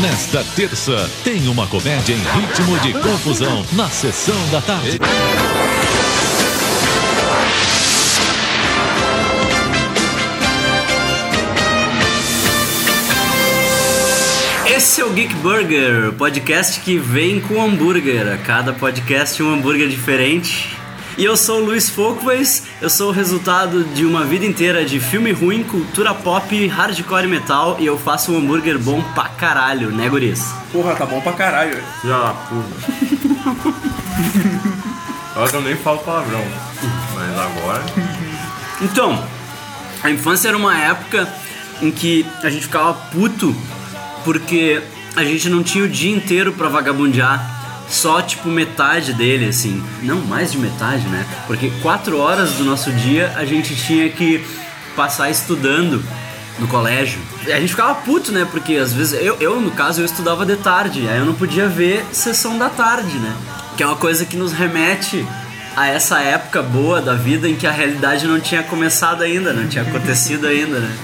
Nesta terça, tem uma comédia em ritmo de confusão na sessão da tarde. Esse é o Geek Burger, podcast que vem com hambúrguer. A cada podcast um hambúrguer diferente. E eu sou o Luiz Folkways, eu sou o resultado de uma vida inteira de filme ruim, cultura pop, hardcore e metal e eu faço um hambúrguer bom pra caralho, né, guris? Porra, tá bom pra caralho. Já, porra. Agora eu nem falo palavrão. Mas agora. Então, a infância era uma época em que a gente ficava puto porque a gente não tinha o dia inteiro pra vagabundear. Só tipo metade dele, assim. Não, mais de metade, né? Porque quatro horas do nosso dia a gente tinha que passar estudando no colégio. A gente ficava puto, né? Porque às vezes, eu, eu no caso, eu estudava de tarde. Aí eu não podia ver sessão da tarde, né? Que é uma coisa que nos remete a essa época boa da vida em que a realidade não tinha começado ainda, não tinha acontecido ainda, né?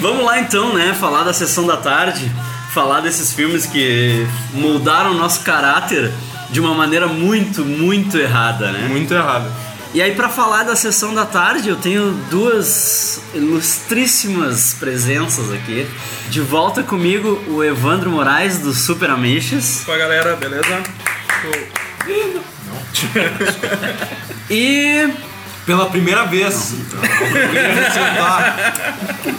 Vamos lá então, né? Falar da sessão da tarde, falar desses filmes que moldaram nosso caráter de uma maneira muito, muito errada, né? Muito errado. E aí, pra falar da sessão da tarde, eu tenho duas ilustríssimas presenças aqui. De volta comigo, o Evandro Moraes, do Super Ameixes. Fala galera, beleza? E Pela primeira vez.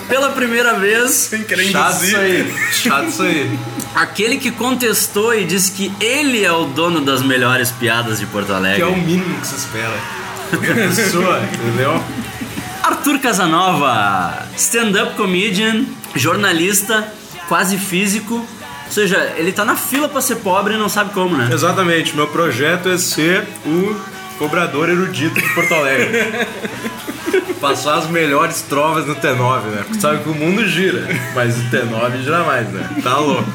pela primeira vez, Chato isso aí. Chato isso aí. aquele que contestou e disse que ele é o dono das melhores piadas de Porto Que Alegre. é o mínimo que se espera. Qualquer pessoa, entendeu? Arthur Casanova, stand-up comedian, jornalista, quase físico. Ou seja, ele tá na fila pra ser pobre e não sabe como, né? Exatamente. Meu projeto é ser o cobrador erudito de Porto Alegre. Passar as melhores trovas no T9, né? Porque sabe que o mundo gira, mas o T9 gira mais, né? Tá louco.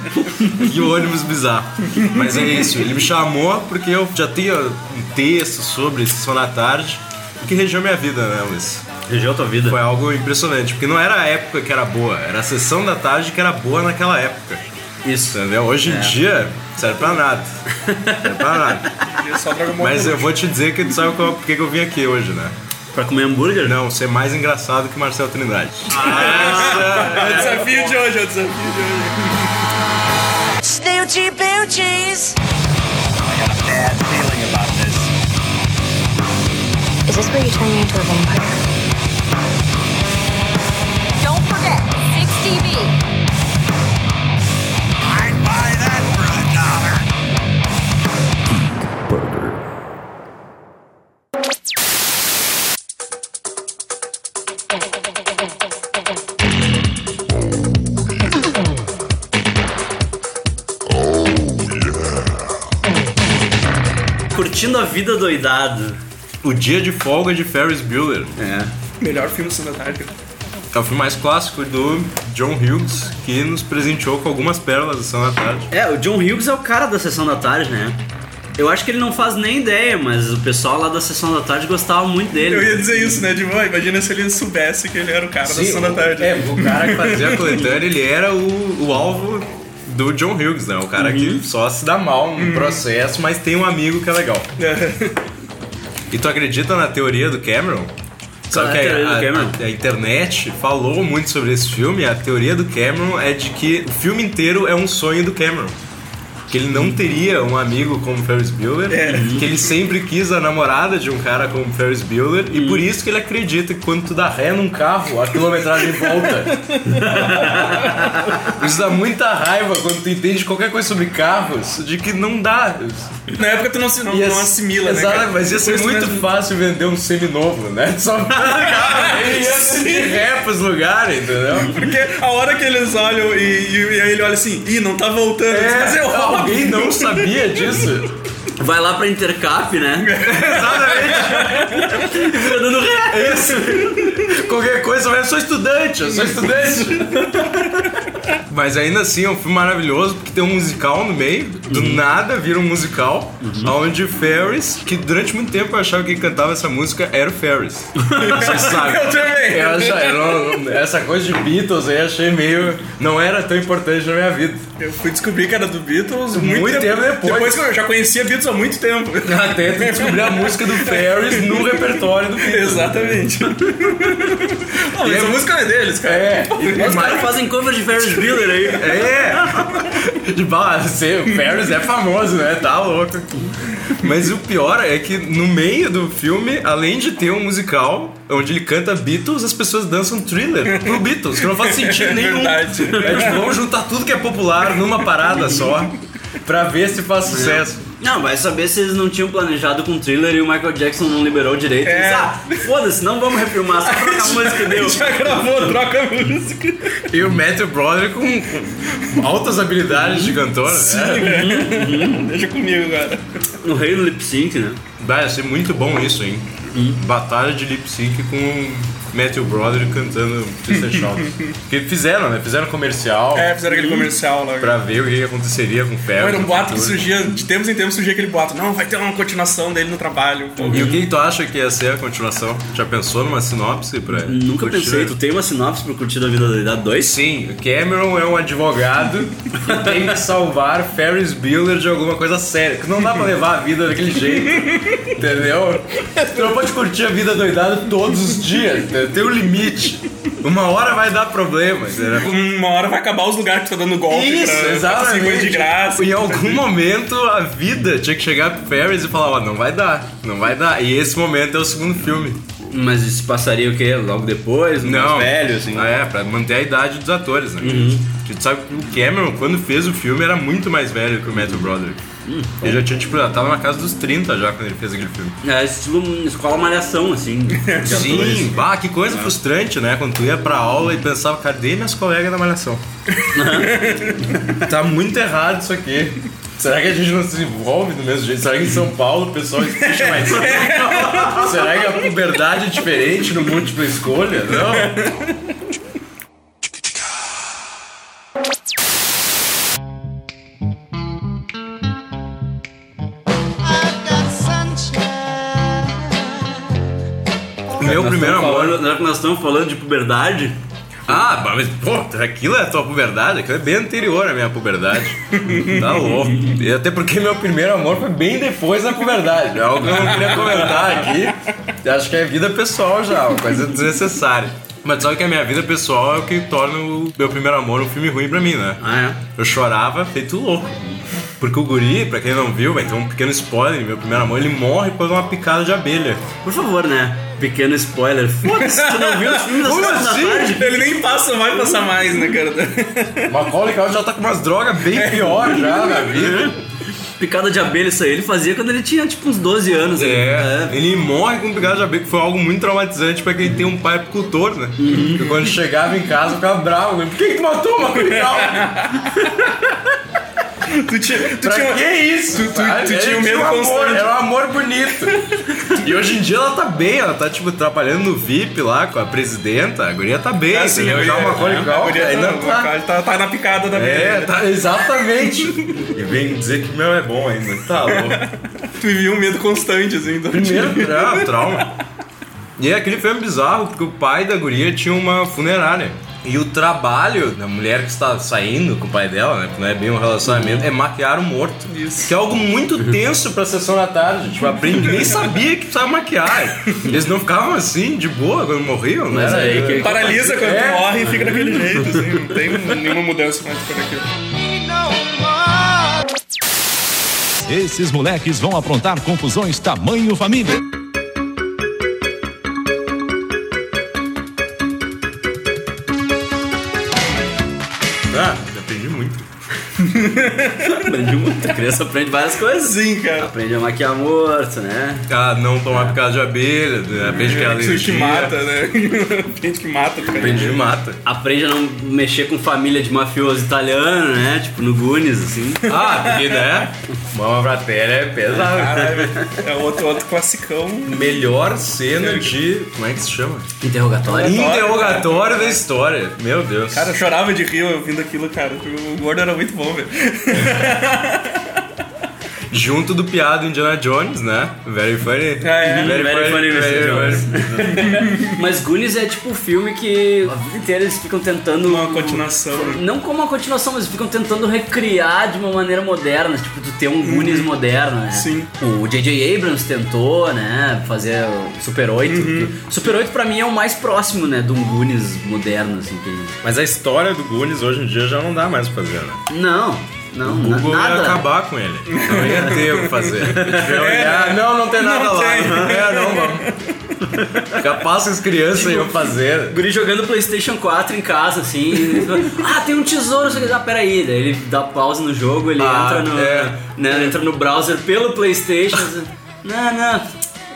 E o ônibus bizarro. Mas é isso, ele me chamou porque eu já tinha um texto sobre Sessão da Tarde que regeu minha vida, né, Luiz? Regeu tua vida. Foi algo impressionante, porque não era a época que era boa, era a Sessão da Tarde que era boa naquela época. Isso. Entendeu? Hoje em dia, serve pra nada. Serve pra nada. Mas eu vou te dizer que tu sabe qual, por que eu vim aqui hoje, né? Pra comer hambúrguer? Não, ser mais engraçado que Marcelo Trindade. É o desafio de hoje, é o desafio de hoje. Snoochie Boochies. Is this where you turn me into a vampire? Don't forget, 6TV. I'd vida doidado. O Dia de Folga de Ferris Bueller. É. Melhor filme da tarde. É o filme mais clássico do John Hughes, que nos presenteou com algumas pérolas da Sessão da Tarde. É, o John Hughes é o cara da sessão da tarde, né? Eu acho que ele não faz nem ideia, mas o pessoal lá da sessão da tarde gostava muito dele. Eu ia dizer isso, né? Ah, imagina se ele soubesse que ele era o cara da sessão da tarde. É, o cara que fazia a coletânea, ele era o, o alvo do John Hughes, né? O cara que só se dá mal no processo, mas tem um amigo que é legal. E tu acredita na teoria do Cameron? Só é que a a, a- internet falou muito sobre esse filme. A teoria do Cameron é de que o filme inteiro é um sonho do Cameron. Que ele não teria um amigo como Ferris Bueller, que ele sempre quis a namorada de um cara como Ferris Bueller, e por isso que ele acredita que quando tu dá ré num carro, a quilometragem volta. Isso dá muita raiva quando tu entende qualquer coisa sobre carros, de que não dá. Na época tu não, não, não assimila, né? Exato, mas ia ser muito mesmo- fácil vender um seminovo, né? Só ele ia de ré pros lugares, entendeu? Porque a hora que eles olham e, e- e aí ele olha assim, ih, não tá voltando. mas é óbvio. Alguém não sabia disso. Vai lá pra Intercap, né? Exatamente. E fica dando ré. Isso. Qualquer coisa, eu sou estudante, eu sou estudante. Mas ainda assim é um filme maravilhoso porque tem um musical no meio, do nada vira um musical, onde o Ferris, que durante muito tempo eu achava que quem cantava essa música era o Ferris. Você sabe? Eu também. Eu acha- eu não- essa coisa de Beatles aí achei meio. não era tão importante na minha vida. Eu fui descobrir que era do Beatles muito, Muito tempo depois. Depois que eu já conhecia Beatles há muito tempo. Até tu descobrir a música do Ferris no repertório do Beatles. Exatamente. Não, mas é- a música é deles, cara. É, e, Os caras fazem cover de Ferris Bueller aí. É! De bala, você, o Ferris é famoso, né? Tá louco. Mas o pior é que no meio do filme, além de ter um musical onde ele canta Beatles, as pessoas dançam thriller pro Beatles, que não faz sentido nenhum. Verdade. É tipo, vamos juntar tudo que é popular numa parada só pra ver se faz sucesso. Não, vai saber se eles não tinham planejado com o thriller e o Michael Jackson não liberou direito. É. Eles, ah, foda-se, não vamos refilmar, só trocar a música deu. Já gravou, troca a música. E o Matthew Broderick com, altas habilidades de cantor. né? Deixa comigo, cara. O rei do lip sync, né? Vai ser muito bom isso, hein? Batalha de lip sync com Matthew Broderick cantando Sister Shout. Porque fizeram, né? Fizeram comercial É, fizeram aquele comercial lá. pra ver o que aconteceria com o Ferro. Era um boato que surgia, de tempos em tempos surgia aquele boato. Não, vai ter uma continuação dele no trabalho. Pô, E o que tu acha que ia ser a continuação? Já pensou numa sinopse pra Nunca curtir? pensei, tu tem uma sinopse pro Curtir a Vida Doidada 2? Sim, o Cameron é um advogado que tem que salvar Ferris Bueller de alguma coisa séria. Que não dá pra levar a vida daquele jeito. Entendeu? Tu não pode curtir a vida doidada todos os dias. entendeu? Tem um limite. Uma hora vai dar problema. entendeu? Uma hora vai acabar os lugares que tu tá dando golpe. Isso, pra, exatamente. Pra de graça. Em algum momento a vida tinha que chegar pro Ferris e falar: Ó, não vai dar, não vai dar. E esse momento é o segundo filme. Mas isso passaria o quê? Logo depois? Não. mais velho, assim? Ah, é, pra manter a idade dos atores, né? A gente sabe que o Cameron, quando fez o filme, era muito mais velho que o Matthew Broderick. Ele já tinha, tipo, já tava na casa dos 30 já quando ele fez aquele filme. É estilo escola malhação, assim. Sim, bah, que coisa frustrante, né? Quando tu ia pra aula e pensava, cadê minhas colegas da malhação? tá muito errado isso aqui. Será que a gente não se envolve do mesmo jeito? Será que em São Paulo o pessoal puxa mais? Será que a puberdade é diferente no múltipla escolha? Não. Meu primeiro amor. falando- Já que nós estamos falando de puberdade, Ah, mas, pô, aquilo é a tua puberdade? Aquilo é bem anterior à minha puberdade. tá louco. E até porque meu primeiro amor foi bem depois da puberdade. É algo que eu não queria comentar aqui. Acho que é vida pessoal já, uma coisa desnecessária. Mas sabe que a minha vida pessoal é o que torna o meu primeiro amor um filme ruim pra mim, né? Ah, Eu chorava feito louco. Porque o guri, pra quem não viu, vai ter um pequeno spoiler, meu primeiro amor, ele morre por uma picada de abelha. por favor, né? Pequeno spoiler. Foda-se, tu não viu os filmes da Como sessão da assim? tarde? Ele nem passa, vai passar mais, né, cara? Macaulay Culkin já tá com umas drogas bem pior já na vida. Picada de abelha, isso aí ele fazia quando ele tinha tipo uns 12 anos. É, ele morre com picada de abelha, que foi algo muito traumatizante pra quem tem um pai apicultor, né? Porque quando chegava em casa ficava bravo, né? Por que, que tu matou uma Tu tinha, tu Pra tinha, que isso? tu- tu sabe? tinha Ele um medo amor, constante. Era um amor bonito. E hoje em dia ela tá bem, ela tá, tipo, trabalhando no VIP lá com a presidenta. A guria tá bem, Assim, Já ia- uma Macaulay a Culkin guria ainda tá- tá... tá, tá na picada da É, tá, exatamente. E vem dizer que o meu é bom ainda. Tá louco. Tu vivia um medo constante, assim. do Primeiro tra trauma. E é aquele filme bizarro, porque o pai da guria tinha uma funerária. E o trabalho da mulher que está saindo com o pai dela, né? Que não é bem um relacionamento, é maquiar o morto. Isso. Que é algo muito tenso pra sessão da tarde. Tipo, aprende, nem sabia que precisava maquiar. Eles não ficavam assim, de boa, quando morriam, né? Mas aí que- Paralisa quando É. morre e fica daquele jeito, assim. Não tem nenhuma mudança mais por aquilo. Esses moleques vão aprontar confusões tamanho família. Aprende muito. A criança aprende várias coisas. Sim, cara. Aprende a maquiar morto, né? Ah, não tomar picada de abelha, né? aprende que é Isso que mata, né? Gente que mata, cara. Aprende que mata. Aprende a não mexer com família de mafioso italiano, né? Tipo no Goonies, assim. Ah, porque, né? Mama Fratelli é pesado. Caralho, é outro, outro classicão. Melhor cena de. Como é que se chama? Interrogatório. Interrogatório da história. Meu Deus. Cara, eu chorava de rir ouvindo aquilo, cara. O gordo era muito bom, velho. ハハハハ! Junto do piado Indiana Jones, né? Very funny. Ah, é. Very funny, Mr. very Jones. funny. Mas Goonies é tipo um filme que a vida inteira eles ficam tentando. Uma continuação, né? Não como uma continuação, mas ficam tentando recriar de uma maneira moderna, tipo, tu ter um Goonies moderno, né? Sim. O J.J. Abrams tentou, né, fazer o Super 8. Super 8 pra mim é o mais próximo, né, de um Goonies moderno, assim, que... Mas a história do Goonies hoje em dia já não dá mais pra fazer, né? Não, não, O Google ia nada. acabar com ele. Não ia ter o que fazer. Ia olhar, não, não tem nada Não lá. tem. É, não, vamos. Capaz que as crianças iam fazer. O guri jogando Playstation 4 em casa, assim. ah, tem um tesouro. Você ah, peraí. Daí ele dá pause no jogo, ele Ah, entra, no, é. né, entra no browser pelo Playstation. assim, não, não.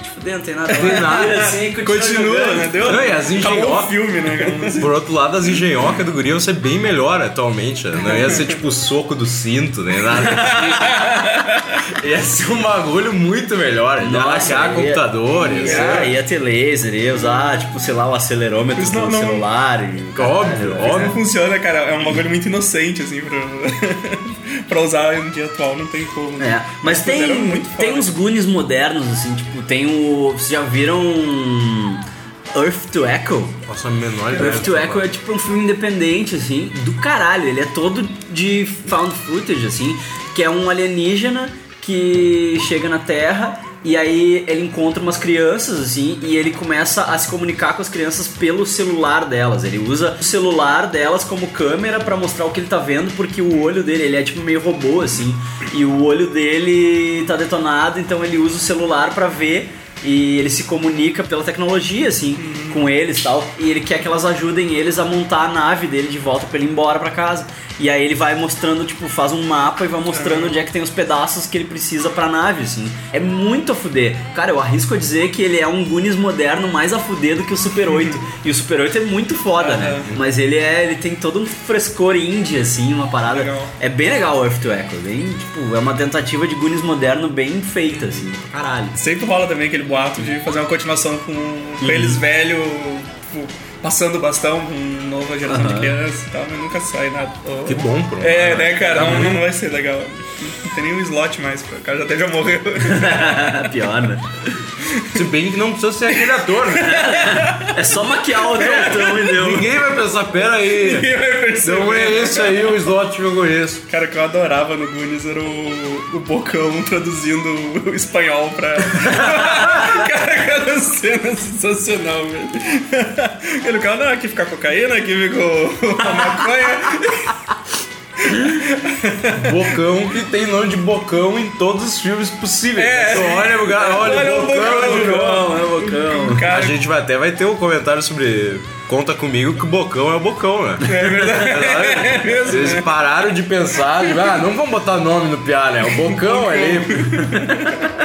Te fudendo, não tem nada. Tem nada. Vira Assim, continua, Continua, né? Deu? Não, e as engenhocas. filme, né, cara? Por outro lado, as engenhocas do guri iam ser bem melhor atualmente. né? Não ia ser tipo o soco do cinto, nem nada. ia ser um bagulho muito melhor. Ia hackear ia- computadores. É, ia ter laser, ia usar, tipo, sei lá, o acelerômetro Isso do não- celular. E, Óbvio, Mas óbvio. não funciona, cara. É um bagulho muito inocente, assim, pra, pra usar no dia atual. Não tem como. né? É, mas tem, muito tem uns Goonies modernos, assim, tipo, tem Vocês já viram Earth to Echo? Nossa, menor ideia. Earth to Echo é tipo um filme independente, assim, do caralho. Ele é todo de found footage, assim, que é um alienígena que chega na Terra e aí ele encontra umas crianças, assim, e ele começa a se comunicar com as crianças pelo celular delas. Ele usa o celular delas como câmera pra mostrar o que ele tá vendo, porque o olho dele, ele é tipo meio robô, assim, e o olho dele tá detonado, então ele usa o celular pra ver e ele se comunica pela tecnologia, assim, com eles e tal. E ele quer que elas ajudem eles a montar a nave dele de volta pra ele ir embora pra casa. E aí ele vai mostrando, tipo, faz um mapa e vai mostrando onde é que tem os pedaços que ele precisa pra nave, assim. É muito a fuder. Cara, eu arrisco a dizer que ele é um Goonies moderno mais a fuder do que o Super 8. E o Super 8 é muito foda, né? Mas ele é. ele tem todo um frescor indie, assim, uma parada. Legal. É bem legal o Earth to Echo. Bem, tipo, é uma tentativa de Goonies moderno bem feita, assim. Caralho. Sempre rola também aquele boato de fazer uma continuação com, com eles velho, tipo, passando o bastão com nova geração de crianças e tal, mas nunca sai nada. Que bom, pronto. É, né, cara? Não, não vai ser legal. Não tem nenhum slot mais, o cara já até já morreu. Pior, né? Se bem que não precisa ser aquele ator, né? É só maquiar o Deltão e deu. Ninguém vai pensar, pera aí. Ninguém vai perceber. Não é esse aí o slot que eu conheço. Cara, o que eu adorava no Goonies era o, o Bocão traduzindo o espanhol pra. cara, cada cena é sensacional, velho. Ele ficava, não, aqui fica a cocaína, aqui fica a maconha. Bocão que tem nome de Bocão em todos os filmes possíveis. É. Então, olha o cara, olha, Olha o Bocão. Bocão, é o bocão. Cara, A gente vai até vai ter um comentário sobre Conta comigo que o Bocão é o Bocão, né? é verdade. É mesmo. Né? pararam de pensar, de, ah, não vamos botar nome no piá, né? O Bocão ali.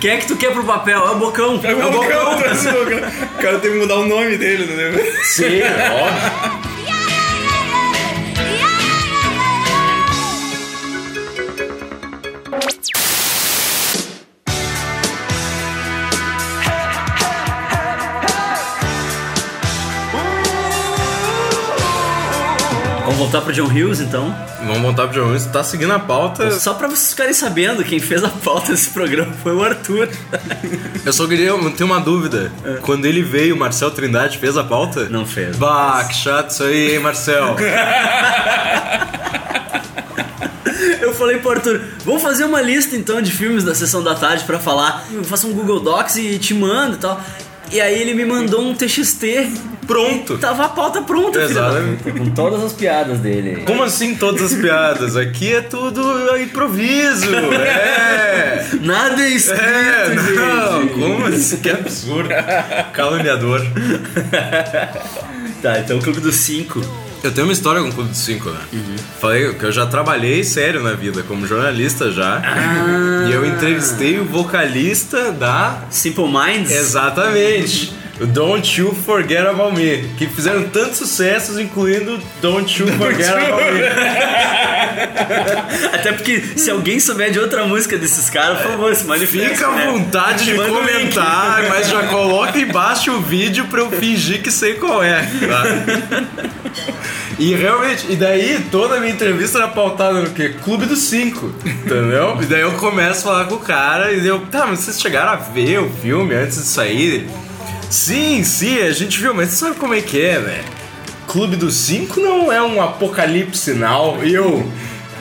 Quem é que tu quer pro papel? É o bocão. É o Bocão, traz o Bocão. O cara tem que mudar o nome dele, entendeu? Sim, óbvio. Voltar pro John Hughes então. Vamos voltar pro John Wilson. Tá seguindo a pauta. Só pra vocês ficarem sabendo, quem fez a pauta desse programa foi o Arthur. Eu só queria ter uma dúvida. Quando ele veio, o Marcel Trindade fez a pauta? Não fez. Bah, que chato isso aí, hein, Marcel? Eu falei pro Arthur, vamos fazer uma lista então de filmes da sessão da tarde pra falar. Eu faço um Google Docs e te mando e tal. E aí ele me mandou um TXT. Pronto. Tava a pauta pronta, filho Exatamente. puta, Com todas as piadas dele. Como assim todas as piadas? Aqui é tudo improviso. É. Nada é escrito, É, não, gente. como assim? Que absurdo. Caluniador. Tá, então o Clube dos Cinco. Eu tenho uma história com o Clube dos Cinco, né? Falei que eu já trabalhei sério na vida, como jornalista já. E eu entrevistei o vocalista da. Simple Minds? Exatamente! O Don't You Forget About Me, que fizeram tantos sucessos, incluindo Don't You Forget About Me. Até porque se alguém souber de outra música desses caras, por favor, se manifesta. Fica à né? vontade de Manda um comentar, mas já coloca embaixo o vídeo pra eu fingir que sei qual é. tá? E realmente, e daí toda a minha entrevista era pautada no quê? Clube dos Cinco, entendeu? E daí eu começo a falar com o cara e eu, tá, mas vocês chegaram a ver o filme antes de sair? Sim, sim, a gente viu, mas você sabe como é que é, velho? Clube dos Cinco não é um apocalipse now. E eu,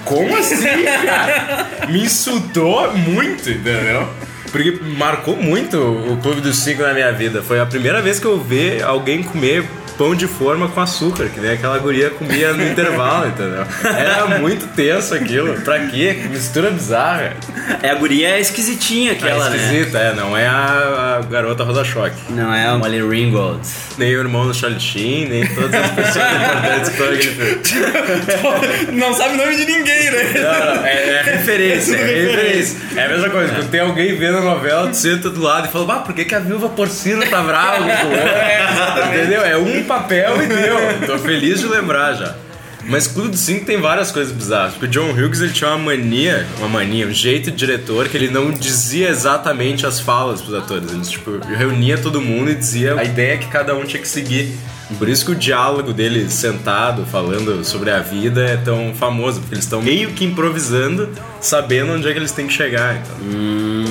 como assim, cara? Me insultou muito, entendeu? Porque marcou muito o Clube dos Cinco na minha vida. Foi a primeira vez que eu vi alguém comer pão de forma com açúcar, que nem aquela guria comia no intervalo, entendeu? Era muito tenso aquilo. Pra quê? Que mistura bizarra. É, a guria é esquisitinha aquela, é né? esquisita, é, não é a, a garota roda-choque. Não é a Molly Ringwald. Nem o irmão do Charlie Sheen, nem todas as pessoas importantes que foram aquele filme. Não sabe o nome de ninguém, né? Não, não, é, é referência, é referência. É a mesma coisa, quando tem alguém vendo a novela, tu senta do lado e fala, bah, por que, que a viúva porcina tá brava com o fulano?" Entendeu? É um papel e deu. Tô feliz de lembrar já. Mas Clube dos Cinco tem várias coisas bizarras. Porque o John Hughes ele tinha uma mania, uma mania, um jeito de diretor que ele não dizia exatamente as falas pros atores. Ele tipo, reunia todo mundo e dizia a ideia que cada um tinha que seguir. Por isso que o diálogo dele sentado, falando sobre a vida, é tão famoso. Porque eles estão meio que improvisando, sabendo onde é que eles têm que chegar. Então.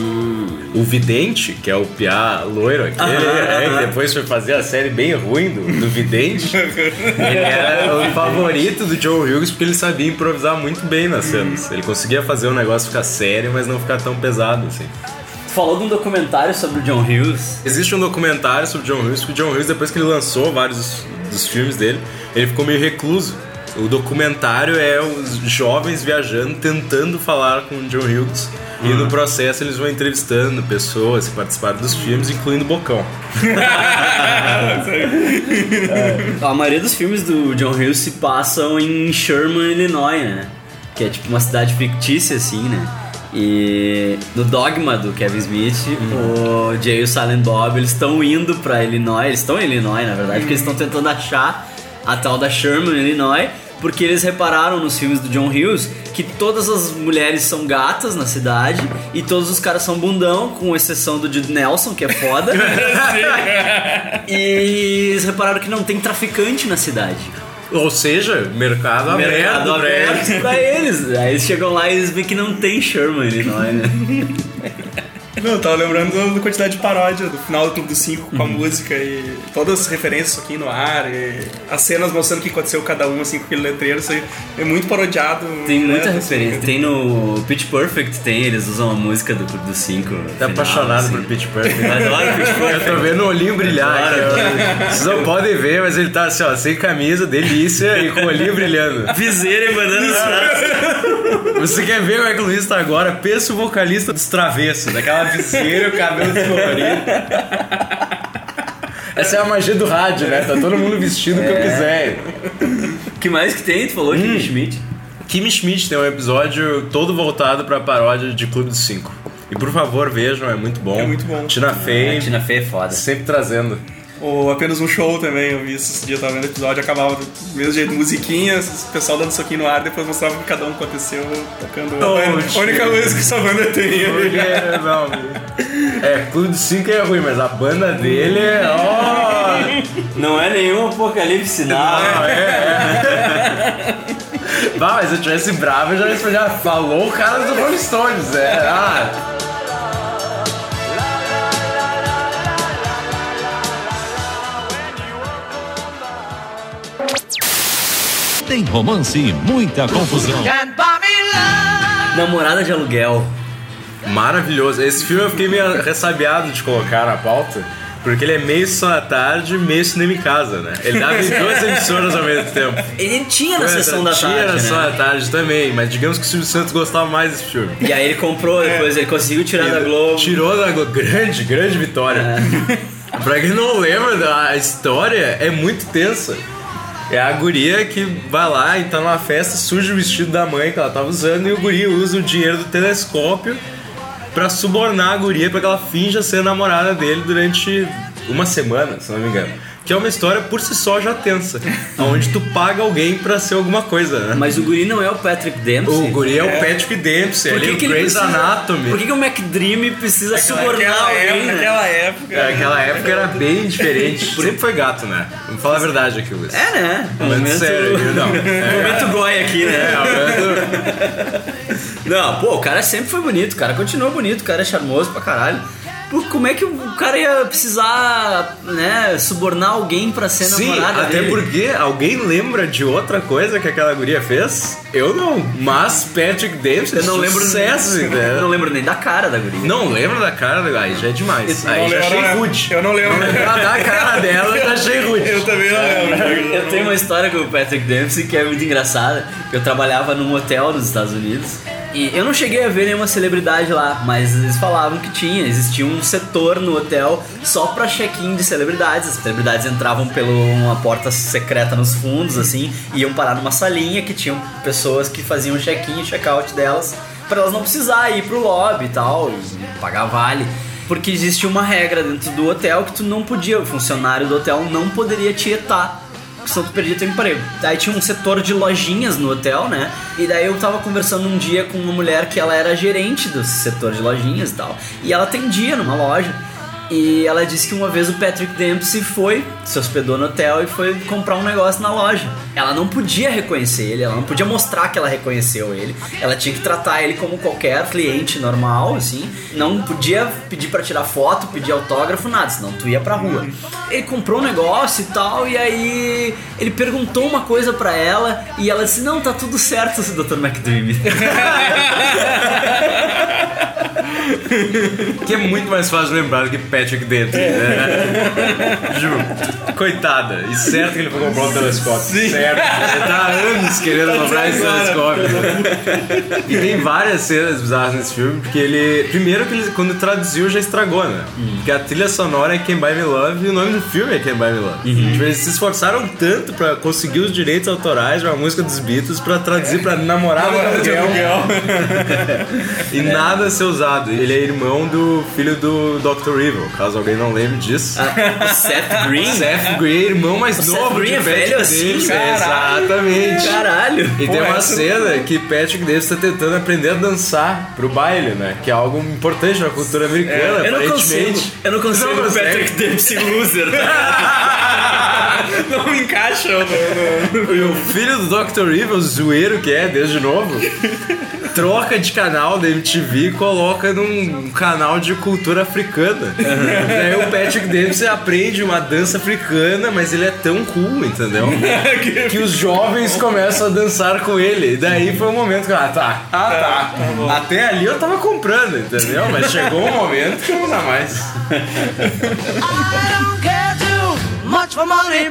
O Vidente, que é o Piá loiro aquele, é, que depois foi fazer a série bem ruim do, do Vidente, ele era o favorito do Joe Hughes porque ele sabia improvisar muito bem nas cenas. Ele conseguia fazer o negócio ficar sério, mas não ficar tão pesado assim. Tu falou de um documentário sobre o John Hughes. Existe um documentário sobre o John Hughes, que o John Hughes, depois que ele lançou vários dos, dos filmes dele, ele ficou meio recluso. O documentário é os jovens viajando, tentando falar com o John Hughes. E no processo eles vão entrevistando pessoas que participaram dos filmes, incluindo o Bocão. A maioria dos filmes do John Hughes se passam em Sherman, Illinois, né? Que é tipo uma cidade fictícia, assim, né? E no Dogma do Kevin Smith, o Jay e o Silent Bob, eles estão indo pra Illinois, eles estão em Illinois, na verdade, porque eles estão tentando achar a tal da Sherman, Illinois, porque eles repararam nos filmes do John Hughes que todas as mulheres são gatas na cidade e todos os caras são bundão, com exceção do Jude Nelson, que é foda. e eles repararam que não tem traficante na cidade. Ou seja, mercado aberto, Mercado pra eles. aberto pra eles. Aí eles chegam lá e eles veem que não tem Sherman, Illinois, né? Não, eu tava lembrando da- da quantidade de paródia do final do Clube dos Cinco com a música e todas as referências aqui no ar, e as cenas mostrando o que aconteceu cada um assim com aquele letreiro, isso aí é muito parodiado. Tem muita né, referência. assim. Tem no Pitch Perfect, tem, eles usam a música do Clube dos Cinco. Tá final, apaixonado assim. por Pitch Perfect. Eu adoro Pitch Eu Perfect. tô vendo o olhinho brilhar. Ó. Vocês não podem ver, mas ele tá assim, ó, sem camisa, delícia e com o olhinho brilhando. Viseira e banana. Você quer ver como é que o Luiz tá agora? Pensa o vocalista dos travessos, daquela viseira o cabelo descolorido. Essa é a magia do rádio, né? Tá todo mundo vestido o que eu quiser. que mais que tem? Tu falou, Jimmy Hum. Schmidt? Kim Schmidt tem um episódio todo voltado pra paródia de Clube dos Cinco. E por favor, vejam, é muito bom. É muito bom. Tina Fey, A Tina Fey é foda. sempre trazendo. Ou apenas um show também, eu vi isso esse dia, eu tava vendo o episódio, acabava do mesmo jeito, musiquinhas, o pessoal dando soquinho no ar, depois mostrava o que cada um aconteceu, tocando a, única música que essa banda tem. Porque, não, é, Clube dos Cinco é ruim, mas a banda dele é. Ó, Não é nenhum apocalipse não, sinal. é, é. Bah, mas se eu tivesse bravo, eu já ia já falou o cara do Rolling Stones, é. Ah, Tem romance e muita confusão. Namorada de aluguel. maravilhoso. Esse filme eu fiquei meio ressabiado de colocar na pauta. Porque ele é meio só à tarde, meio cinema em casa, né? Ele dava em duas emissoras ao mesmo tempo. Ele tinha na é, sessão da tinha tarde, na sessão né? da tarde também, mas digamos que o Silvio Santos gostava mais desse filme. E aí ele comprou, depois ele conseguiu tirar da Ele Globo. Tirou da Globo. Grande, grande vitória. pra quem não lembra, a história é muito tensa. É a guria que vai lá e tá numa festa, suja o vestido da mãe que ela tava usando e o guri usa o dinheiro do telescópio pra subornar a guria pra que ela finja ser namorada dele durante uma semana, se não me engano. Que é uma história por si só já tensa, onde tu paga alguém pra ser alguma coisa, né? Mas o guri não é o Patrick Dempsey. O guri é, o Patrick Dempsey, Por ele é que, o Grey's precisa, Anatomy. Por que, que o McDream precisa subornar Naquela alguém, época, né? naquela época. É, Aquela época era bem diferente. Sempre foi gato, né? Vamos falar a verdade aqui, Luiz. É, né? Momento sério, não. Momento goi aqui, né? É, Não, pô, o cara sempre foi bonito, o cara continua bonito, o cara é charmoso pra caralho. Como é que o cara ia precisar, né, subornar alguém pra ser Sim, namorada até dele? porque alguém lembra de outra coisa que aquela guria fez? Eu não. Mas Patrick Dempsey Eu não lembro sucesso, nem, entendeu? eu não lembro nem da cara da guria. Não lembro da cara da Aí já é demais. Aí Não já lembro, achei né? rude. Eu não lembro. Lembrar da cara dela, eu já achei rude. Eu também não lembro. Eu tenho uma história com o Patrick Dempsey que é muito engraçada. Eu trabalhava num hotel nos Estados Unidos e eu não cheguei a ver nenhuma celebridade lá, mas eles falavam que tinha. Existia um setor no hotel só pra check-in de celebridades. As celebridades entravam pela uma porta secreta nos fundos, assim, e iam parar numa salinha que tinham pessoas que faziam check-in e check-out delas pra elas não precisar ir pro lobby e tal, e pagar vale. Porque existia uma regra dentro do hotel que tu não podia, o funcionário do hotel não poderia tietar senão tu perdia teu emprego. Daí tinha um setor de lojinhas no hotel, né? E daí eu tava conversando um dia com uma mulher que ela era gerente do setor de lojinhas e tal. E ela atendia numa loja. E ela disse que uma vez o Patrick Dempsey foi, se hospedou no hotel e foi comprar um negócio na loja. Ela não podia reconhecer ele, ela não podia mostrar que ela reconheceu ele. Ela tinha que tratar ele como qualquer cliente normal, assim. Não podia pedir pra tirar foto, pedir autógrafo, nada, senão tu ia pra rua. Ele comprou um negócio e tal, e aí ele perguntou uma coisa pra ela e ela disse: Não, tá tudo certo, Dr. McDream. Que é muito mais fácil lembrar do que Patrick Dempsey, né? Juro. Coitada. E certo que ele foi comprar um telescópio. Certo. Ele tá há anos querendo comprar esse telescópio. né? E tem várias cenas bizarras nesse filme, porque ele. Primeiro que ele, quando traduziu, já estragou, né? Porque a trilha sonora é Can Buy Me Love e o nome do filme é Can Buy Me Love. Tipo, eles se esforçaram tanto pra conseguir os direitos autorais de uma música dos Beatles pra traduzir pra namorada de aluguel. E nada a ser usado. Ele é irmão do filho do Dr. Evil, caso alguém não lembre disso. o Seth Green? Seth Green, irmão mais O Seth novo Green de é Patrick velho assim, caralho. Exatamente. Caralho. E tem Pô, uma essa- cena que Patrick Dempsey tá tentando aprender a dançar pro baile, né? Que é algo importante na cultura americana, Eu não consigo. aparentemente. Eu não consigo Não o consegue? Patrick Dempsey loser. Não me encaixa no, no- E o filho do Dr. Evil, zoeiro que é, desde novo, troca de canal da MTV e coloca num canal de cultura africana. Daí o Patrick Dempsey aprende uma dança africana, mas ele é tão cool, entendeu? que os jovens começam a dançar com ele. E daí foi um momento que, ah, tá, ah, tá. Até ali eu tava comprando, entendeu? Mas chegou um momento que não dá mais. I don't care much for money.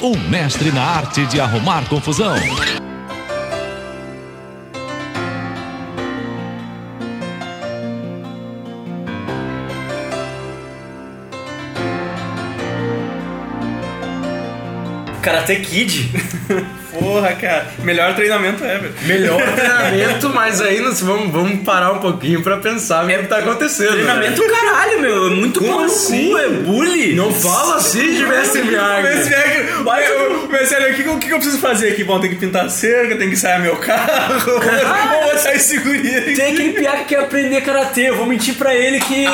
O mestre na arte de arrumar confusão. Karate Kid. Porra, cara. Melhor treinamento ever. Melhor treinamento, mas aí nós vamos, vamos parar um pouquinho pra pensar o que tá acontecendo. né? Treinamento caralho, meu. É muito Como assim? cu, é bully. Não fala assim de Mestre Miyagi. velho, mas, eu- mas sério, o que, o que eu preciso fazer aqui? Bom, tem que pintar a cerca, tem que ensaiar meu carro, ou vou sair segurinha aqui. Tem aquele piá que quer aprender karatê. Eu vou mentir pra ele que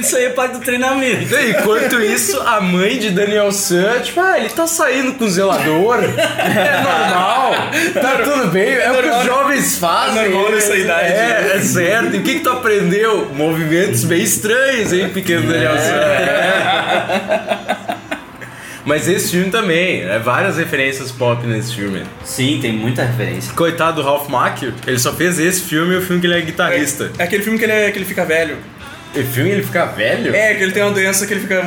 isso aí é parte do treinamento. E Enquanto isso, a mãe de Daniel San, tipo, ah, ele tá saindo com o zelador. É normal. Tá tudo bem. É, o que os jovens fazem. É normal nessa idade. É, é certo. E o que, que tu aprendeu? Movimentos bem estranhos, hein, pequeno Daniel San. É. Mas esse filme também, é várias referências pop nesse filme. Sim, tem muita referência. Coitado do Ralph Macchio, ele só fez esse filme e o filme que ele é guitarrista. É aquele filme que ele, é- que ele fica velho. E filme ele fica velho? É, que ele tem uma doença que ele fica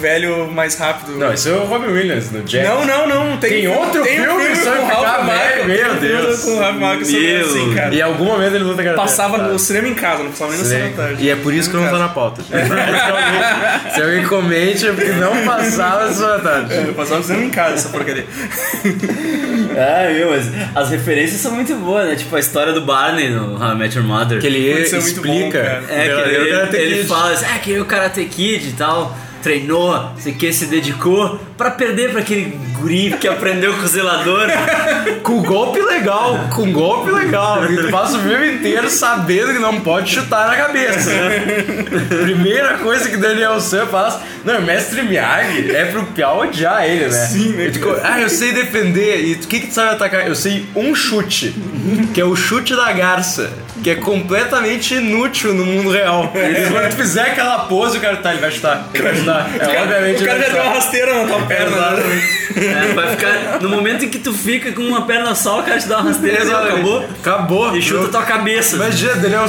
velho mais rápido. Não, isso é o Robin Williams no Jack. Não, não, não. Tem, Tem outro tem um filme só com pra Ralph Macchio, velho, meu tem filme Deus. com o Ralph Macchio sobre assim, cara. E em algum momento ele luta karatê. Passava Tá. no cinema em casa, não passava nem Sim. sessão da tarde. E é por isso que não tá na pauta. Se alguém- Se alguém comente é porque não passava na sua tarde. Eu passava no cinema em casa essa porcaria. Ah, meu, mas as referências são muito boas, né? Tipo a história do Barney no How I Met Your Mother. Que ele é muito bom, explica. cara. É, que ele, Karate ele Kid. fala assim, ah, que o Karate Kid e tal, treinou, sei que se dedicou pra perder pra aquele guri que aprendeu com o zelador. Com golpe legal, com golpe legal. E tu passa o filme inteiro sabendo que não pode chutar na cabeça. né? Primeira coisa que Daniel San faz. Não, o mestre Miyagi é pro Piau odiar ele, né? Sim, né, ficou, ah, eu sei defender. E o que, que tu sabe atacar? Eu sei um chute, que é o chute da garça, que é completamente inútil no mundo real. E quando tu fizer aquela pose, o cara tá, ele vai chutar. Ele vai chutar. É, obviamente o cara já deu uma rasteira na tua perna. né? É, vai ficar. No momento em que tu fica com uma perna só, o cara te dá uma rasteira e Exatamente. acabou. Acabou. E chuta tua cabeça. Imagina, Daniel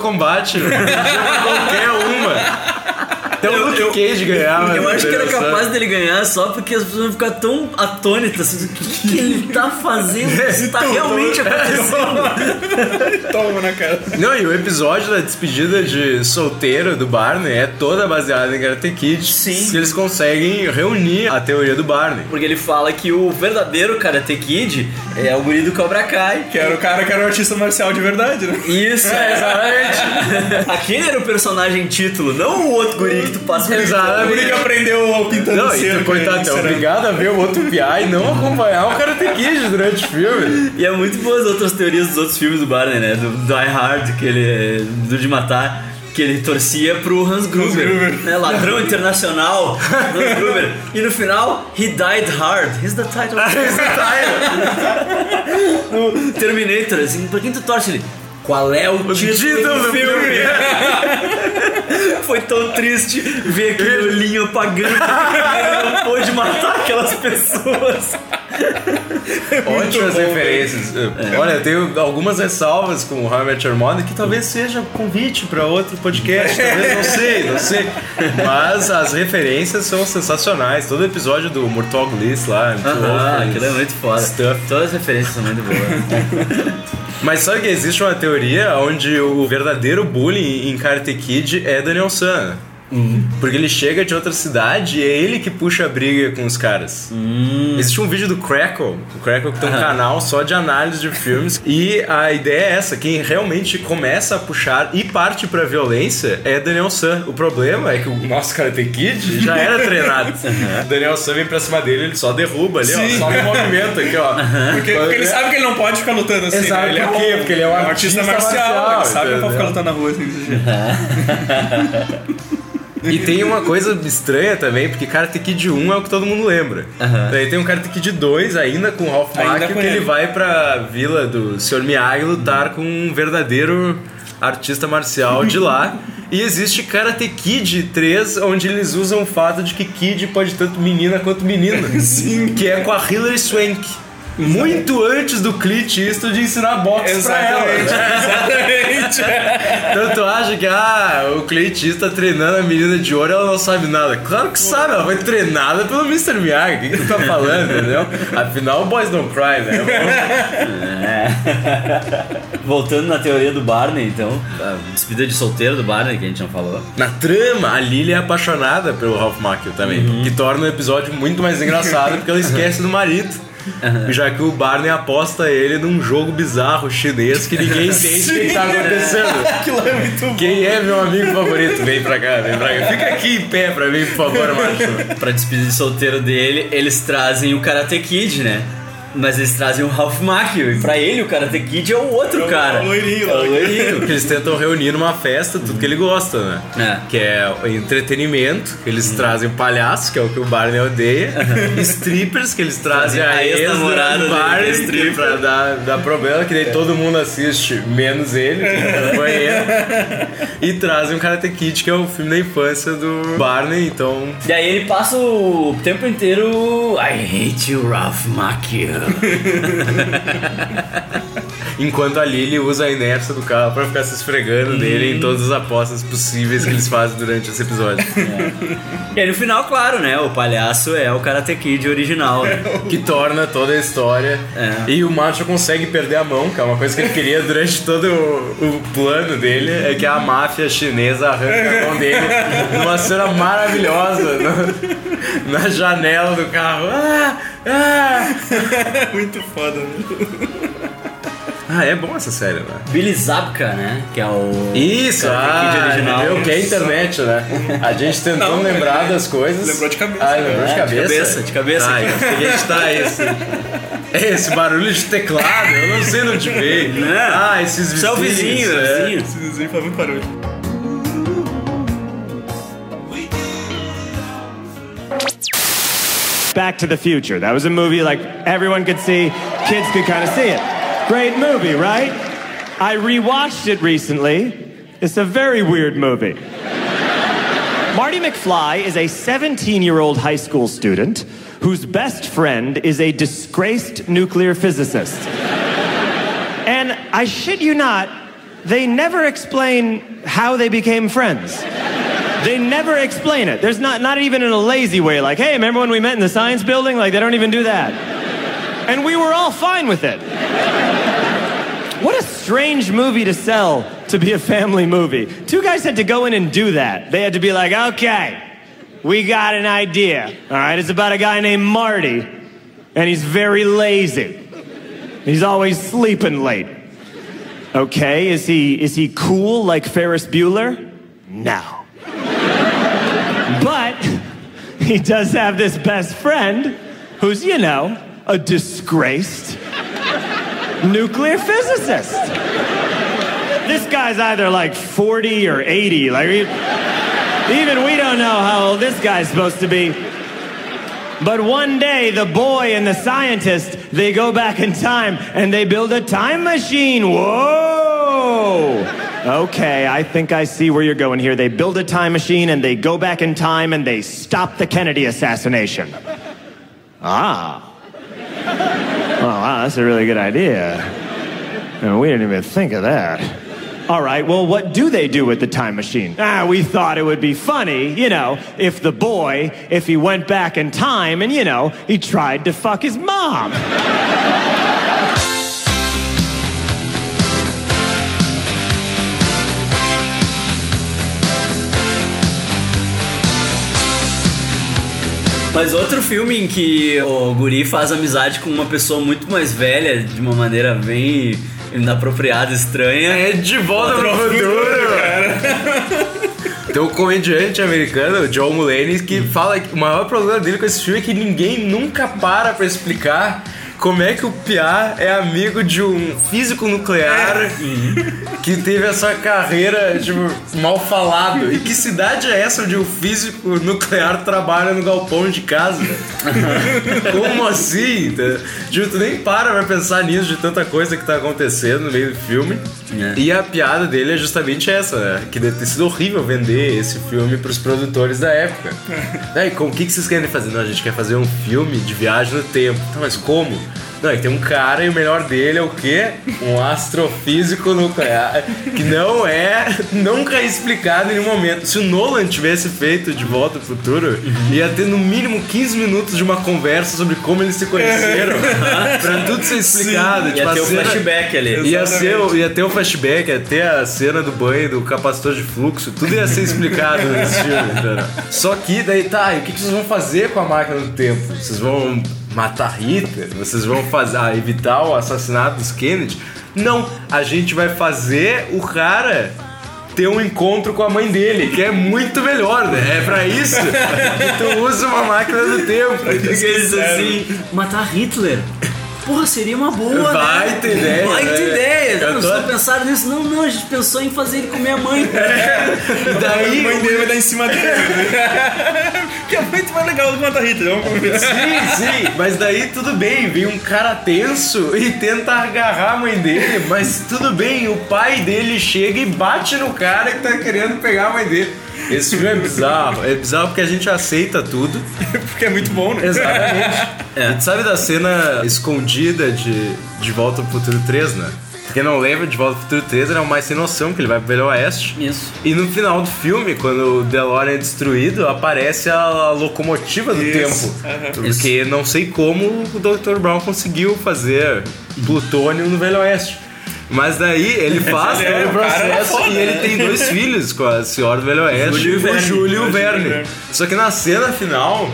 Kombat. velho. Chama qualquer uma. Até o Luke Cage ganhava. Eu né, acho que era San. capaz dele ganhar só porque as pessoas vão ficar tão atônitas. assim, O que, que ele tá fazendo? Isso tá realmente acontecendo. Toma na cara. Não, e o episódio da despedida de solteiro do Barney é toda baseada em Karate Kid. Sim. Que eles conseguem reunir a teoria do Barney. Porque ele fala que o verdadeiro Karate Kid é o guri do Cobra Kai. Que era o cara que era um artista marcial de verdade, né? Isso, é, exatamente. Aquele era o personagem título, não o outro guri que tu passa por O Exatamente. guri que aprendeu pintando Não, cera. tu, coitado, é obrigado a ver o outro PI e não acompanhar o Karate Kid durante o filme. E é muito boas as outras teorias dos outros filmes do Barney, né? Do Die Hard, que ele. do de matar. Que ele torcia pro Hans Gruber, Gruber. né? Ladrão internacional, Hans Gruber. E no final, he died hard. He's the title. no Terminator, assim, pra quem tu torce ele? Qual é o título, título do do filme? Foi tão triste ver aquele olhinho apagando. Ele não pôde matar aquelas pessoas. Ótimas referências. Olha, eu tenho algumas ressalvas com o Your Mother que talvez seja convite para outro podcast, talvez, não sei, não sei. Mas as referências são sensacionais. Todo episódio do Murtog List lá, muito Ah, louco, aquilo é muito foda. Stuff. Todas as referências são muito boas. Mas sabe que existe uma teoria onde o verdadeiro bullying em Karate Kid é Daniel San. Porque ele chega de outra cidade e é ele que puxa a briga com os caras. Existe um vídeo do Crackle, o Crackle que tem um canal só de análise de filmes. E a ideia é essa: quem realmente começa a puxar e parte pra violência é Daniel San. O problema é que o nosso Karate Kid já era treinado. Daniel San vem pra cima dele, ele só derruba ali, Sim. ó, só no movimento aqui, ó. Porque, porque ele sabe que ele não pode ficar lutando assim. Exato, né? Ele é por quê? um- Porque ele é um artista, artista marcial. marcial, Ele sabe que não pode ficar lutando na rua assim desse jeito. E tem uma coisa estranha também, porque Karate Kid 1 é o que todo mundo lembra. Aham. Daí tem um Karate Kid 2 ainda com o Ralph Macchio que ele ele. vai pra vila do Sr. Miyagi lutar com um verdadeiro artista marcial de lá. E existe Karate Kid 3, onde eles usam o fato de que Kid pode tanto menina quanto menino. Sim. Que é com a Hilary Swank. Muito antes do Clint Eastwood ensinar boxe pra ela. Exatamente. Tu acha que ah, o Clint Eastwood tá treinando a menina de ouro ela não sabe nada. Claro que sabe, ela foi treinada pelo Mr. Miyagi. O que, que tu tá falando, entendeu? Afinal, Boys Don't Cry, né? Voltando na teoria do Barney, então, a despedida de solteiro do Barney, que a gente não falou. Na trama, a Lily é apaixonada pelo Ralph Macchio também. Que torna o episódio muito mais engraçado porque ela esquece do marido. Já que o Barney aposta ele num jogo bizarro chinês que ninguém entende o que tá acontecendo. Aquilo é muito bom. Quem é meu amigo favorito? Vem pra cá, vem pra cá. Fica aqui em pé pra mim, por favor, macho. Pra despedida de solteiro dele, eles trazem o Karate Kid, né? Mas eles trazem o Ralph Macchio. E pra ele, o Karate Kid é o outro o- cara. o loirinho É o loirinho. Porque eles tentam reunir numa festa tudo que ele gosta, né? É. Que é entretenimento, que eles trazem o palhaço, que é o que o Barney odeia, strippers, que eles trazem a, A ex-namorada ex do Barney, que é stripper. pra dar, dar problema, que daí todo mundo assiste, menos ele, que é o banheiro. E trazem o Karate Kid, que é o filme da infância do Barney, então... E aí ele passa o tempo inteiro. I hate you, Ralph Macchio. Enquanto a Lily usa a inércia do carro pra ficar se esfregando nele em todas as apostas possíveis que eles fazem durante esse episódio. E aí no final, claro, né? O palhaço é o Karate Kid original. né? que torna toda a história. É. E o macho consegue perder a mão, que é uma coisa que ele queria durante todo o, o plano dele, é que a máfia chinesa arranca a mão dele numa cena maravilhosa no- na janela do carro. Ah, ah. É muito foda, velho. Ah, é bom essa série, né? Billy Zabka, né? Que é o. Isso, ah, Kid original. Que é internet, né? A gente tentou Não, lembrar ele das coisas. lembrou de cabeça, Ah, né? lembrou de É, de cabeça? cabeça, de cabeça. Ah, eu queria editar esse. Esse barulho de teclado, eu não sei de onde veio. Né? Ah, esses vizinhos. Só o vizinho, é. vizinho. Esse vizinho faz muito barulho. Back to the Future. That was a movie like everyone could see, kids could kind of see it. Great movie, right? I rewatched it recently. It's a very weird movie. Marty McFly is a 17 year old high school student whose best friend is a disgraced nuclear physicist. And I shit you not, they never explain how they became friends. They never explain it. There's not, not even in a lazy way, like, hey, remember when we met in the science building? Like, they don't even do that. And we were all fine with it. What a strange movie to sell to be a family movie. Two guys had to go in and do that. They had to be like, okay, we got an idea. All right, it's about a guy named Marty, and he's very lazy. He's always sleeping late. Okay, is he is he cool like Ferris Bueller? No. he does have this best friend who's, you know, a disgraced nuclear physicist. This guy's either like 40 or 80. Like, even we don't know how old this guy's supposed to be. But one day, the boy and the scientist, they go back in time and they build a time machine. Whoa! Okay, I think I see where you're going here. They build a time machine and they go back in time and they stop the Kennedy assassination. Ah. Oh, wow, that's a really good idea. And we didn't even think of that. All right, well, what do they do with the time machine? Ah, we thought it would be funny, you know, if the boy, if he went back in time and, you know, he tried to fuck his mom. Mas outro filme em que o Guri faz amizade com uma pessoa muito mais velha, de uma maneira bem inapropriada, estranha. É de volta pro futuro, cara. Tem um comediante americano, o John Mulaney, que fala que o maior problema dele com esse filme é que ninguém nunca para pra explicar como é que o Piá é amigo de um físico nuclear que teve essa carreira, tipo, mal falado. E que cidade é essa onde o físico nuclear trabalha no galpão de casa? Como assim? Tipo, tu nem para pra pensar nisso de tanta coisa que tá acontecendo no meio do filme. É. E a piada dele é justamente essa, né? Que deve ter sido horrível vender esse filme pros produtores da época. Daí, com o que, que vocês querem fazer? Não, a gente quer fazer um filme de viagem no tempo. Tá, mas como? Não, e tem um cara e o melhor dele é o quê? Um astrofísico nuclear. Que não é. Nunca é explicado em nenhum momento. Se o Nolan tivesse feito De Volta ao Futuro, ia ter no mínimo 15 minutos de uma conversa sobre como eles se conheceram. pra tudo ser explicado. Ia Tipo, a ter o cena- flashback ali. Ia, ser, o- ia ter o flashback, ia ter a cena do banho, do capacitor de fluxo, tudo ia ser explicado nesse filme? Só que daí tá, e o que, que vocês vão fazer com a máquina do tempo? Vocês vão matar Hitler? Vocês vão fazer, ah, evitar o assassinato dos Kennedy? Não, a gente vai fazer o cara ter um encontro com a mãe dele, que é muito melhor, né? É pra isso que tu usa uma máquina do tempo. Porque eles assim, matar Hitler? Porra, seria uma boa, Vai né? ter ideia, Vai ter né? ideia. Eu Não, tô- só pensaram nisso. Não, não, a gente pensou em fazer ele comer a mãe. E A daí mãe dele vai dar em cima dele. que é muito mais legal do que matar Hitler. Vamos conversar. Sim, sim, mas daí tudo bem, vem um cara tenso e tenta agarrar a mãe dele, mas tudo bem, o pai dele chega e bate no cara que tá querendo pegar a mãe dele. Esse filme é bizarro. É bizarro porque a gente aceita tudo. Porque é muito bom, né? Exatamente. A gente sabe da cena escondida de De Volta ao Futuro 3, né? Quem não lembra, De Volta ao Futuro 3 ele é o mais sem noção, que ele vai pro Velho Oeste. Isso. E no final do filme, quando o DeLorean é destruído, aparece a locomotiva do Isso. tempo. Porque não sei como o Dr. Brown conseguiu fazer plutônio no Velho Oeste. Mas daí ele faz Ele é- todo o o processo foda, e ele né? tem dois filhos com a senhora do Velho Oeste, Júlio o Verne. Júlio e o. Verne. Só que na cena final,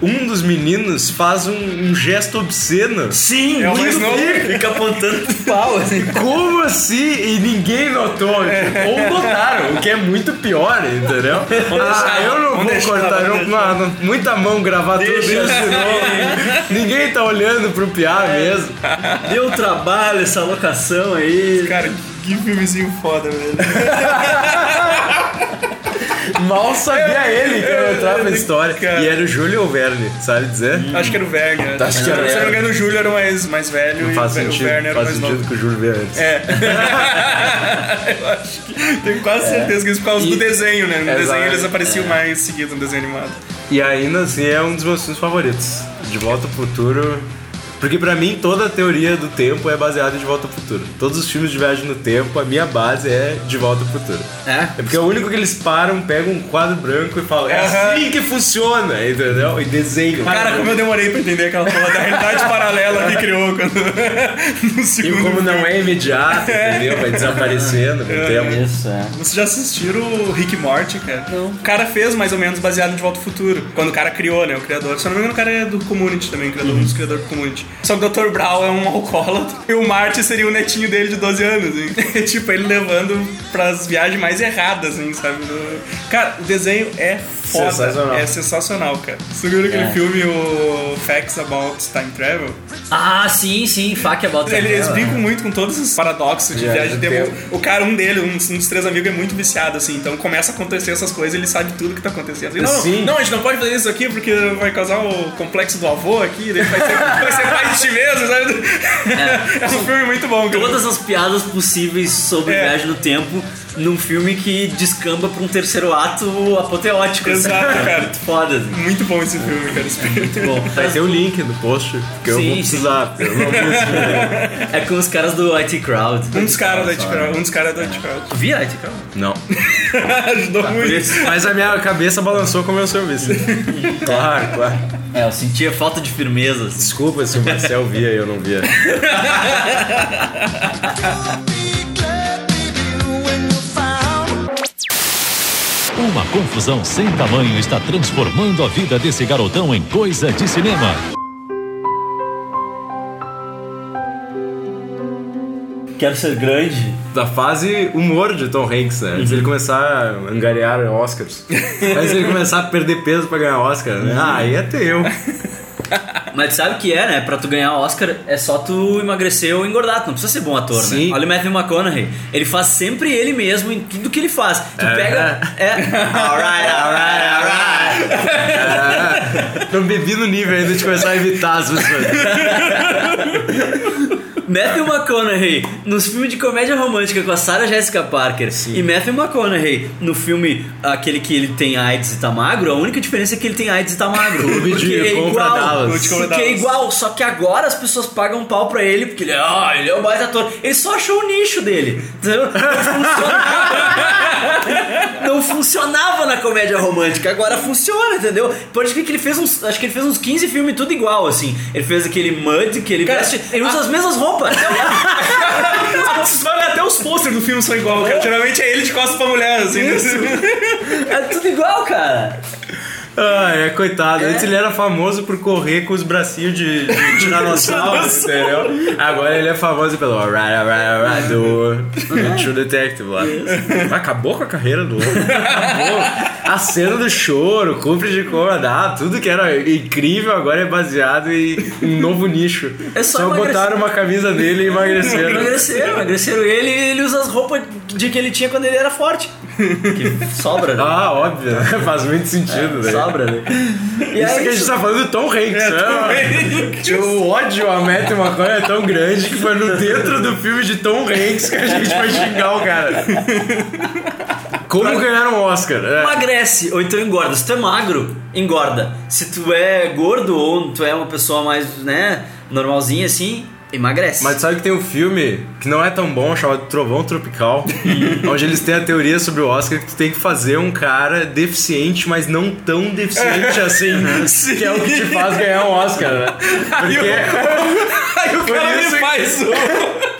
um dos meninos faz um, um gesto obsceno. Sim, É o mais novo. Fica apontando pro pau, assim. Como assim? E ninguém notou. Ou notaram, o que é muito pior, entendeu? ah, eu não vou cortar, não, muita mão gravar tudo isso de novo. Ninguém tá olhando pro piá mesmo. Deu trabalho essa locação aí. Cara, que filmezinho foda, velho. Mal sabia ele que ia entrar pra história. Cara. E era o Júlio ou Verne, sabe dizer? Acho que era o Verne. né? Acho que era Se eu não me engano, o Júlio era o mais, mais velho Não e faz o Ver- sentido, o Verne era o faz mais sentido novo. que o Júlio veio antes. É. eu acho que. Tenho quase certeza que isso por causa E- do desenho, né? No Exato. desenho eles apareciam mais seguido no desenho animado. E ainda assim é um dos meus filmes favoritos. De Volta ao Futuro. Porque pra mim toda a teoria do tempo é baseada em De Volta ao Futuro. Todos os filmes de viagem no tempo, a minha base é De Volta ao Futuro. É? É porque é o único que eles param, pegam um quadro branco e falam, é assim que funciona, entendeu? E desenham. Cara, como eu demorei pra entender aquela porra da realidade paralela que criou quando. no E segundo. como não é imediato, entendeu? Vai desaparecendo com o tempo. Isso, é. Vocês já assistiram o Rick e Morty, cara? Não. O cara fez mais ou menos baseado em De Volta ao Futuro. Quando o cara criou, né? O criador. Se eu não me engano, o cara é do Community também, criador, um dos criadores do Community. Só que o Dr. Brown é um alcoólatra e o Marty seria o netinho dele de 12 anos, hein? tipo, ele levando pras viagens mais erradas, assim, sabe? Cara, o desenho é foda. Sensacional. É sensacional, cara. Você viu aquele É. filme, o Facts About Time Travel? Ah, sim, sim. Fuck about Eles, eles Time brincam muito com todos os paradoxos de Viagem viagem de tempo. O cara, um deles, um, um dos três amigos, é muito viciado, assim. Então começa a acontecer essas coisas, ele sabe tudo que tá acontecendo. Não, não, Sim. não, a gente não pode fazer isso aqui porque vai causar o complexo do avô aqui, daí vai ser, vai ser pai de ti mesmo, sabe? É, um filme muito bom, cara. Todas as piadas possíveis sobre É. viagem no tempo num filme que descamba pra um terceiro ato apoteótico. Exato, sabe? cara. Muito foda. assim. Muito bom esse filme, cara. Esse filme. Muito bom. Vai ter o link no post, porque eu Sim, vou sim. precisar. Eu esse filme. É com os caras do IT Crowd. Um dos caras da It Crowd. Um dos caras da It Crowd. Tu via IT Crowd? Não. Ajudou muito. Mas a minha cabeça balançou como eu sou visto. Claro, claro. É, eu sentia falta de firmeza. assim. Desculpa se o Marcel via e eu não via. Uma confusão sem tamanho está transformando a vida desse garotão em coisa de cinema. Quero ser grande. Da fase humor de Tom Hanks, né? Antes ele começar a angariar Oscars. Antes ele começar a perder peso pra ganhar Oscar, né? Ah, aí é teu. Mas sabe o que é, né? Pra tu ganhar Oscar é só tu emagrecer ou engordar. Tu não precisa ser bom ator, Sim. né? Olha o Matthew McConaughey. Ele faz sempre ele mesmo em tudo que ele faz. Tu É. pega. É. Alright, alright, alright. Não bebi no nível ainda de começar a evitar as pessoas. Matthew McConaughey nos filmes de comédia romântica com a Sarah Jessica Parker e Matthew McConaughey no filme aquele que ele tem AIDS e tá magro, a única diferença é que ele tem AIDS e tá magro. Clube de porque é compra igual. Dallas. De Porque é igual, só que agora as pessoas pagam pau pra ele porque ele, é, ah, ele é o baita ator. Ele só achou o nicho dele. entendeu? Não funcionava. Não funcionava na comédia romântica, agora funciona, entendeu? Pode ver que ele fez uns, acho que ele fez uns 15 filmes tudo igual assim. Ele fez aquele Mud que ele Cara, veste, ele usa as mesmas roupas. Olha, até os posters do filme são igual, cara. Geralmente é ele de costas pra mulher, assim. É tudo igual, cara. Ah, é, coitado. Antes ele era famoso por correr com os bracinhos de, de tiranossauro, entendeu? Agora ele é famoso pelo alright, alright, alright, do, do True Detective lá. Acabou com a carreira do homem. Acabou. A cena do choro, cumpre de comandar, tudo que era incrível agora é baseado em um novo nicho. É só só botaram uma camisa dele e emagreceram. Emagreceram, emagreceram ele e ele usa as roupas de que ele tinha quando ele era forte. Que sobra, né? Ah, óbvio, né? faz muito sentido, né? Sobra, né? E Isso aí, que a gente tá falando do Tom Hanks, né? O ódio a Matthew McConaughey é tão grande que foi no dentro do filme de Tom Hanks que a gente vai xingar o cara. Como pra- ganhar um Oscar? É. Emagrece, ou então engorda. Se tu é magro, engorda. Se tu é gordo ou tu é uma pessoa mais, né, normalzinha assim, emagrece. Mas sabe que tem um filme que não é tão bom, chamado Trovão Tropical, onde eles têm a teoria sobre o Oscar que tu tem que fazer um cara deficiente, mas não tão deficiente assim, que é o que te faz ganhar um Oscar, né? Porque Aí o Por cara isso me faz o.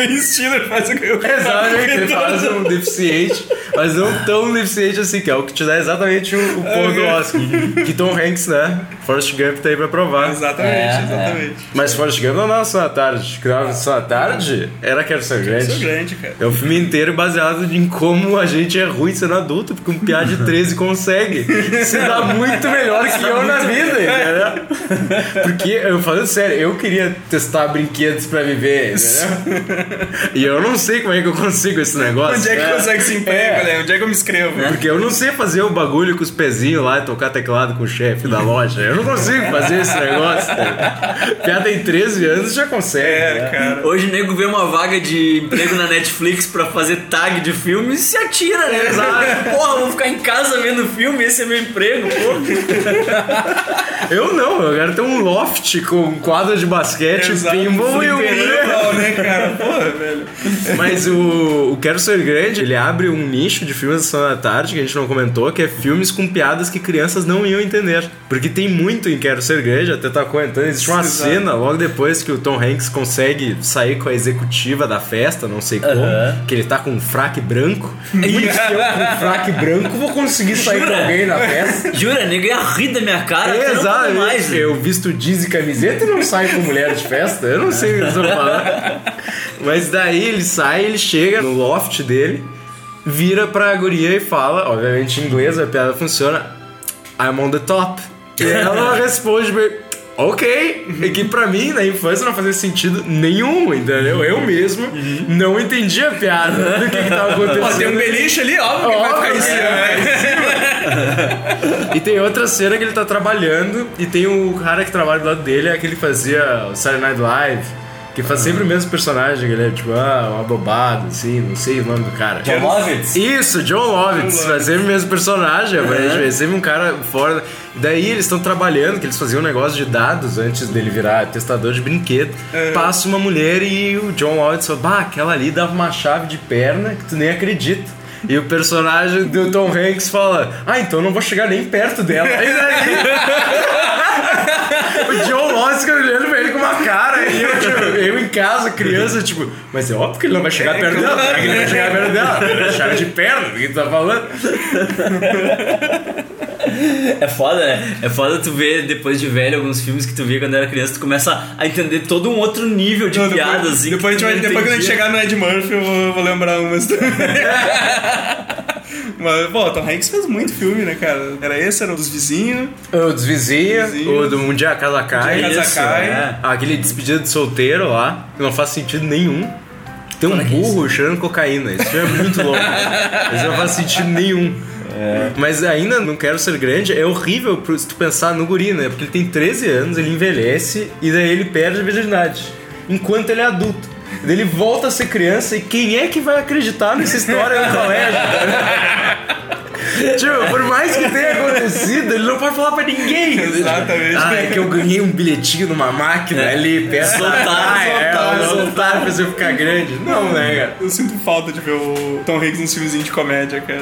O Ben Stiller faz o exatamente ele faz um deficiente, mas não tão deficiente assim, que é o que te dá exatamente o, o ponto do Oscar. Que Tom Hanks, né? Forrest Gump tá aí pra provar. Exatamente, É, exatamente. Mas Forrest Gump não dava só à tarde. O que dava só à tarde era Quero Ser Grande. Sou grande, cara. É o filme inteiro baseado em como a gente é ruim sendo adulto, porque um piá de 13 consegue se dar muito melhor que eu na vida, entendeu? Porque, eu falando sério, eu queria testar brinquedos pra viver, entendeu? E eu não sei como é que eu consigo esse negócio. Onde é que consegue esse emprego, É. né? Onde é que eu me inscrevo? Porque eu não sei fazer o bagulho com os pezinhos lá e tocar teclado com o chefe da loja. Eu não consigo fazer esse negócio. Cara. Piá tem 13 anos e já consegue. É, né? cara. Hoje o nego vê uma vaga de emprego na Netflix pra fazer tag de filme e se atira, né? Exato. Porra, vou ficar em casa vendo filme, esse é meu emprego, porra. Eu não, eu quero ter um loft com quadra de basquete, Exato. pinball e um né, cara? Porra, velho. Mas o, o Quero Ser Grande, ele abre um nicho de filmes da Sessão da Tarde, que a gente não comentou, que é filmes com piadas que crianças não iam entender. Porque tem muito em Quero Ser Grande, até tá comentando, existe uma Exato. cena logo depois que o Tom Hanks consegue sair com a executiva da festa, não sei como, que ele tá com um fraque branco. E eu com um fraque branco vou conseguir sair com Jura? alguém na festa. Jura, nego ia rir da minha cara. Exato, mais. eu visto jeans e camiseta e não saio com mulher de festa. Eu não sei o que eu tô falando. Mas daí ele sai, ele chega no loft dele, vira pra guria e fala, obviamente em inglês, a piada funciona, I'm on the top. E ela responde bem, ok. E que pra mim, na infância, não fazia sentido nenhum, entendeu? Eu mesmo não entendi a piada do que, que tava acontecendo. Ó, tem um beliche ali, óbvio que vai ficar em cima. é. E tem outra cena que ele tá trabalhando e tem o cara que trabalha do lado dele, é aquele que fazia o Saturday Night Live, que faz sempre o mesmo personagem, que ele é tipo, ah, uma bobada, assim, não sei o nome do cara. John Lovitz? Isso, John Lovitz, faz sempre o mesmo personagem, aparentemente, é sempre um cara fora. Daí eles estão trabalhando, que eles faziam um negócio de dados antes dele virar testador de brinquedo. Passa uma mulher e o John Lovitz fala, bah, aquela ali dava uma chave de perna que tu nem acredita. E o personagem do Tom Hanks fala: Ah, então eu não vou chegar nem perto dela. E daí, o John Lovitz fica olhando pra ele com uma cara. E eu, tipo, casa, criança, tipo, mas é óbvio que ele não vai chegar perto dela. É que ele não vai chegar perto dela? Chave de perna, o que tu tá falando? É foda, né? É foda tu ver depois de velho alguns filmes que tu via quando era criança, tu começa a entender todo um outro nível de Não, piadas, depois, assim. depois, que a gente vai- depois quando a gente chegar no Ed Murphy, eu vou, vou lembrar umas também. Mas, pô, o Tom Hanks fez muito filme, né, cara? Era esse, era o dos vizinhos. O dos vizinhos, o do Um Dia a Casa Cai. Um Dia a Casa Isso, Cai. é. Aquele despedida de solteiro lá, que não faz sentido nenhum. Tem um burro cheirando cocaína. Isso é muito louco. Isso não faz sentido nenhum. Mas ainda não quero ser grande, é horrível se tu pensar no guri, né? Porque ele tem 13 anos, ele envelhece e daí ele perde a virgindade. Enquanto ele é adulto. Ele volta a ser criança e quem é que vai acreditar nessa história no colégio? Tipo, por mais que tenha acontecido, ele não pode falar pra ninguém. Exatamente. Ah, é que eu ganhei um bilhetinho numa máquina ali perto. Soltaram, ah, é, soltaram, soltaram pra você ficar grande. Não, né, cara? Eu sinto falta de ver o Tom Hanks nos filmezinhos de comédia, cara.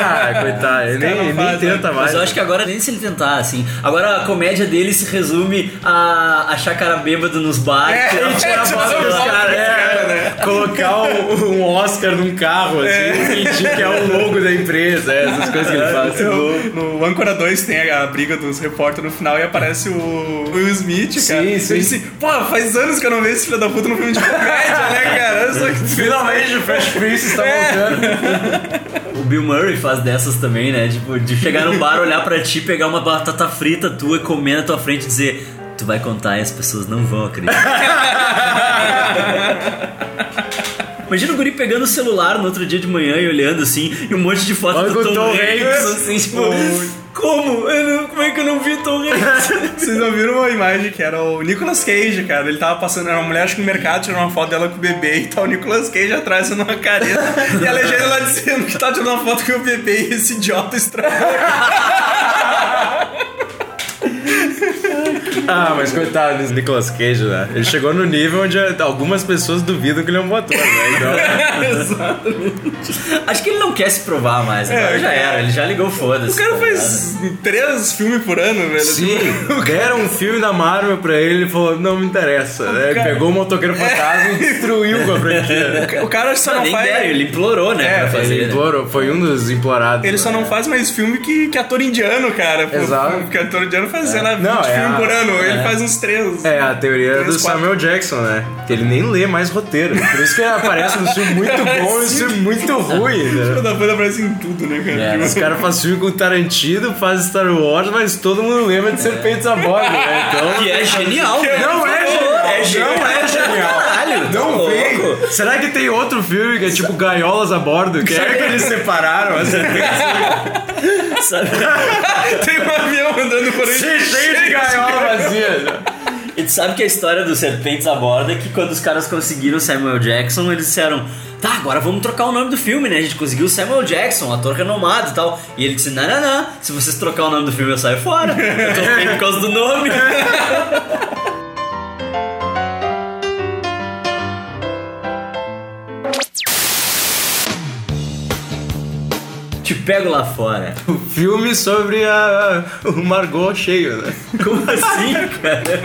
Ah, coitado, ele nem, nem tenta mais. Mas eu acho que agora nem se ele tentar, assim. Agora a comédia dele se resume a achar cara bêbado nos bares. É, tirar e tirar foto dos caras. É, colocar um, um Oscar num carro, assim, e fingir que é o logo da empresa, é, essas coisas que ele faz. No, no Âncora 2 tem a, a briga dos repórteres no final e aparece o Will Smith, cara. Sim, sim. Eu disse, pô, faz anos que eu não vejo esse filho da puta no filme de comédia, né, cara? Só que Finalmente o Fresh Prince está voltando. O Bill Murray faz dessas também, né? Tipo, de chegar no bar, olhar pra ti, pegar uma batata frita tua e comer na tua frente e dizer. Tu vai contar e as pessoas não vão acreditar. Imagina o guri pegando o celular no outro dia de manhã e olhando assim, e um monte de foto Olha do Tom, Tom Hanks, Hanks. assim, tipo, Como? Não- como é que eu não vi Tom Hanks? Vocês não viram uma imagem que era o Nicolas Cage, cara? Ele tava passando, era uma mulher acho que no mercado, tirou uma foto dela com o bebê e tá o Nicolas Cage atrás numa careta. e a legenda lá dizendo que tá tirando uma foto com o bebê e esse idiota estragou. Ah, mas coitado do Nicolas Cage, né? Ele chegou no nível onde algumas pessoas duvidam que ele é um ator, né? Então, Acho que ele não quer se provar mais. Agora É, já era, ele já ligou foda-se. O cara faz três filmes por ano, velho. sim, Tipo, deram um filme da Marvel pra ele e falou, não me interessa. né? Ele cara- pegou o motoqueiro fantasma e destruiu com a franquia. O cara só Não, não faz. ele implorou, né, É, pra fazer. Ele né? implorou, foi um dos implorados. Ele só não faz mais filme que, que ator indiano, cara. Exato. Porque ator indiano faz, sei lá, 20 Não, é por ano. Ele faz uns três. É, a teoria Três, do quatro. Samuel Jackson, né? Que ele nem lê mais roteiro. Por isso que ele aparece no filme muito bom e no filme muito ruim, né? Toda banda aparece em tudo, né, cara? É, Tipo, Os caras fazem filme com o Tarantino, fazem Star Wars, mas todo mundo lembra de Serpentes a Bordo, né? Então... Que é genial, né? Não é genial, É genial. não é genial. Será que tem outro filme que é tipo Gaiolas a Bordo? Que é que eles separaram as? Sabe? Tem um avião andando por aí. Cheio de gaiola vazia. E tu sabe que a história dos Serpentes a Bordo é que quando os caras conseguiram Samuel Jackson, eles disseram: tá, agora vamos trocar o nome do filme, né? A gente conseguiu o Samuel Jackson, ator renomado e tal. E ele disse: não, não, não, se vocês trocar o nome do filme eu saio fora. Eu troquei por causa do nome. Pego lá fora. O filme sobre a, o Margot cheio, né? Como assim, cara?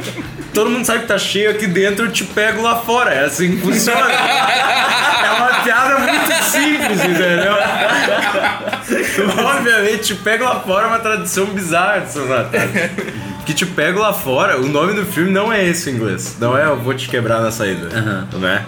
Todo mundo sabe que tá cheio aqui dentro, eu te pego lá fora. É assim que funciona. é uma piada muito simples, entendeu? Obviamente, te pego lá fora é uma tradução bizarra de São Natal. Que te pego lá fora, o nome do filme não é esse em inglês. Não é eu vou te quebrar na saída. Né?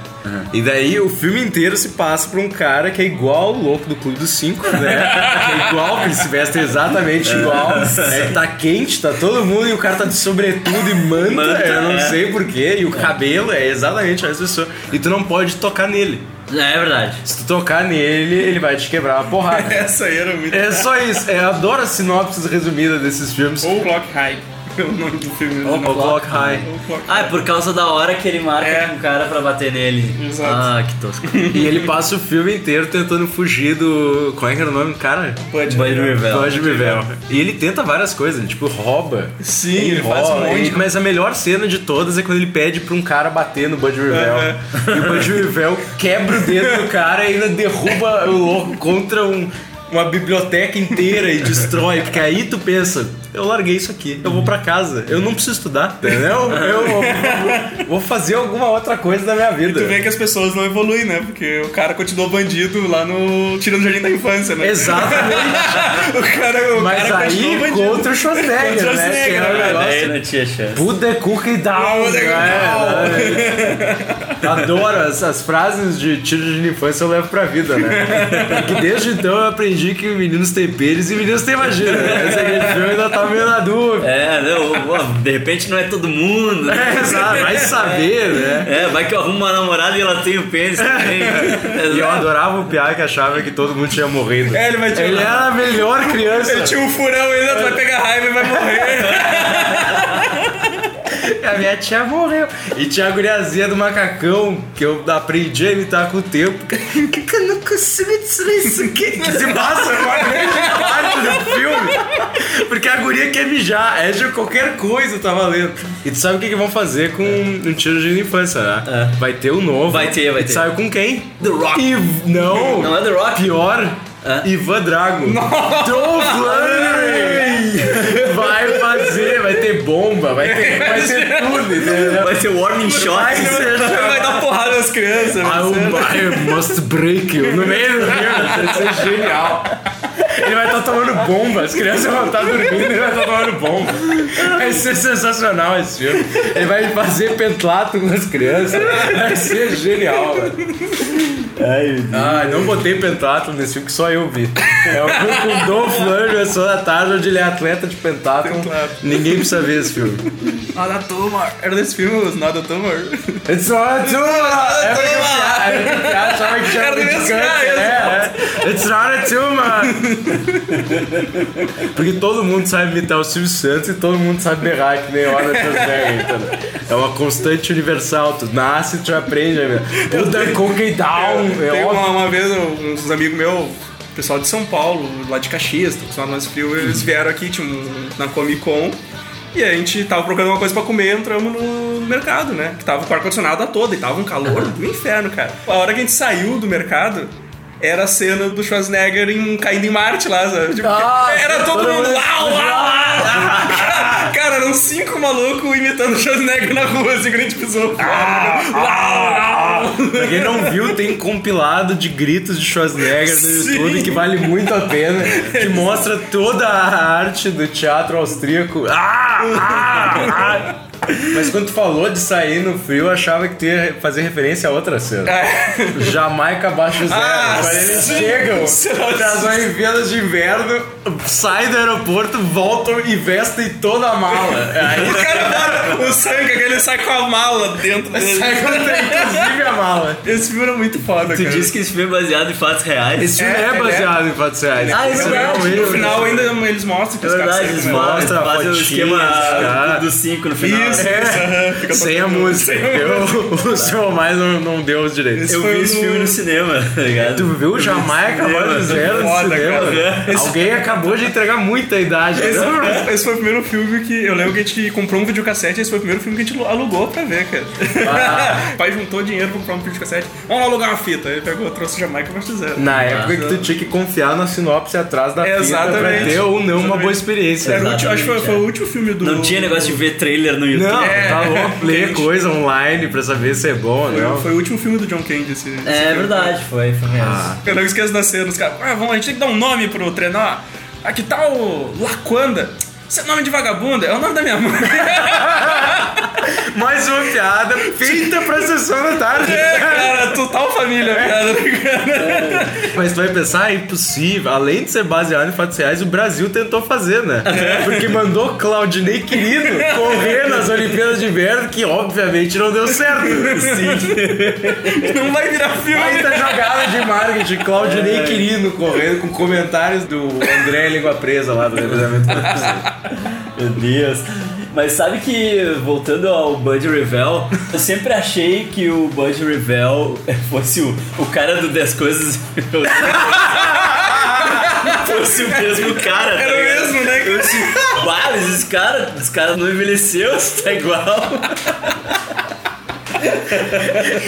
E daí o filme inteiro se passa por um cara que é igual o louco do Clube dos Cinco, né? Que é igual, que ele se veste exatamente igual. É, tá quente, tá todo mundo e o cara tá de sobretudo e manta, Manta, eu não é. sei porquê. E o cabelo é exatamente essa pessoa. E tu não pode tocar nele. É verdade. Se tu tocar nele, ele vai te quebrar uma porrada. Essa aí era muito. É só isso. Eu adoro as sinopses resumidas desses filmes. Ou Clock High. O nome do filme. O Clock High. Clock Ah, é por causa da hora que ele marca É. com o cara pra bater nele. Exato. Ah, que tosco. E ele passa o filme inteiro tentando fugir do. Como é que era o nome do cara? Bud. Bud Revell. Bud Revell. E ele tenta várias coisas, ele, tipo, rouba. Sim, ele faz um rouba, monte. Mas a melhor cena de todas é quando ele pede pra um cara bater no Bud Revell. E o Bud Revell quebra o dedo do cara e ainda derruba o louco contra um- uma biblioteca inteira e destrói. Porque aí tu pensa, eu larguei isso aqui, eu vou pra casa, eu não preciso estudar, entendeu? Eu vou, fazer alguma outra coisa da minha vida. Tu vê que as pessoas não evoluem, né? Porque o cara continuou bandido lá no Tira no Jardim da Infância, né? Exatamente. O cara, o Mas cara aí contra o Schwarzenegger, Contra o né? Que é Schwarzenegger, um né? negócio não tinha chance. Cookie down. The né? Adoro essas frases de tiro de infância eu levo pra vida, né? Porque desde então eu aprendi que meninos têm pênis e meninos têm vagina. Né? Esse aqui filme ainda tá meio na dúvida. É, não, pô, de repente não é todo mundo. né? É, sabe? Vai saber, né? É, vai que eu arrumo uma namorada e ela tem o pênis também. E eu adorava o Piá que achava que todo mundo tinha morrido. É, ele vai te Ele era a melhor criança. Ele tinha um furão ainda, tu vai pegar raiva e vai morrer. A minha tia morreu. E tinha a guriazinha do macacão que eu aprendi a imitar com o tempo. Que eu não consigo dizer isso aqui. Que se passa grande parte do filme. Porque a guria quer mijar. É de qualquer coisa, tá valendo. E tu sabe o que, que vão fazer com um tiro de infância, né? Vai ter o novo. Vai ter, vai ter. sabe com quem? The Rock. E... Não. Não é The Rock? Pior. Ivan Drago. Dolph Lundgren. Ter bomba, vai ter, vai ter tudo, entendeu? Vai ser warning shot. Vai ser vai dar porrada nas crianças. I, ser- I must break you. No meio do filme, vai ser genial. Ele vai estar tomando bomba, as crianças vão estar dormindo e ele vai estar tomando bomba. Vai ser sensacional esse filme. Ele vai fazer pentlato com as crianças. Vai ser genial, velho. Ah, não botei pentatlo nesse filme que só eu vi. É o filme com Dolph Lundgren, Sessão da Tarde, onde ele é atleta de pentatlo. Ninguém precisa ver esse filme. Not a tumor. Era desse filme, os Not a tumor. It's not a tumor! É porque o piada- é achava que do de mesmo câncer, né? É. It's not a tumor! Porque todo mundo sabe imitar o Silvio Santos e todo mundo sabe berrar que nem hora entendeu? É uma constante universal. Tu nasce e tu aprende, né? O The Cookie Down! É Tem óbvio. uma, uma vez uns amigos meus, pessoal de São Paulo, lá de Caxias, acostumado mais frio, eles vieram aqui um- na Comic Con e a gente tava procurando uma coisa pra comer, entramos no mercado, né? Que tava com o ar-condicionado a toda e tava um calor do inferno, cara. A hora que a gente saiu do mercado, era a cena do Schwarzenegger em, caindo em Marte lá, sabe? Tipo, Ah, era todo mundo mundo- lá, lá, lá, lá. Cara, eram cinco malucos imitando o Schwarzenegger na rua, assim, que a gente pisou. Lá, lá, lá. Pra quem não viu, tem compilado de gritos de Schwarzenegger no. YouTube que vale muito a pena, que mostra toda a arte do teatro austríaco. Ah, ah, ah. Mas quando tu falou de sair no frio, eu achava que tu ia fazer referência a outra cena. Jamaica abaixo zero. Ah, eles sim. chegam Sim. nas Olimpíadas de Inverno, saem do aeroporto, voltam e vestem toda a mala. Aí O cara bota o sangue, aquele sai com a mala dentro dele. sai com inclusive a mala. Esse filme era muito foda, Tu cara. disse que esse filme é baseado em fatos reais. Esse filme É, é, ele baseado em fatos reais. Ah, isso é No final ainda eles mostram que É os caras verdade, eles mostram. fazem, a fazem o esquema cara. do 5 no final. Isso, É. isso, fica Sem a música. Eu, o seu mais não, não deu os direitos. Esse Eu vi esse no- filme no cinema, tá ligado? Tu viu Jamaica cinema. abaixo zero no Foda, cinema? cara. Alguém acabou de entregar muita idade. Esse né? foi, esse foi o primeiro filme que eu lembro que a gente comprou um videocassete. Esse foi o primeiro filme que a gente alugou pra ver, cara. Ah. o pai juntou dinheiro pra comprar um videocassete. Vamos alugar uma fita. Ele pegou, trouxe Jamaica pra zero. Na época que tu tinha que confiar na sinopse atrás da fita pra Exatamente. ter ou não uma boa experiência. Era o último, acho que foi, Exatamente, foi o é. último filme do. Não tinha negócio de ver trailer no YouTube. Não, É, tá louco. Ler coisa online pra saber se é bom ou não. Foi o último filme do John Candy, esse. esse É filme. verdade, foi, foi mesmo. Eu não esqueço da cena, os caras, ah, vamos, a gente tem que dar um nome pro trenó. Aqui tá o Laquanda. Esse é nome de vagabunda, é o nome da minha mãe. Mais uma piada feita pra sessão da tarde. É, cara, total família, cara. Mas tu vai pensar, é impossível. Além de ser baseado em fatos reais, o Brasil tentou fazer, né? Porque mandou Claudinei querido correr nas Olimpíadas de Inverno, que obviamente não deu certo. Não vai virar filme. Baita jogada de marketing, Claudinei querido correndo com comentários do André Língua Presa lá do revezamento. Meu Deus. Mas sabe que, voltando ao Bud Revell, eu sempre achei que o Bud Revell fosse o, o cara do 10 coisas. fosse o mesmo cara. tá Era o ligado? mesmo, né? Eu assim, "Bah, mas esse cara, esse cara não envelheceu, tá igual.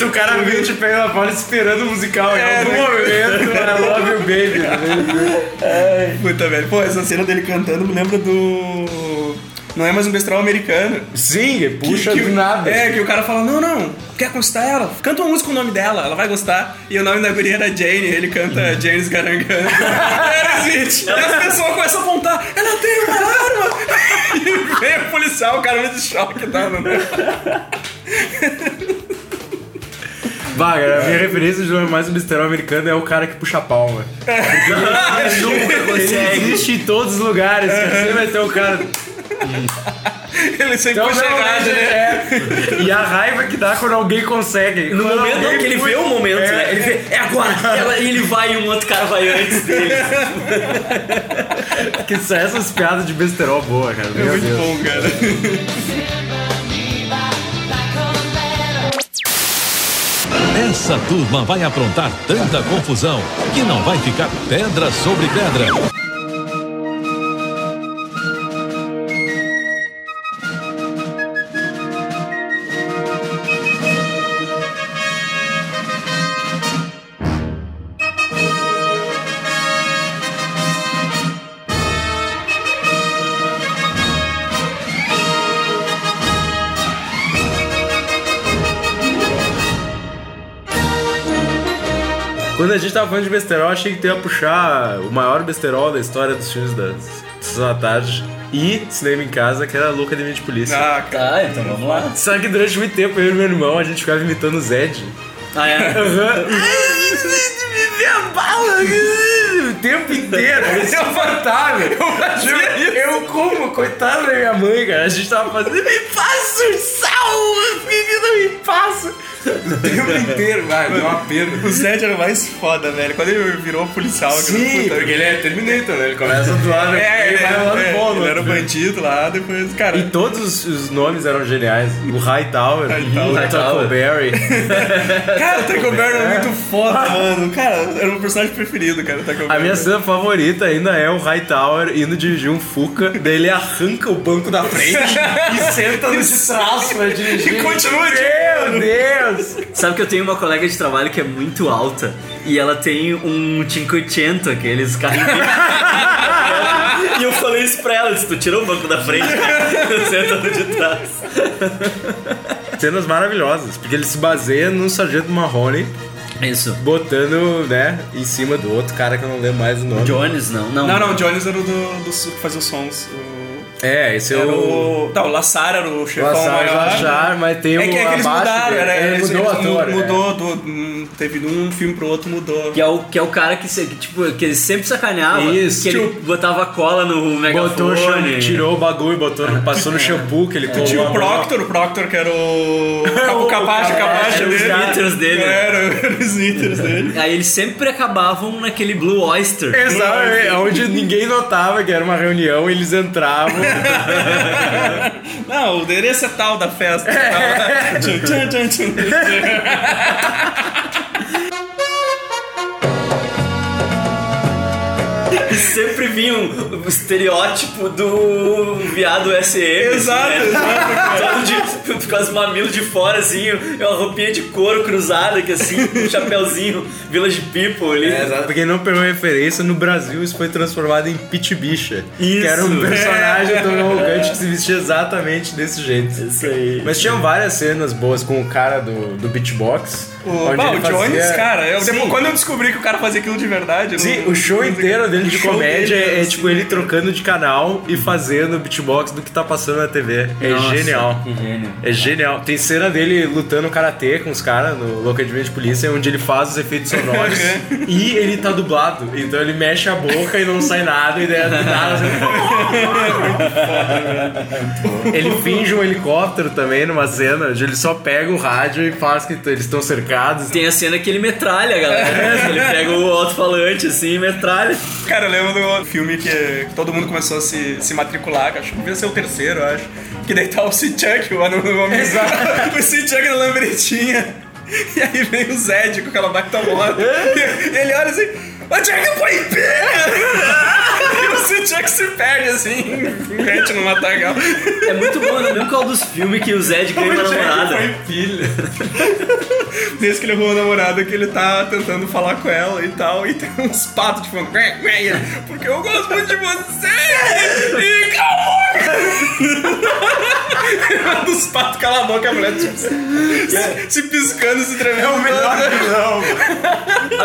o cara viu te pega na bola esperando o musical em É, algum né? momento. I love you, baby. Puta, velho. Pô, essa cena dele cantando me lembra do. Não é mais um besterol americano. Sim, puxa que, do nada. É, que o cara fala: Não, não, quer conquistar ela? Canta uma música com o nome dela, ela vai gostar. E o nome da guria era Jane, ele canta James Garangano. Aerosmith. E as pessoas começam a apontar: Ela tem uma arma! E vem o policial, o cara meio de choque, tá? Né? Bah, cara, a minha referência de mais besterol americano é o cara que puxa a palma. Ele nunca consegue. Ele existe em todos os lugares, cara. Sempre vai ter o cara. Ele sempre Então, puxa não, a né? é. E a raiva que dá quando alguém consegue. No Quando momento que ele vê o momento, É. né? Ele vê, é agora, é agora, e ele vai e um outro cara vai antes dele. Que são essas piadas de besterol boa, cara. É Meu muito Deus. bom, cara. Essa turma vai aprontar tanta confusão que não vai ficar pedra sobre pedra. A gente tava falando de besterol, achei que tu ia puxar o maior besterol da história dos filmes da Sessão da Tarde e Cinema em Casa, que era a Louca de de Polícia. Ah, cara. Tá, então vamos lá. Sabe que durante muito tempo eu e meu irmão a gente ficava imitando o Zed. Ah, é? me dê a bala! O tempo inteiro, é insuportável. Eu, eu como, coitado da minha mãe, cara. A gente tava fazendo, me passa o sal, menina, me passa. O tempo inteiro, vai, deu uma pena. O Zed era o mais foda, velho. Quando ele virou policial, Sim, puta, porque ele é Terminator, né? Ele começa do lado, É, ele, vai era- lá no é, bom, ele era bandido lá, depois, cara. E todos os, os nomes eram geniais. O Hightower, Hightower. o Tackleberry. Cara, o Taco Bell era muito foda, mano. Cara, era o meu personagem preferido, cara, o Taco A minha cena favorita ainda é o Hightower indo dirigir um Fuca, daí ele arranca o banco da frente e senta no de trás pra dirigir. E continua Meu Deus! Sabe que eu tenho uma colega de trabalho que é muito alta e ela tem um 500, aqueles carrinhos. e eu falei isso pra ela, disse, tu tirou o banco da frente, senta no de trás. Cenas maravilhosas, porque ele se baseia no Sargento Marrone Isso. botando, né, em cima do outro cara que eu não lembro mais o nome. Jones, não. Não, Não, não, o Jones era o do, do que fazia os sons. O... É, esse é o... o. Não, o Lassar era o chefão Lassar, maior. Lassar, mas tem É o que, é que eles abaixo mudaram, dele. era, É, eles- mudou o eles ator, Mudou, do, hum, teve de um filme pro outro, mudou. Que é, o, que é o cara que, tipo, que ele sempre sacaneava. Isso. Que ele botava cola no megafone. Botou tirou o bagulho, botou, passou no shampoo que ele a o. Proctor, o Proctor que era o. o capacho, o capacho Era os dele. knitters dele. Era, era os knitters dele. Aí eles sempre acabavam naquele Blue Oyster. Exato, é, onde ninguém notava que era uma reunião, eles entravam. Não, o endereço é tal da festa. É. Tchum, tchum, tchum, sempre vinha um, o estereótipo do viado SM. Exato, assim, né? exato, de, com as mamilos de fora, assim, uma roupinha de couro cruzada, que assim, um chapéuzinho, Village People ali. É, exato. Pra quem não pegou referência, no Brasil isso foi transformado em Pit Bicha. Isso. Que era um personagem É. tão arrogante que se vestia exatamente desse jeito. Isso aí. Mas tinham várias cenas boas com o cara do, do beatbox. O, onde bah, ele o Jones, fazia- cara, eu, depois, quando eu descobri que o cara fazia aquilo de verdade. Sim, não- o show inteiro dele de comédia dele, é, assim. tipo ele trocando de canal e fazendo beatbox do que tá passando na TV. É Nossa, genial. Que gênio. É genial. Tem cena dele lutando karatê com os caras no Advento de Polícia, onde ele faz os efeitos sonoros e ele tá dublado. Então ele mexe a boca e não sai nada, e daí do nada assim, Ele finge um helicóptero também numa cena, onde ele só pega o rádio e faz que eles estão cercados. Tem a cena que ele metralha a galera. né? Ele pega o alto-falante assim e metralha. Cara, eu lembro do filme que, todo mundo começou a se, se matricular, que acho que devia ser o terceiro, eu acho. Que daí tá o C-Chuck, o homem. o C-Chuck na lambretinha. E aí vem o Zed com aquela baita moto. e ele olha assim, o Chuck foi pega! E o C-Chuck se perde assim, mete no matagal. É muito bom, né? Mesmo qual dos filmes que o Zed ganha uma namorada. foi pilha. Desde que ele arrumou a namorada que ele tá tentando falar com ela e tal, e tem uns patos ele, Porque eu gosto muito de você! E cala a boca! Dos patos cala a boca, a mulher tipo, se, se piscando, se tremendo. É o melhor vilão.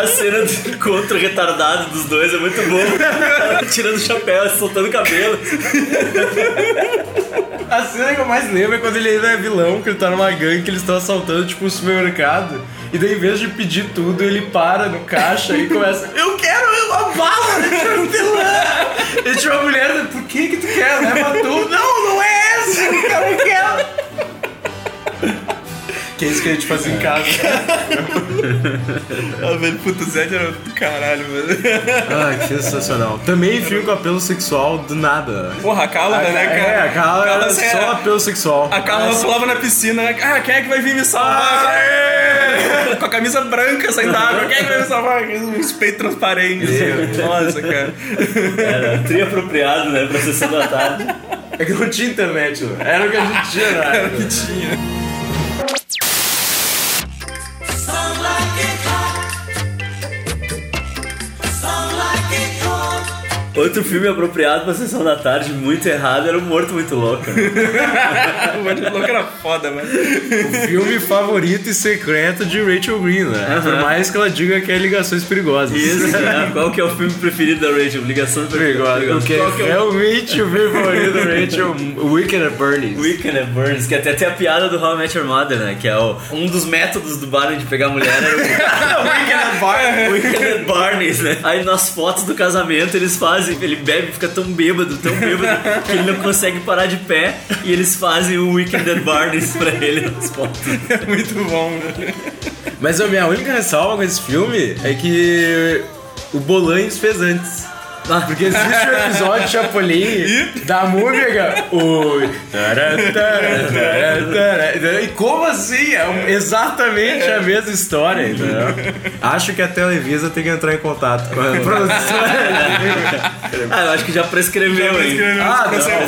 A cena do encontro retardado dos dois é muito bom. Tirando o chapéu, soltando o cabelo. A cena que eu mais lembro é quando ele ainda é vilão, que ele tá numa gangue que eles estão assaltando, tipo, um supermercado. E daí, em vez de pedir tudo, ele para no caixa e começa: Eu quero uma bala de hortelã! E tinha uma mulher, por que que tu quer? Leva tudo. Não, não é essa! Eu quero! Que é isso que a gente faz em casa. Ah, velho, puta, o Zed era do caralho, mano. Ai, que sensacional. Também filme com apelo sexual do nada. Porra, a Carla, né, cara? É, a Carla era assim, só apelo sexual. A Carla pulava na piscina, ah, quem é que vai vir me salvar? Aê! Com a camisa branca saindo da água, quem é que vai me salvar? Uns peitos transparentes. Nossa, cara. Era tri apropriado, né? Pra sessão da tarde. É que não tinha internet, né? Era o que a gente tinha na Era o que tinha. Outro filme apropriado pra sessão da tarde, muito errado, era o Morto Muito Louco. né? O Morto Louco era foda, mano. O filme favorito e secreto de Rachel Green, né? Por mais que ela diga que é Ligações Perigosas. Isso, né? Qual que é o filme preferido da Rachel? Ligação Perigosa. Perigosa. Porque Qual que é o realmente o filme favorito da Rachel, Wicked at Bernie's. Weekend at Burns, que até tem a piada do How I Met Your Mother, né? Que é o, um dos métodos do Barney de pegar mulher era o Weekend at Barney. Weekend at Barney's, né? Aí nas fotos do casamento eles fazem, ele bebe, fica tão bêbado, tão bêbado, que ele não consegue parar de pé e eles fazem o Weekend at Barney's pra ele nas fotos. É muito bom, né? Mas a minha única ressalva com esse filme é que o Bolanhos fez antes. Porque existe um episódio de Chapolin da múmia, cara. O. tará, tará, tará, tará. E como assim? É exatamente a mesma história, entendeu? Acho que a Televisa tem que entrar em contato com a produtora. Ah, eu acho que já prescreveu, hein? Ah, não, Processo-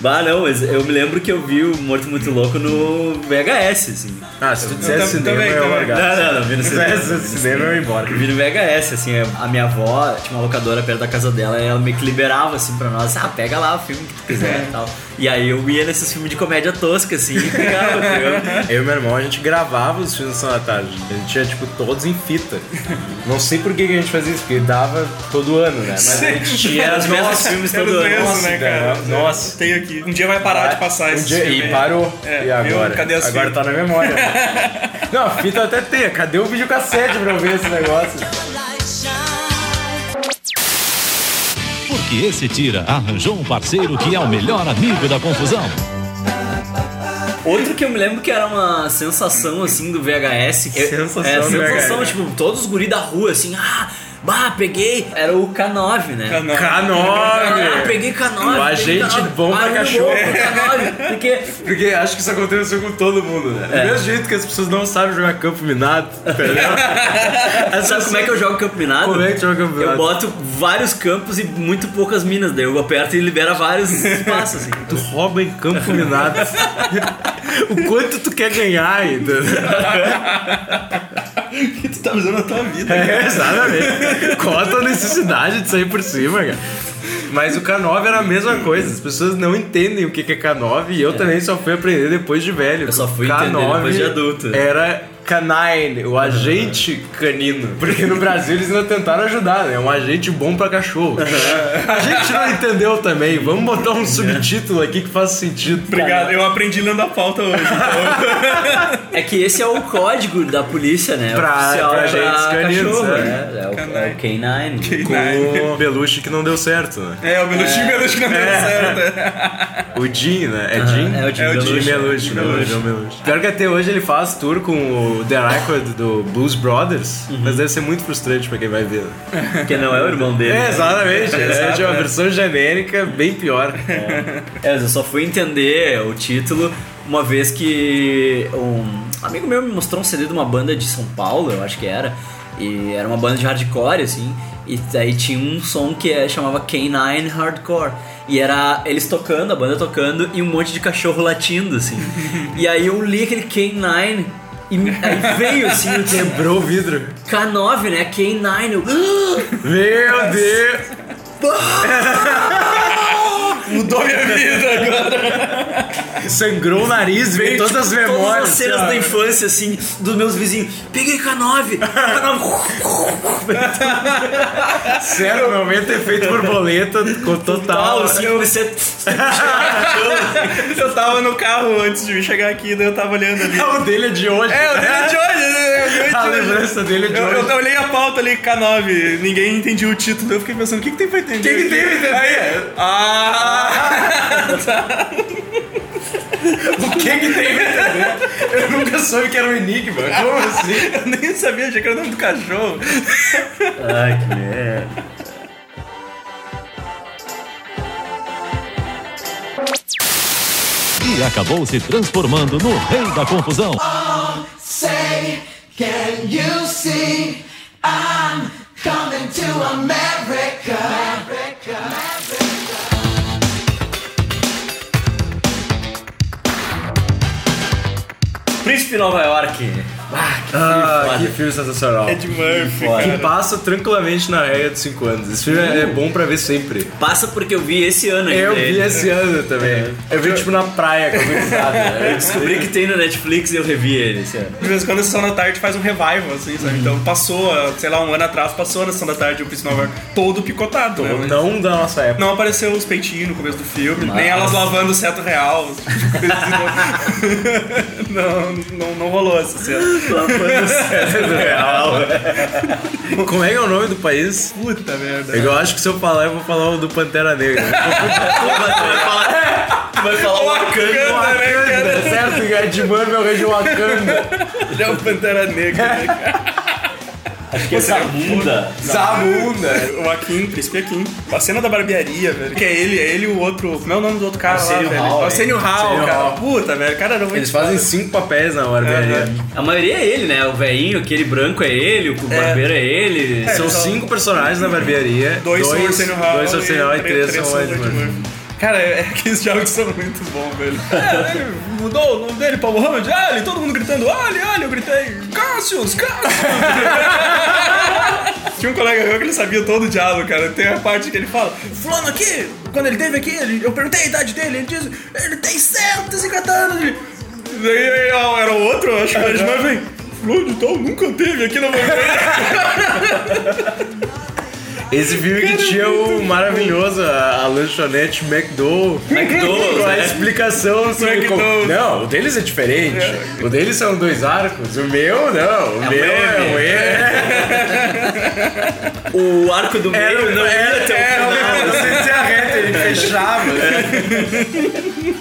Bah, não, mas eu me lembro que eu vi o Morto Muito Louco no VHS, assim. Ah, se tu dissesse Também, cinema, eu ia. Não, não, não, vi no Se cinema. dissesse cinema, eu ia embora. Eu vi no VHS, assim, a minha avó tinha uma locadora perto da casa dela e ela meio que liberava, assim, pra nós, ah, pega lá o filme que tu quiser e tal. E aí eu ia nesses filmes de comédia tosca, assim, e pegava, entendeu? Eu e meu irmão, a gente gravava os filmes da Tarde. A gente tinha, tipo, todos em fita. Não sei por que que a gente fazia isso, porque dava todo ano, né? Mas a gente tinha Era os mesmos filmes todo ano. mesmos, Nossa, né, cara? nossa. Tem aqui. Um dia vai parar de passar Um esse dia- filme. E parou. É, e viu? agora? Cadê as Agora tá na memória. Não, a fita até tem. Cadê o videocassete pra eu ver esse negócio? Porque esse tira arranjou um parceiro que é o melhor amigo da confusão. Outro que eu me lembro que era uma sensação, assim, do VHS. que- Sensação é, sensação, VHS. tipo, todos os guri da rua, assim, ah, bah, peguei. Era o K9, né? K9. Ah, K9! peguei K9. O peguei agente K9. bom pra Ah, cachorro. bom, K9. Porque Porque acho que isso aconteceu com todo mundo, né? É. Do mesmo jeito que as pessoas não sabem jogar campo minado, entendeu? Sabe como é que eu jogo campo minado? Como é que tu joga campo minado? Eu boto vários campos e muito poucas minas, daí eu aperto e libera vários espaços, assim. Tu rouba em campo minado. o quanto tu quer ganhar, entendeu? que tu tá usando na tua vida. É, exatamente. Qual a tua necessidade de sair por cima, cara? Mas o K9 era a mesma coisa. As pessoas não entendem o que é K9 e eu também só fui aprender depois de velho. Eu só fui K9 entender depois de adulto. Era canine, o agente canino. Porque no Brasil eles ainda tentaram ajudar, né? Um agente bom pra cachorro. A gente não entendeu também. Vamos botar um subtítulo aqui que faça sentido. Obrigado, eu aprendi lendo a pauta hoje. Então. É que esse é o código da polícia, né? Pra- Oficial pra agentes caninos, cachorro, né? né? É o, é o K9. Com o Belushi que não deu certo, né? É, o Belushi, Belushi que não deu certo. O Jim, né? É Jim? é o Jim é o. Jim Belushi. Belushi. Pior que até hoje ele faz tour com o The Record do Blues Brothers, mas deve ser muito frustrante pra quem vai ver. né? Porque não é o irmão dele. É, exatamente. Essa é uma versão genérica bem pior. É, mas eu só fui entender o título uma vez que um amigo meu me mostrou um CD de uma banda de São Paulo, eu acho que era. E era uma banda de hardcore, assim. E daí tinha um som que é, chamava K9 Hardcore. E era eles tocando, a banda tocando, e um monte de cachorro latindo, assim. e aí eu li aquele K9 e aí veio assim o tempo. Quebrou o vidro. K9, né? K9. Eu, Meu Deus! Mudou minha vida agora. Sangrou o nariz, veio todas as Todas memórias. as cenas assim, da infância, assim, dos meus vizinhos. Peguei K9! K9! Sério, meu momento efeito borboleta com total. Tal, assim, eu comecei Eu tava no carro antes de chegar aqui, daí eu tava olhando ali. o dele é de hoje. É, o dele é de hoje, né? É de A hoje. lembrança dele é de Eu, hoje. eu olhei a pauta ali, K9, ninguém entendia o título. Eu fiquei pensando, o que, que tem pra entender? O que que tem pra entender? Aí, ah! O que que tem entender? Eu nunca soube que era um enigma. Como assim? Eu nem sabia, achei que era o nome do cachorro. Ai, que merda. E acabou se transformando no rei da confusão. Say, can you see? I'm coming to America. America. Príncipe Nova York. Ah, que filme sensacional. Ed Murphy, Foda. Que cara. passa tranquilamente na regra dos 5 anos. Esse filme é bom pra ver sempre. Passa porque eu vi esse ano ainda. Eu vi ele. esse ano também. Eu vi tipo na praia com a gurizada. Eu descobri que tem no Netflix e eu revi ele esse ano. De vez em quando a Sessão da Tarde faz um revival, assim, sabe? Então passou, ah, sei lá, um ano atrás, passou na Sessão da Tarde o Príncipe de Nova todo picotado, né? Não da nossa época. Não apareceu os peitinhos no começo do filme, Mas- nem elas lavando o cetro real. tipo não, não, não rolou essa cena. Como é que é o nome do país? Puta merda. Eu acho que se eu falar, eu vou falar o do Pantera Negra. Vai falar Wakanda, né, cara? É certo que Ed Murphy é o rei de Wakanda. Ele é o Pantera Negra, né, cara? Que essa bunda. Zamunda. O Akin, Príncipe Akin. A cena da barbearia, velho. Que é ele, é ele e o outro. Como é o nome do outro cara Arsenio lá, velho? Hall, Arsenio Hall, cara. Hall. Puta, velho. Cara, era muito Eles fazem cinco papéis na barbearia. A maioria é ele, né? O velhinho, aquele branco é ele, o barbeiro é ele. É, São são- cinco personagens na barbearia. Dois, são Arsenio Hall. Dois são Arsenio Hall e três são o Ed Murphy. Cara, é, é que esses diálogos são muito bons, velho. É, ele mudou o nome dele pra Mohamed Ali, todo mundo gritando Ali, Ali, eu gritei Cassius, Cassius. Tinha um colega meu que ele sabia todo o diálogo, cara. Tem a parte que ele fala, fulano aqui, quando ele teve aqui, ele- eu perguntei a idade dele, ele diz, ele tem 150 anos. Ele- Daí era o outro, acho que o Ed Murphy, fulano então nunca teve aqui na barbearia. Esse filme que tinha o maravilhoso, a, a lanchonete McDowell. McDowell's, Com a né? explicação sobre como... Não, o deles é diferente. O deles são dois arcos. O meu, não. O É um meu é M. um E. O arco do meio Era, não era, até o era, final. não sei se é reto, ele fechava.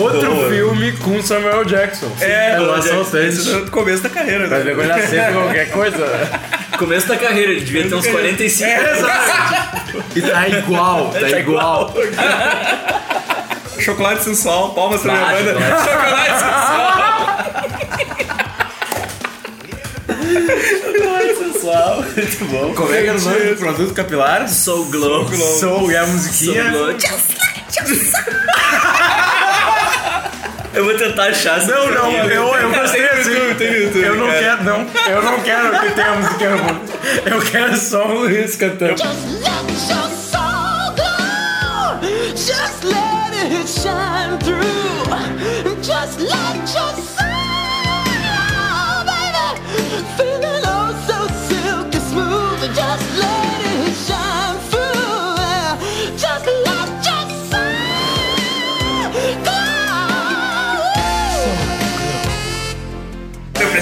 Outro filme com Samuel Jackson. É, o o assaltante. Esse é do começo da carreira, Mas né? já sempre qualquer coisa. Começo da carreira, ele devia ter uns 45 É, anos. Exato. E tá igual, tá, Tá igual. Chocolate sensual, palmas pra minha banda. Chocolate sensual. Sensual, muito bom. Como é que era o nome do produto capilar? Soul Glow. Soul e a Soul musiquinha. Glow. Eu vou tentar achar essa Não, não, eu, eu gostei Tem no assim. Eu não cara. quero, não. Eu não quero que tenha a musiquinha junto. Eu quero só o Luiz cantando.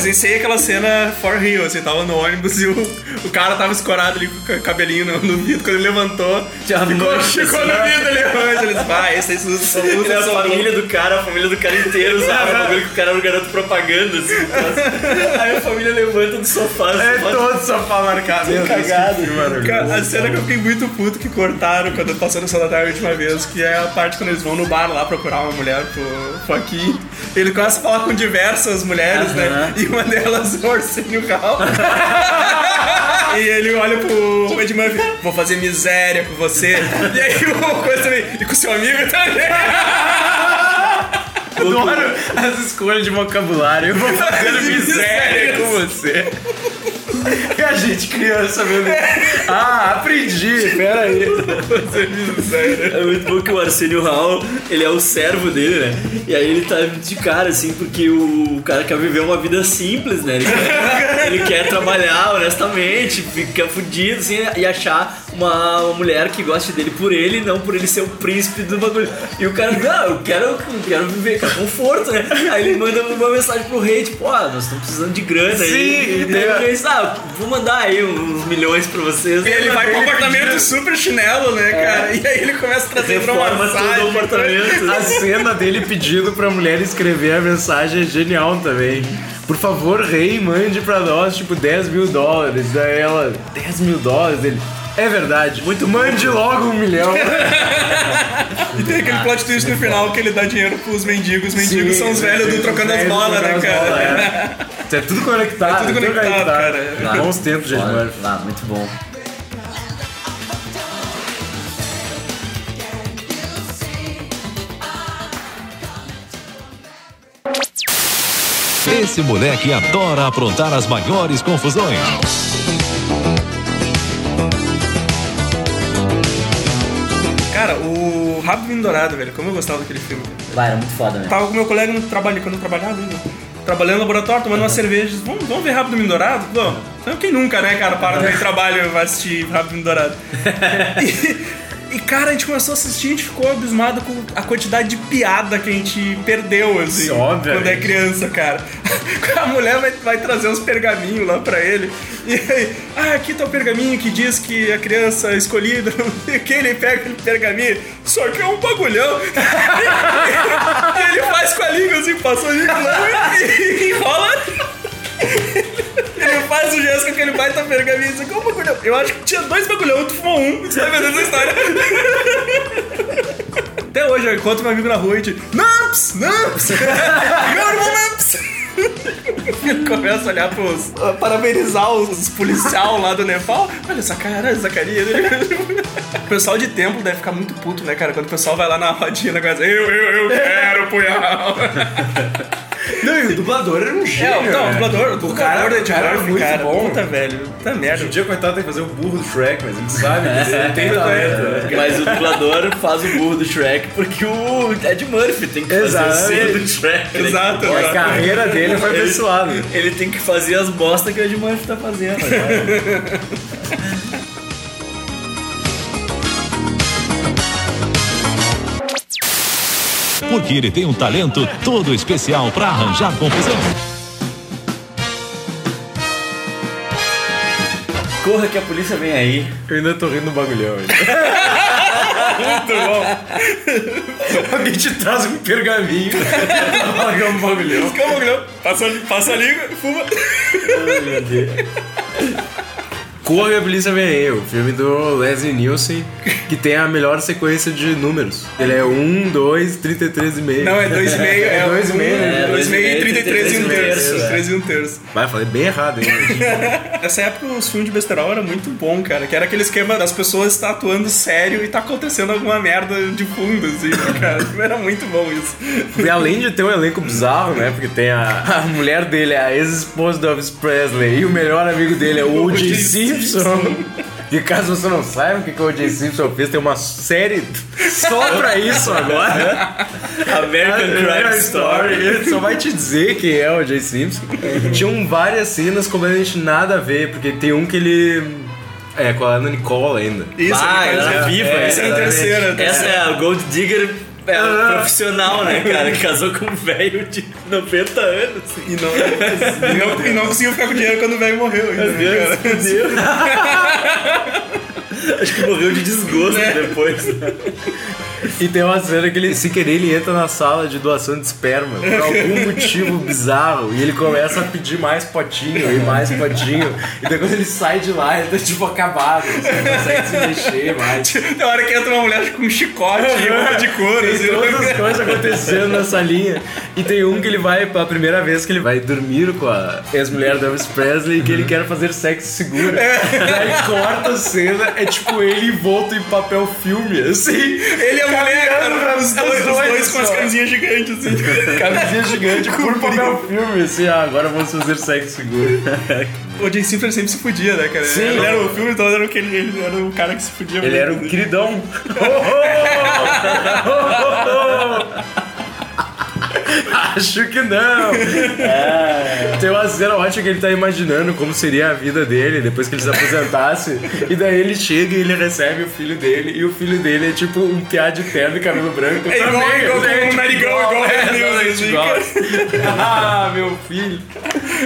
Presenciei aquela cena for real, assim, tava no ônibus e o, o cara tava escorado ali com o ca- cabelinho no, no vidro, quando ele levantou, Já ficou, noite, ficou assim, no vidro ali, mas eles, vai, esse aí é a família do cara, a família do cara inteiro, sabe? O bagulho que o cara era um garoto propaganda, assim. nossa. Aí a família levanta do sofá, É assim, todo sofá marcado. Meu cagado. Cara, a cena que eu fiquei muito puto que cortaram quando passou no Sala da Tarde a última vez, que é a parte quando eles vão no bar lá procurar uma mulher pro Joaquim. Ele começa a falar com diversas mulheres, né? E uma delas é o Arsenio Hall. e ele olha pro Ed Murphy, vou fazer miséria com você. E aí o coisa também, e com seu amigo também. Adoro as escolhas de vocabulário. Eu vou fazer miséria com você. E a gente criança mesmo. Ah, aprendi. Pera aí. É muito bom que o Arsenio Hall, ele é o servo dele, né? E aí ele tá de cara, assim, porque o cara quer viver uma vida simples, né? Ele quer, ele quer trabalhar honestamente, ficar fudido, assim, e achar uma, uma mulher que goste dele por ele, não por ele ser o príncipe do bagulho. E o cara, não, eu quero, eu quero viver com conforto, né? Aí ele manda uma mensagem pro rei, tipo, ó, nós estamos precisando de grana aí. Sim, E daí o rei ah, vou mandar aí uns milhões pra vocês. E ele vai com um apartamento super chinelo, né, cara? E aí ele começa a trazer pra uma Reforma todo o massagem. apartamento. A cena dele pedindo pra mulher escrever a mensagem é genial também. Por favor, rei, mande pra nós, tipo, 10 mil dólares. Daí ela, 10 mil dólares? Ele, é verdade. Muito Mande logo um milhão. E tem aquele plot twist no final que ele dá dinheiro pros mendigos. Os mendigos Sim, são os velhos do trocando as bolas, né, cara? bolas, é. Isso é tudo conectado. É tudo conectado, cara. Bons tempos, gente. Ah, muito bom. Esse moleque adora aprontar as maiores confusões. O Rabo Vinho Dourado, velho, como eu gostava daquele filme. Vai, era muito foda, né? Tava com meu colega no trabalho, quando eu trabalhava ainda. Trabalhando no laboratório, tomando uma cerveja. Vamos, vamos ver Rápido Vinho Dourado? Vamos. Então, quem nunca, né, cara, para no trabalho e vai assistir Rápido Vinho Dourado. E, e, cara, a gente começou a assistir e a gente ficou abismado com a quantidade de piada que a gente perdeu, assim. Obviamente. Quando é criança, cara. A mulher vai, vai trazer uns pergaminhos lá pra ele. E aí, ah, aqui tá o pergaminho que diz que a criança escolhida, não sei o que, ele pega aquele pergaminho, só que é um bagulhão. e ele faz com a língua assim, passa a língua e enrola. Ele faz o gesto com aquele baita pergaminho, assim, como um bagulhão. Eu acho que tinha dois bagulhão, tu fumou um, você vai vendo essa história. Até hoje eu encontro meu amigo na rua e digo, Namps! Namps! Meu irmão Namps! Eu começo a olhar pros. a parabenizar os, policial lá do Nepal. Olha essa cara, essa carinha dele. O pessoal de templo deve ficar muito puto, né, cara? Quando o pessoal vai lá na rodinha, coisa, eu, eu, eu quero punhal. Não, e o dublador era um É, gênio. não, o né? dublador, o dublador cara- de o cara é cara, bom. Puta, velho. Puta merda. Hoje em dia, coitado, tem que fazer o burro do Shrek, mas ele sabe que ele tem talento. né? Mas o dublador faz o burro do Shrek porque o Ed Murphy tem que fazer Exatamente. o burro do Shrek. né? Exato, A exato. carreira dele foi pra Ele-. Ele tem que fazer as bostas que o Ed Murphy tá fazendo. né? Porque ele tem um talento todo especial para arranjar confusão. Corra que a polícia vem aí. Eu ainda tô rindo do bagulhão. ainda. Alguém te traz um pergaminho. Pagar um bagulhão. Calma, bagulhão. Passa, passa a língua, fuma. Corre a Polícia Vem Aí, o filme do Leslie Nielsen, que tem a melhor sequência de números. Ele é 1, 2, 33 e meio. Não, é 2,5. É dois e meio, né? É 2,5 e 33 e um 33 terço. é. 3 e um terço. Vai, falei bem errado, hein? Nessa época os filmes de besterol era muito bom, cara. Que era aquele esquema das pessoas estar atuando sério e tá acontecendo alguma merda de fundo, assim, cara. Era muito bom isso. E além de ter um elenco bizarro, né? Porque tem a, a mulher dele, a ex-esposa do Elvis Presley, e o melhor amigo dele é o O.J. O.J. Simpson. E caso você não saiba o que, que o O.J. Simpson fez, tem uma série só pra isso agora. American Crime Story. Ele só vai te dizer quem é o O.J. Simpson. Tinham várias cenas completamente nada a ver, porque tem um que ele. É, com a Ana Nicole ainda. Isso, Ah, ele ela é viva, Essa é a terceira. Essa é a Gold Digger é a profissional, né, cara? Casou com um velho de 90 anos. E não, e, não, e não conseguiu ficar com dinheiro quando o velho morreu ainda, né, cara? Acho que morreu de desgosto É. depois. E tem uma cena que ele, sem querer, ele entra na sala de doação de esperma por algum motivo bizarro e ele começa a pedir mais potinho e mais potinho. E daí quando ele sai de lá, ele tá tipo acabado, assim, não consegue se mexer mais. Tem hora que entra uma mulher com um chicote e roupa de couro, Tem assim. todas as coisas acontecendo nessa linha. E tem um que ele vai, pela primeira vez que ele vai dormir com a ex-mulher do Elvis Presley e que ele quer fazer sexo seguro. E aí corta a cena, é tipo ele envolto em papel filme, assim. Ele e a mulher, cara, os dois, os dois com as camisinhas gigantes, assim. Camisinha gigante por papel filme, assim, ah, agora vamos fazer sexo seguro. O Jay Simpson sempre se fudia, né, cara? Sim. Ele era o filme todo, era, aquele, ele era o cara que se fudia Ele muito, era um né? queridão. Acho que não. Tem uma cena ótima que ele tá imaginando como seria a vida dele depois que ele se aposentasse. E daí ele chega e ele recebe o filho dele. E o filho dele é tipo um piá de terno e cabelo branco. É igual, também, igual, é, com um narigão, igual o é, igual. Ah, meu filho.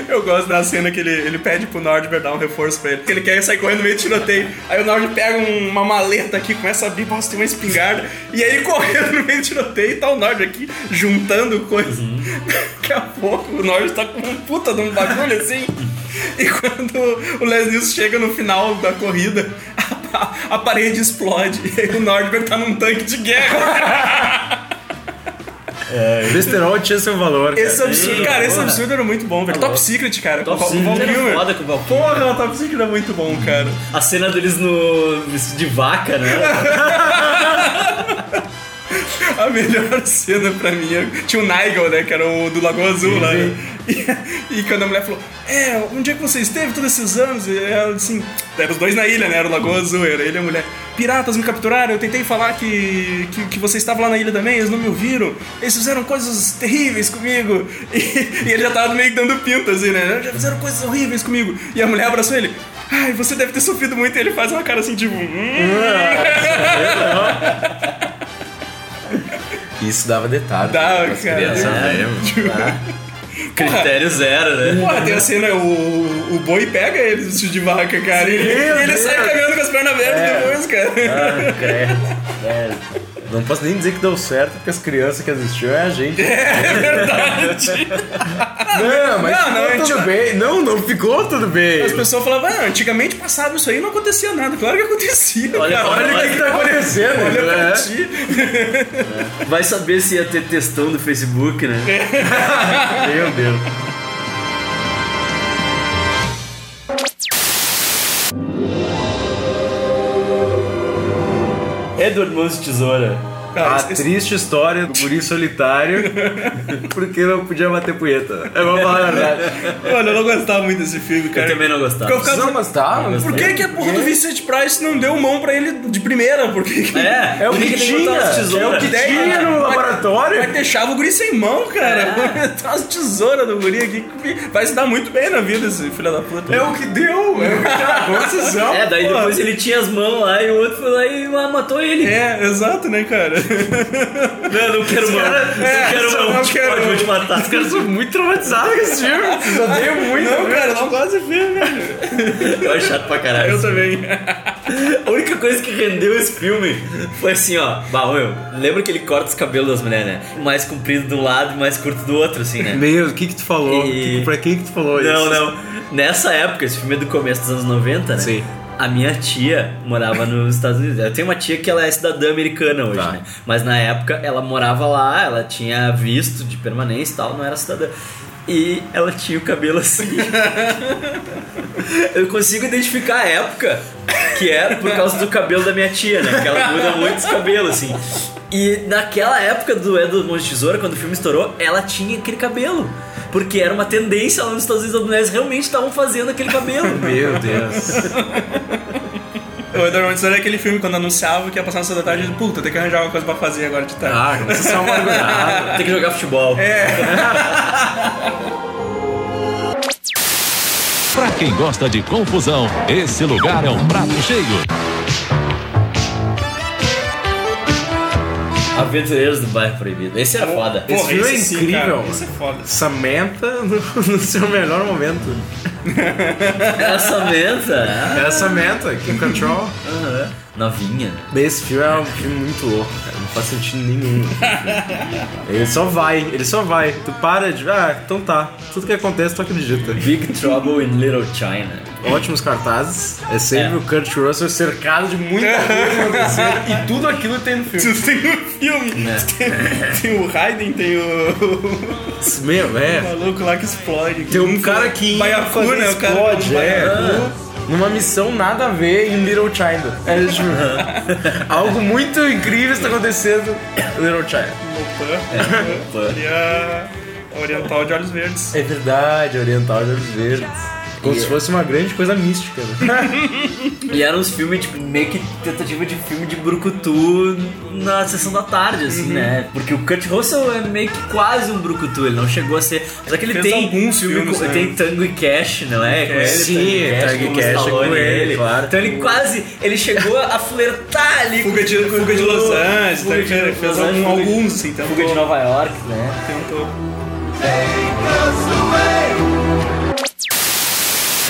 Eu gosto da cena que ele, ele pede pro Nordberg dar um reforço pra ele. Que ele quer sair correndo no meio do tiroteio. Aí o Nord pega um- uma maleta aqui, começa a abrir, nossa, tem uma espingarda. E aí correndo no meio do tiroteio tá o Nord aqui juntando coisas. Daqui a pouco o Nord tá com um puta de um bagulho assim. E quando o Les Nilson chega no final da corrida, a, a parede explode. E aí o Nordberg tá num tanque de guerra. Besterol tinha seu valor. Esse cara. absurdo, cara, esse absurdo era muito bom, velho. Top Secret, cara. Top com Secret era foda com o. Porra, o Top Secret era muito bom, cara. A cena deles no de vaca, né? A melhor cena pra mim é- tinha o Nigel, né? Que era o do Lagoa Azul lá. né? E, e quando a mulher falou, é, onde é que você esteve todos esses anos? E ela assim, eram os dois na ilha, né? Era o Lagoa Azul, era ele e a mulher. Piratas me capturaram, eu tentei falar que, que, que você estava lá na ilha também, eles não me ouviram. Eles fizeram coisas terríveis comigo. E, e ele já tava meio que dando pinta, assim, né? Já fizeram coisas horríveis comigo. E a mulher abraçou ele. Ai, você deve ter sofrido muito. E ele faz uma cara assim, tipo. "Hum." Isso dava detalhe. Dava, pras cara. crianças É. mesmo. Critério zero, né? Porra, tem a cena, o, o boi pega ele vestido de vaca, cara. e ele, ele sai caminhando com as pernas abertas depois, cara. Ah, credo. Velho. Não posso nem dizer que deu certo, porque as crianças que assistiram é a gente. É verdade. Não, mas Não, não, tudo bem. Não, não ficou tudo bem. As pessoas falavam, ah, antigamente passava isso aí não acontecia nada. Claro que acontecia, Olha, cara. olha Olha o que, que tá acontecendo. Olha pra né? ti. Vai saber se ia ter textão do Facebook, né? Meu Deus. Mãos de Tesoura. Cara, A esse- triste história do guri solitário porque não podia bater punheta. É uma falar a verdade. Olha, eu não gostava muito desse filme, cara. Eu também não Porque eu gostava. ficava- Não, mas tá. mas Por que, que a porra do Vincent Price não deu mão pra ele de primeira? Porque É, É o que ele tinha. É o que tinha no laboratório. Vai deixava o guri sem mão, cara. Tem umas tesouras do guri aqui que vai se dar muito bem na vida, esse filho da puta. É o que deu. É o que. Concessão. É, daí depois ele tinha as mãos lá e o outro foi lá e matou ele. É, exato, né, cara? Não, não quero mão. é, não quero mão. não Tipo, quero pode, te matar. Os caras são muito traumatizados com esse filme. Vocês odeiam muito. Não, cara, eu não gosto desse filme, velho. Eu acho chato pra caralho. Eu também. A única coisa que rendeu esse filme foi assim, ó. Bah, meu, lembra que ele corta os cabelos das mulheres, né? Mais comprido de um lado e mais curto do outro, assim, né? Meu, o que que tu falou? E- Pra quem que tu falou isso? Não, não. Nessa época, esse filme é do começo dos anos 90, né? Sim. A minha tia morava nos Estados Unidos. Eu tenho uma tia que ela é cidadã americana hoje, Tá. né? Mas na época ela morava lá, ela tinha visto de permanência e tal, não era cidadã. E ela tinha o cabelo assim. Eu consigo identificar a época que é por causa do cabelo da minha tia, né? Que ela muda muito os cabelos, assim. E naquela época do Edward Mãos de Tesoura, quando o filme estourou, ela tinha aquele cabelo. Porque era uma tendência lá nos Estados Unidos, as mulheres realmente estavam fazendo aquele cabelo. Meu Deus. O Edward era aquele filme quando anunciava que ia passar na sua tarde, puta, tem que arranjar uma coisa pra fazer agora de tarde. Ah, vocês são amargurados. Tem que jogar futebol. Pra quem gosta de confusão, esse lugar é um prato cheio. Aventureiros do Bairro Proibido. Esse era foda. Esse filme é sim, incrível, cara, mano. Esse é foda. Samantha no, no seu melhor momento. Essa menta. É a Samantha, Kim Control. Novinha. né? Esse filme é um filme muito louco, cara. Não faz sentido nenhum. ele só vai, ele só vai. Tu para de. Ah, então tá. Tudo que acontece, tu acredita. Big Trouble in Little China. Ótimos cartazes. É sempre É. o Kurt Russell cercado de muita coisa acontecendo. e tudo aquilo tem no filme. Isso tem no filme. Tem, tem o Raiden, tem o, Meu, o é. maluco lá que explode. Tem um cara que Baiacu, né? O cara explode, do é. Baiacu. Numa missão nada a ver em Little China. É, tipo, algo muito incrível está acontecendo em Little China. Opa. Seria é Oriental de Olhos Verdes. É verdade, Oriental de Olhos Verdes. Como se fosse uma grande coisa mística. Né? E eram uns filmes, tipo, meio que tentativa de filme de brucutu na sessão da tarde, assim, né? Porque o Kurt Russell é meio que quase um brucutu, ele não chegou a ser... Só que ele Fez tem alguns filme filmes, com- né? tem Tango e Cash, não é? Com ele, Sim, Tango e Cash é com ele, claro. Então ele quase, ele chegou a flertar ali Fuga com de, o Fuga de Los Angeles, Fuga tá? de Los fez Angeles, Fuga de- alguns, tentou. Fuga de Nova York, né? tentou.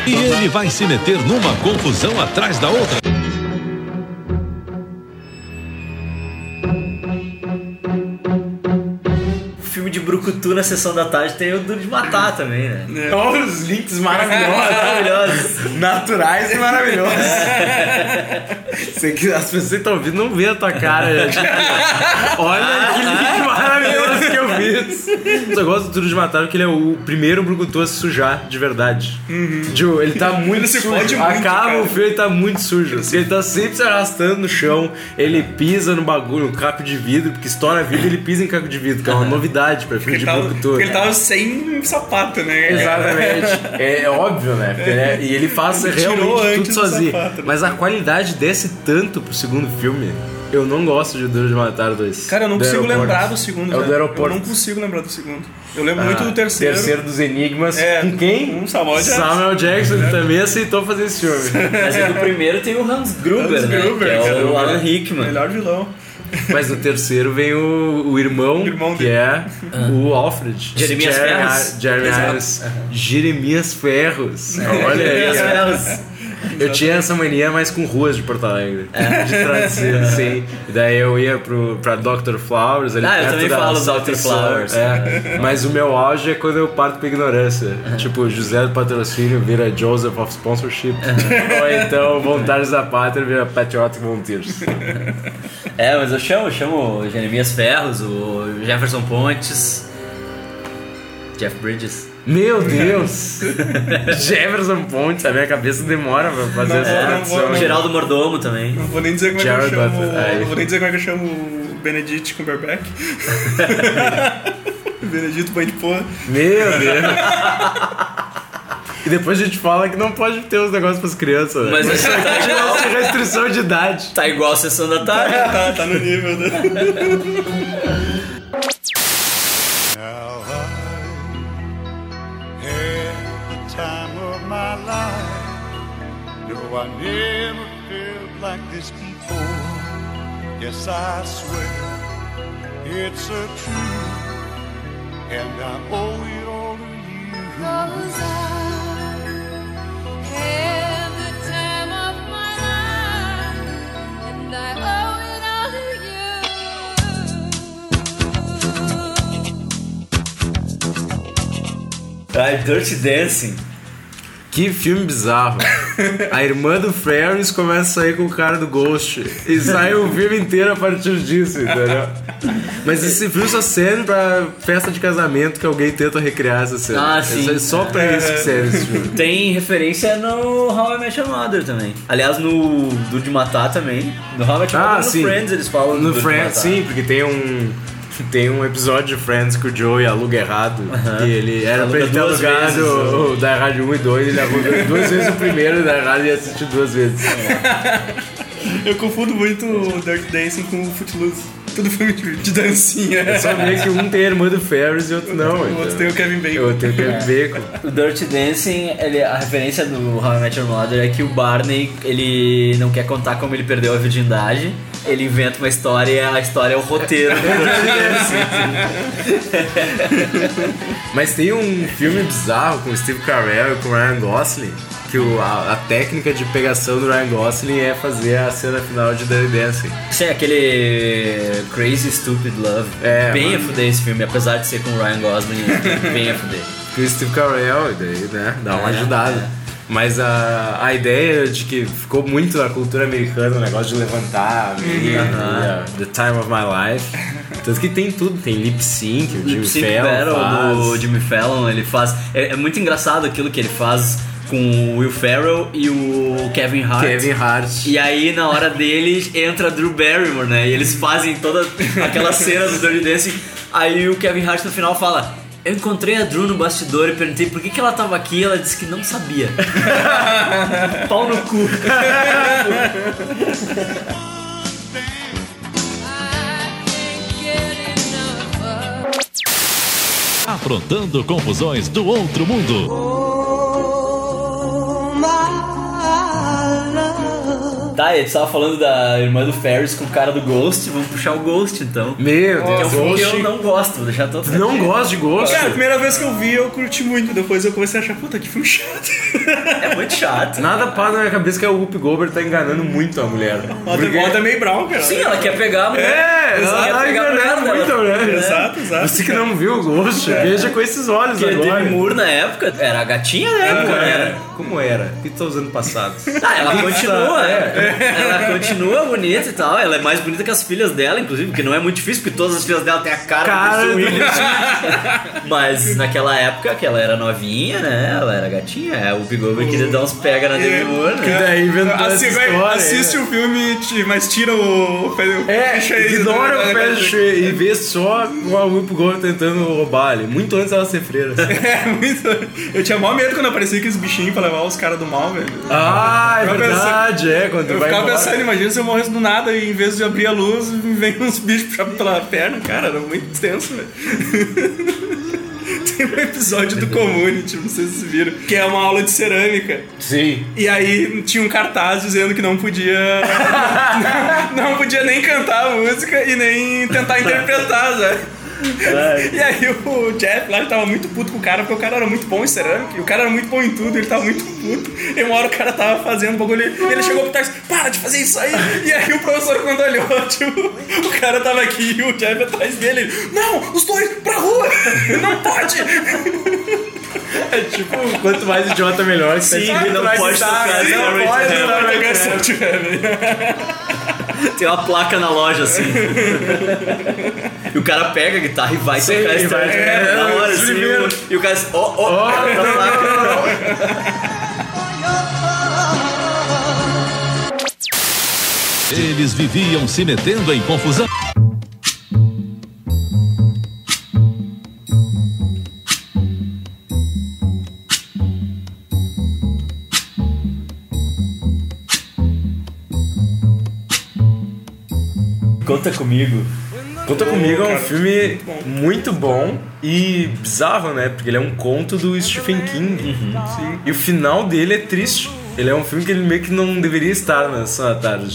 E ele vai se meter numa confusão atrás da outra. Filme de brucutu na sessão da tarde tem o Duro de Matar também, né? Olha os links maravilhosos. Maravilhosos. Naturais e maravilhosos. Sei que as pessoas que estão ouvindo não vê a tua cara. gente. Olha que link maravilhoso. Isso. Só gosto do Duro de Matar porque ele é o primeiro brucutu a se sujar de verdade. Tipo, ele tá muito Ele sujo. muito, Acaba cara. o filme, ele tá muito sujo. Ele tá sempre se arrastando no chão, ele pisa no bagulho, no caco de vidro, porque estoura vidro ele pisa em caco de vidro, que é uma novidade pra filme de tava, brucutu. porque ele tava sem sapato, né? Exatamente. É, é óbvio, né? Porque, né? E ele faz Ele realmente tudo sozinho. sapato, né? Mas a qualidade desce tanto pro segundo filme. Eu não gosto de Duro de Matar 2. Cara, eu não Do consigo aeroporto. lembrar do segundo. É o né? do aeroporto. Eu não consigo lembrar do segundo. Eu lembro Ah, muito do terceiro. Terceiro dos Enigmas. É, com quem? com Samuel Jackson. Samuel Jackson ele também aceitou fazer esse filme. Mas é do primeiro tem o Hans Gruber, Hans né? Gruber, que é o Alan Rickman. Melhor vilão. Mas no terceiro vem o, o irmão, O irmão que dele. é o Alfred. Jeremias Ferros. Jeremy Exato. Irons. Jeremias Ferros. Olha aí. Jeremias. Ferros. Eu tinha essa mania mais com ruas de Porto Alegre. É. De traduzir, assim. Daí eu ia pro, pra Dr. Flowers. Ali Ah, eu também falo Dr. Flowers. É. Mas o meu auge é quando eu parto pra ignorância. Tipo, José do Patrocínio vira Joseph of Sponsorship. Ou então Voluntários da Pátria vira Patriotic Volunteers. É, mas eu chamo, eu chamo Jeremias Ferros, o Jefferson Pontes, Jeff Bridges. Meu Deus! Jefferson Pontes, a minha cabeça demora pra fazer essa não vou- tradução. Geraldo Mordomo também. Não vou nem dizer como é que Jared eu chamo. Butler, aí. Não vou nem dizer como é que eu chamo o Benedict Cumberbatch. Benedito Banho de Porra. Meu Deus! E depois a gente fala que não pode ter os negócios pras crianças. Mas isso tá igual, Tem restrição de idade. tá igual a sessão da tarde. Tá, tá no nível. Né? I never felt like this before. Yes, I swear it's a truth, and I owe it all to you. Cause I had the time of my life, and I owe it all to you. Ai, Dirty Dancing. Que filme bizarro. A irmã do Ferris começa a sair com o cara do Ghost. E sai o filme inteiro a partir disso, entendeu? Mas esse filme só serve pra festa de casamento que alguém tenta recriar essa cena. Ah, sim. É só pra isso que serve esse filme. Tem referência no How I Met Your Mother também. Aliás, no Duro de Matar também. No How I Met Your Ah, Mother, sim. no Friends eles falam do No Friends, sim, porque tem um. Tem um episódio de Friends que o Joey aluga errado. E ele era Aluga pra ele ter alugado vezes, né? o, o da Rádio 1 e 2, ele alugou duas vezes o primeiro e da Rádio e assistiu duas vezes. Eu confundo muito o Dirty Dancing com o Footloose. Tudo filme de, dancinha. É só ver que um tem a irmã do Ferris e outro não. O outro tem o Kevin Bacon. Eu tenho Kevin Bacon. O Dirty Dancing, ele, a referência do How I Met Your Mother é que o Barney, ele não quer contar como ele perdeu a virgindade. Ele inventa uma história e a história é o roteiro. Mas tem um filme bizarro com o Steve Carell e com o Ryan Gosling. Que o- a, a técnica de pegação do Ryan Gosling é fazer a cena final de Dirty Dancing. Sim, aquele Crazy Stupid Love. É, bem mano. a fuder esse filme, apesar de ser com o Ryan Gosling, bem a fuder. Que o Steve Carell, e daí, né, dá uma É, ajudada. Mas a, a ideia de que ficou muito na cultura americana o negócio de levantar a menina, Aham. The Time of My Life. Tanto que tem tudo, tem lip sync, o Jimmy Fallon faz. do Jimmy Fallon, ele faz. É, é muito engraçado aquilo que ele faz com o Will Ferrell e o Kevin Hart. Kevin Hart. E aí, na hora deles, entra Drew Barrymore, né? E eles fazem toda aquela cena do Dirty Dancing. Aí o Kevin Hart no final fala: Eu encontrei a Drew no bastidor e perguntei por que, que ela tava aqui. Ela disse que não sabia. Pau no cu. Aprontando confusões do outro mundo. Tá, a gente tava falando da irmã do Ferris com o cara do Ghost. Vamos puxar o Ghost então. Meu Que é um Deus, filme que Ghost. eu não gosto, vou deixar todo Não gosto de Ghost. Cara, a primeira vez que eu vi, eu curti muito. Depois eu comecei a achar, puta, que filme chato. É muito chato. Nada passa na minha cabeça que o Whoopi Goldberg tá enganando muito a mulher. Porque- Roda meio Brown, cara. Sim, ela quer pegar a mulher. É, Ela quer tá pegar a mulher enganando muito a mulher. Exato, exato. Você que não viu o Ghost, veja com esses olhos Porque agora. Demi Moore na época era a gatinha da Como época, né? Como era? O que tu tá usando passado? Ah, ela continua, é. Ela continua bonita e tal. Ela é mais bonita que as filhas dela, inclusive, porque não é muito difícil, porque todas as filhas dela têm a cara, Cara do Willis. Mas naquela época que ela era novinha, né? Ela era gatinha. é, O Bigode queria dar uns pega na Demi Moore, Que né? daí inventou essa Assim, vai, história. assiste o filme, mas tira o. o É, cheio ignora do- o pé de cheio e vê só o Whoop Gold tentando roubar ele. Muito antes dela ser freira. É, muito. Eu tinha maior medo quando aparecia aqueles bichinhos pra levar os caras do mal, velho. Ah, é pensei- verdade, é. Quando Eu ficava embora. pensando, imagina se eu morresse do nada e em vez de abrir a luz, vem uns bichos pela perna. Cara, era muito tenso, velho. Tem um episódio do Community, não sei se vocês viram, que é uma aula de cerâmica. Sim. E aí tinha um cartaz dizendo que não podia. não, não podia nem cantar a música e nem tentar interpretar, né? E aí o Jeff lá ele tava muito puto com o cara, porque o cara era muito bom em cerâmica, e o cara era muito bom em tudo, ele tava muito puto. E uma hora o cara tava fazendo o bagulho, e ele chegou pro trás, para de fazer isso aí! E aí o professor quando olhou, tipo, o cara tava aqui e o Jeff atrás dele, ele, não, os dois pra rua! Não pode! É tipo, quanto mais idiota, melhor. Sim, Tá não pode de tocar tá, Starry Não pode tocar tiver, velho. Tem uma placa na loja assim. e o cara pega guitarra e vai Sim, tocar e esse é, na hora assim. E o cara assim, ó, ó. Eles viviam se metendo em confusão. Conta comigo. Conta Comigo é um filme muito bom e bizarro, né? Porque ele é um conto do Stephen King. E o final dele é triste. Ele é um filme que ele meio que não deveria estar nessa tarde.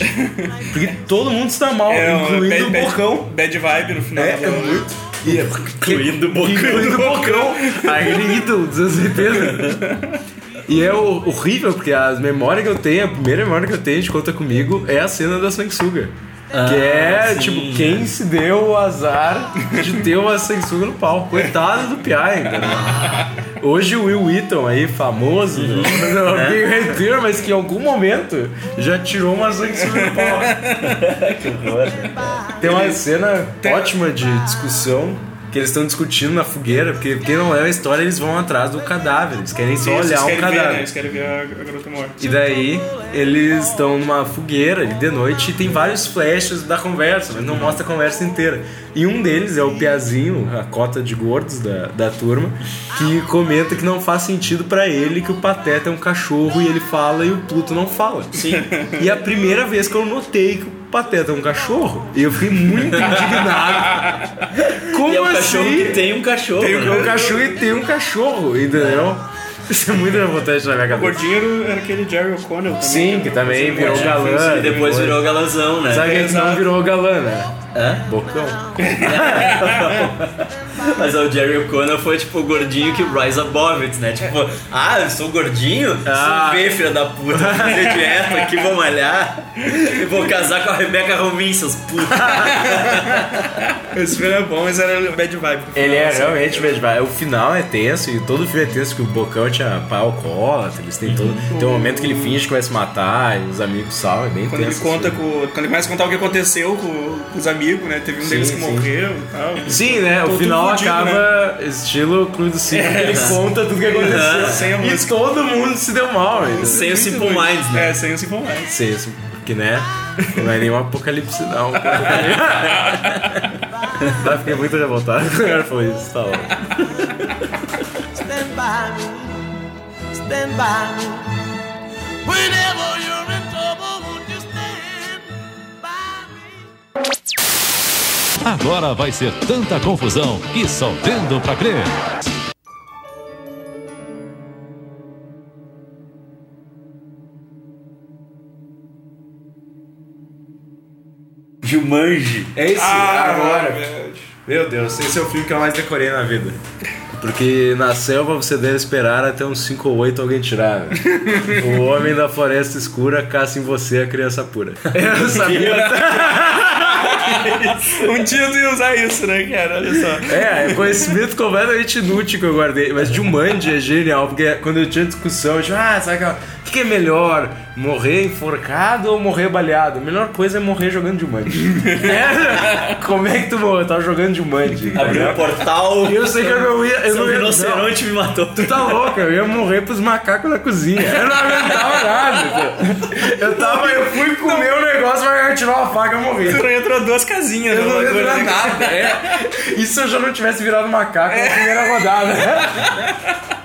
Porque todo mundo está mal, É, incluindo o Bocão. Bad, bad vibe no final. É, é muito. E é- Incluindo o Bocão. Incluindo o Bocão. Aquele ídolo dos anos 80. E é horrível, porque as memórias que eu tenho, a primeira memória que eu tenho de Conta Comigo é a cena da sanguessuga. Que é, sim. tipo, quem se deu o azar de ter uma sanguessuga no palco. Coitado do Piá, entendeu? Hoje o Will Wheaton aí, famoso, Uhum. não, É. Mas que em algum momento já tirou uma sanguessuga no palco. Tem uma cena ótima de discussão que eles estão discutindo na fogueira, porque quem não leva a história, eles vão atrás do cadáver. Eles querem só Isso, olhar eles um querem ver, né? cadáver. Eles querem ver a, a garota morta. E daí eles estão numa fogueira ali de noite e tem vários flashes da conversa, mas não mostra a conversa inteira. E um deles é o Piazinho, a cota de gordos da, da turma, que comenta que não faz sentido pra ele que o Pateta é um cachorro e ele fala e o Pluto não fala. Sim. E é a primeira vez que eu notei que o Pateta é um cachorro. E eu fiquei muito indignado. Como E é um assim? cachorro que tem um cachorro. Tem né? um cachorro e tem um cachorro, entendeu? Isso é muito revoltante na minha O cabeça. gordinho era, era aquele Jerry O'Connell também. Sim, que também virou Gordinho, galã. E depois virou galãzão, né? Sabe quem que não virou galã, né? Hã? Bocão. Mas o Jerry O'Connell foi tipo o gordinho que rise above it, né? Tipo, ah, eu sou gordinho? Ah. Sou vê, filha da puta, vou fazer dieta aqui, vou malhar e vou casar com a Rebecca Romin, seus putos. Esse filme é bom, mas era bad vibe. Ele é realmente bad vibe. O final é tenso e todo filme é tenso que o Bocão tinha pai alcoólatra. Eles têm todo. Tem um momento que ele finge que vai se matar e os amigos salvam. É bem Quando ele tenso. conta esse filme. com. Quando ele começa a contar o que aconteceu com, com os amigos, né? Teve um Sim, deles que sim. morreu e tal. Sim, né? O final fudido, acaba estilo Clube do Cinco, que ele conta tudo que aconteceu. Sem a e todo mundo se deu mal. entendeu? Sem o Simple Minds, né? É, sem o Simple Minds. Sim, isso, porque né? Não é nenhum apocalipse, não. Eu fiquei muito revoltado quando o cara falou isso, tá louco. Stand by me, stand by me. Whenever you're in trouble, Agora vai ser tanta confusão que só vendo pra crer. Jumanji. É esse, Ah, agora. velho. Meu Deus, esse é o filme que eu mais decorei na vida. Porque na selva você deve esperar até uns 5 ou 8 alguém tirar. né? o homem da floresta escura caça em você a criança pura. Eu sabia. Um dia eu ia usar isso, né, cara? Olha só. É, é conhecimento completamente inútil que eu guardei. Mas Jumanji é genial, porque quando eu tinha discussão, eu tipo, ah, sabe aquela, O que, é melhor? Morrer enforcado ou morrer baleado? A melhor coisa é morrer jogando de Jumanji. é? Como é que tu morreu? Eu tava jogando de Jumanji. Abriu o portal. E eu sei que eu não ia. Eu não ia rinoceronte me matou. Tu tá louco, eu ia morrer pros macacos da cozinha. Eu não aguentava nada. Eu tava, eu fui comer o negócio, mas eu tirar uma faca e morri. Tu entrou duas casinhas. Eu no não durar né? nada, é. E se eu já não tivesse virado macaco na primeira rodada?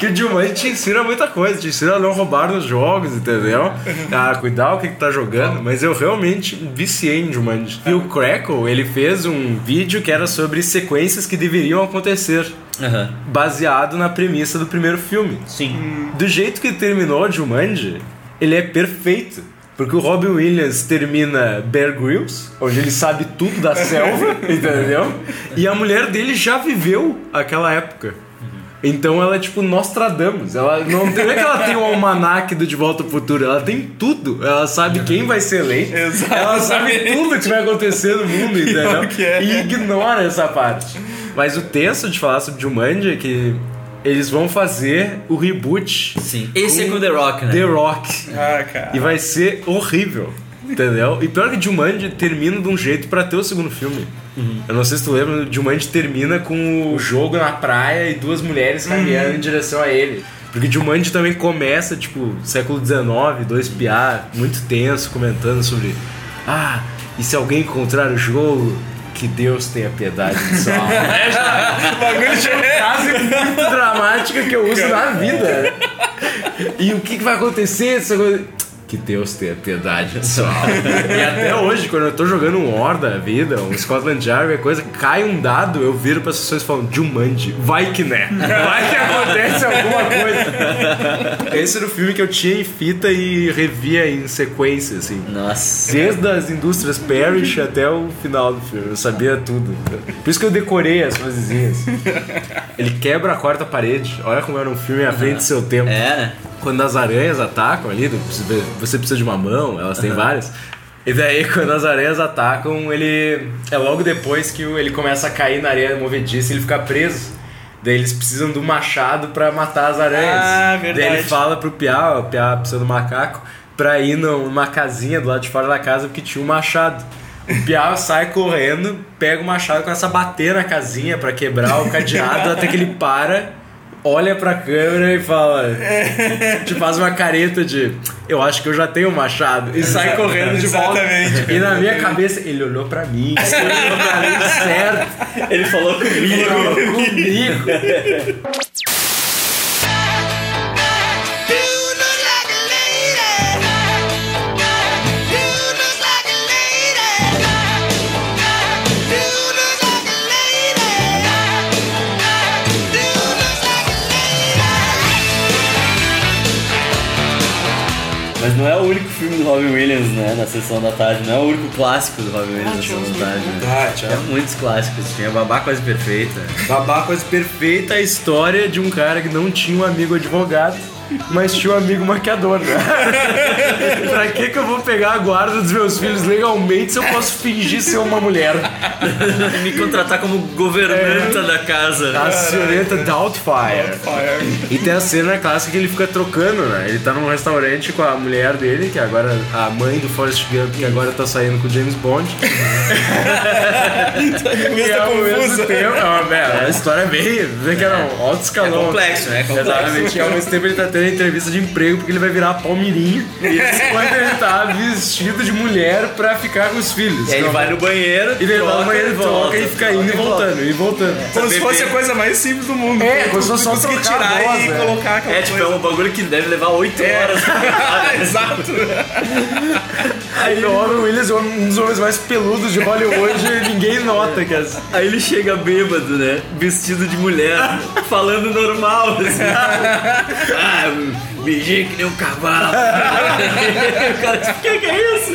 Que o Jumanji te ensina muita coisa, te ensina a não roubar nos jogos, entendeu? A cuidar o que, que tá jogando, mas eu realmente viciei em Jumanji. E o Crackle, ele fez um vídeo que era sobre sequências que deveriam acontecer, Aham. baseado na premissa do primeiro filme. Sim. Do jeito que terminou o Jumanji, ele é perfeito. Porque o Robin Williams termina Bear Grylls, onde ele sabe tudo da selva, entendeu? E a mulher dele já viveu aquela época. Então ela é tipo Nostradamus. Ela não tem, não é que ela tem o almanac do De Volta ao Futuro, ela tem tudo. Ela sabe quem vai ser eleito. Ela sabe tudo que vai acontecer no mundo, entendeu? que é. E ignora essa parte. Mas o texto de falar sobre Jumanji é que eles vão fazer o reboot Sim. Esse é com The Rock, né? The Rock. Ah, cara. E vai ser horrível. Entendeu? E pior que Jumanji termina de um jeito pra ter o segundo filme. Eu não sei se tu lembra, Jumanji termina com o jogo na praia e duas mulheres caminhando em direção a ele. Porque Jumanji também começa, tipo, século XIX, dois piá, muito tenso, comentando sobre Ah, e se alguém encontrar o jogo, que Deus tenha piedade de sua alma. É, já é. frase muito dramática que eu uso na vida. E o que, que vai acontecer? Que Deus tenha piedade só. e até hoje, quando eu tô jogando um War da vida, um Scotland Yard, coisa, cai um dado, eu viro para as pessoas e falo, Jumanji, vai que né? Vai que acontece alguma coisa. Esse era o filme que eu tinha em fita e revia em sequência, assim. Nossa. Desde as indústrias Parrish até o final do filme. Eu sabia tudo. Por isso que eu decorei as frasezinhas. Ele quebra a quarta parede. Olha como era um filme à frente do seu tempo. É, né? Quando as aranhas atacam ali, você- você precisa de uma mão, elas têm várias. E daí, quando as aranhas atacam, ele. É logo depois que ele começa a cair na areia movediça e ele fica preso. Daí eles precisam do machado pra matar as aranhas. Ah, Daí verdade. ele fala pro Piá, o Piá precisa do macaco, pra ir numa casinha do lado de fora da casa porque tinha um machado. O Piá sai correndo, pega o machado e começa a bater na casinha pra quebrar o cadeado até que ele para, olha pra câmera e fala. Te faz uma careta de eu acho que eu já tenho machado e sai correndo de volta. Exatamente. E na minha cabeça, ele olhou pra mim, ele olhou pra mim certo. Ele falou comigo. Ele falou comigo. não é o único filme do Robin Williams, né? Na sessão da tarde. Não é o único clássico do Robin Williams na sessão da tarde. Né? Ah, tinha- Tinha muitos clássicos. Tinha Babá Quase Perfeita. Babá quase perfeita a história de um cara que não tinha um amigo advogado, mas tinha um amigo maquiador, né? pra que que eu vou pegar a guarda dos meus filhos legalmente se eu posso fingir ser uma mulher? Me contratar como governanta da casa. A senhorita Doubtfire. E tem a cena clássica que ele fica trocando, né? Ele tá num restaurante com a mulher dele, que agora a mãe do Forrest Gump, que agora tá saindo com o James Bond. e ao mesmo tempo, é é uma história bem, vê que era um alto escalão. É complexo, né? É complexo. Exatamente. E ao mesmo tempo ele tá tendo entrevista de emprego porque ele vai virar palmirinha. E ele tá vestido de mulher pra ficar com os filhos. E aí ele Então, vai no banheiro, e ele vai no banheiro, volta, troca e fica indo e voltando, e voltando. Como se fosse a coisa mais simples do mundo. É, como se fosse só a tirar voz, e é. colocar aquela É, tipo, é coisa. um bagulho que deve levar 8 É. horas. Exato. Aí o Robin Williams é um dos homens mais peludos de Hollywood e ninguém nota que as... Aí ele chega bêbado, né? Vestido de mulher, falando normal. Assim. ah, um, beijei que nem um cavalo. o cara, tipo, o que, que é isso?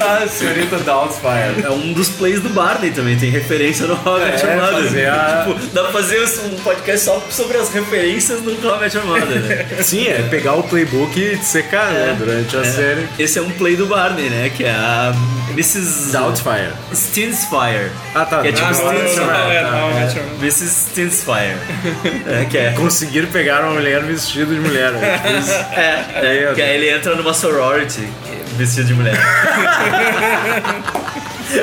A senhorita Doubtfire. É um dos plays do Barney também, tem referência no Met Your Mother. fazer a- Tipo, dá pra fazer um podcast só sobre as referências no Your Mother, né? Sim, é pegar o playbook e secar, né, durante a É. série. Esse é um play do Barney, né? Que é a Mrs. Doubtfire. Stinsfire. Ah, tá. Que é tipo Ah, Stinsfire. é, tá, é, é. Met Your Mrs. Stinsfire. É, né? Que é conseguir pegar uma mulher vestida de mulher. né? É, é, que aí ele entra numa sorority vestido de mulher.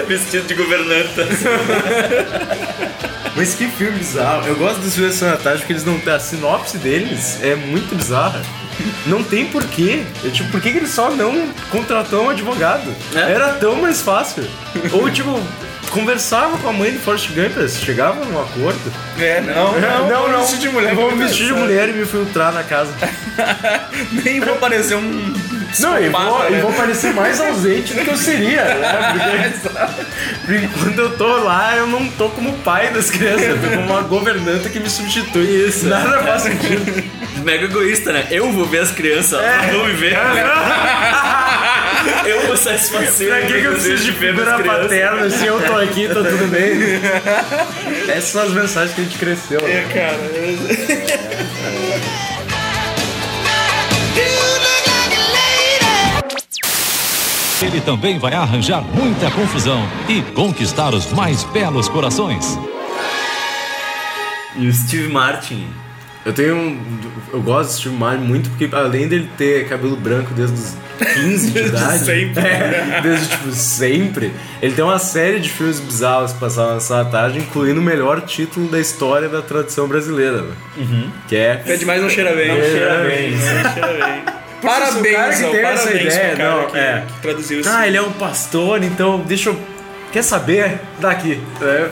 vestido de governanta. Mas que filme bizarro. Eu gosto dos filmes da Tarde porque eles não têm. A sinopse deles é muito bizarra. Não tem porquê. Eu, tipo, por que, que eles só não contratou um advogado? É. Era tão mais fácil. Ou, tipo, conversava com a mãe do Forrest Gump, eles chegavam num acordo. É, não, não, não, vou não. vestir de mulher. Vou me vestir de mulher e me infiltrar na casa. Nem vou parecer um. Não, e vou, né? vou parecer mais ausente do que eu seria, né? Porque, quando eu tô lá, eu não tô como pai das crianças, eu tô como uma governanta que me substitui. Isso. Nada faz sentido. Mega egoísta, né? Eu vou ver as crianças, elas não vão me ver. Eu vou satisfazer Pra que, que eu preciso de figura paterna se eu tô aqui, tá tudo bem? Essas são as mensagens que a gente cresceu. É, né? cara. Ele também vai arranjar muita confusão e conquistar os mais belos corações. E o Steve Martin. Eu tenho um. Eu gosto do Steve Martin muito porque, além dele ter cabelo branco desde os 15 de Desde idade. sempre. É, desde tipo sempre. Ele tem uma série de filmes bizarros que passavam nessa tarde, incluindo o melhor título da história da tradição brasileira. né? Que é. É demais, não cheira bem. Não cheira bem. Não cheira bem. cara Parabéns, que ó, teve essa parabéns ideia, cara não, que, é. que traduziu isso. Ah, ele é um pastor, então deixa eu. Quer saber? Daqui. É,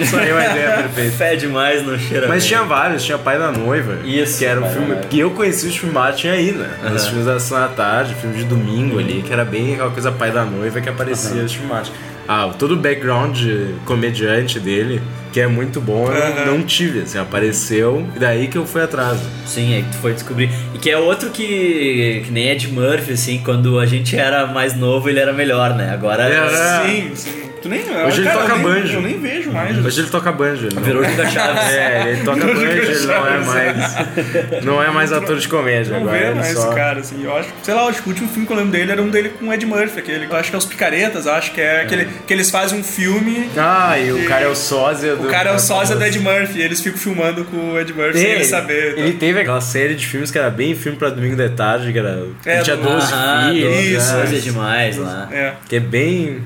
isso aí é uma ideia perfeita. Fé demais, não cheira Mas bem. tinha vários, tinha Pai da Noiva. Isso, Que era um filme. Que eu conheci o Steve Martin aí, né? Nos Aham. filmes da Sessão da Tarde, filme de domingo ali, que era bem aquela coisa Pai da Noiva que aparecia o Steve Martin. Ah, todo o background comediante dele, que é muito bom, eu não tive, assim, apareceu, e daí que eu fui atrás. Sim, aí que tu foi descobrir. E que é outro que, que nem Ed Murphy, assim, quando a gente era mais novo, ele era melhor, né? Agora Era. Sim, sim. Tu nem, Hoje ele cara, toca eu nem, banjo. Eu nem vejo mais. Hoje ele toca banjo. Ele não- virou Giga Chaves. É, ele toca banjo, ele não é mais. Não é mais ator de comédia Não agora. vê ele mais só... esse cara, assim. Eu acho, sei lá, acho que o último filme que eu lembro dele era um dele com o Ed Murphy, aquele. Eu acho que é Os Picaretas, acho que é, Aquele, que eles fazem um filme. Ah, e o cara é o sósia do. O cara é o sósia do Ed Murphy, e eles ficam filmando com o Ed Murphy sem ele saber. tá? Ele teve aquela série de filmes que era bem filme pra domingo de tarde, que era. É, que tinha do- 12 Aham, filhos. isso? Coisa demais lá. É. Que é bem.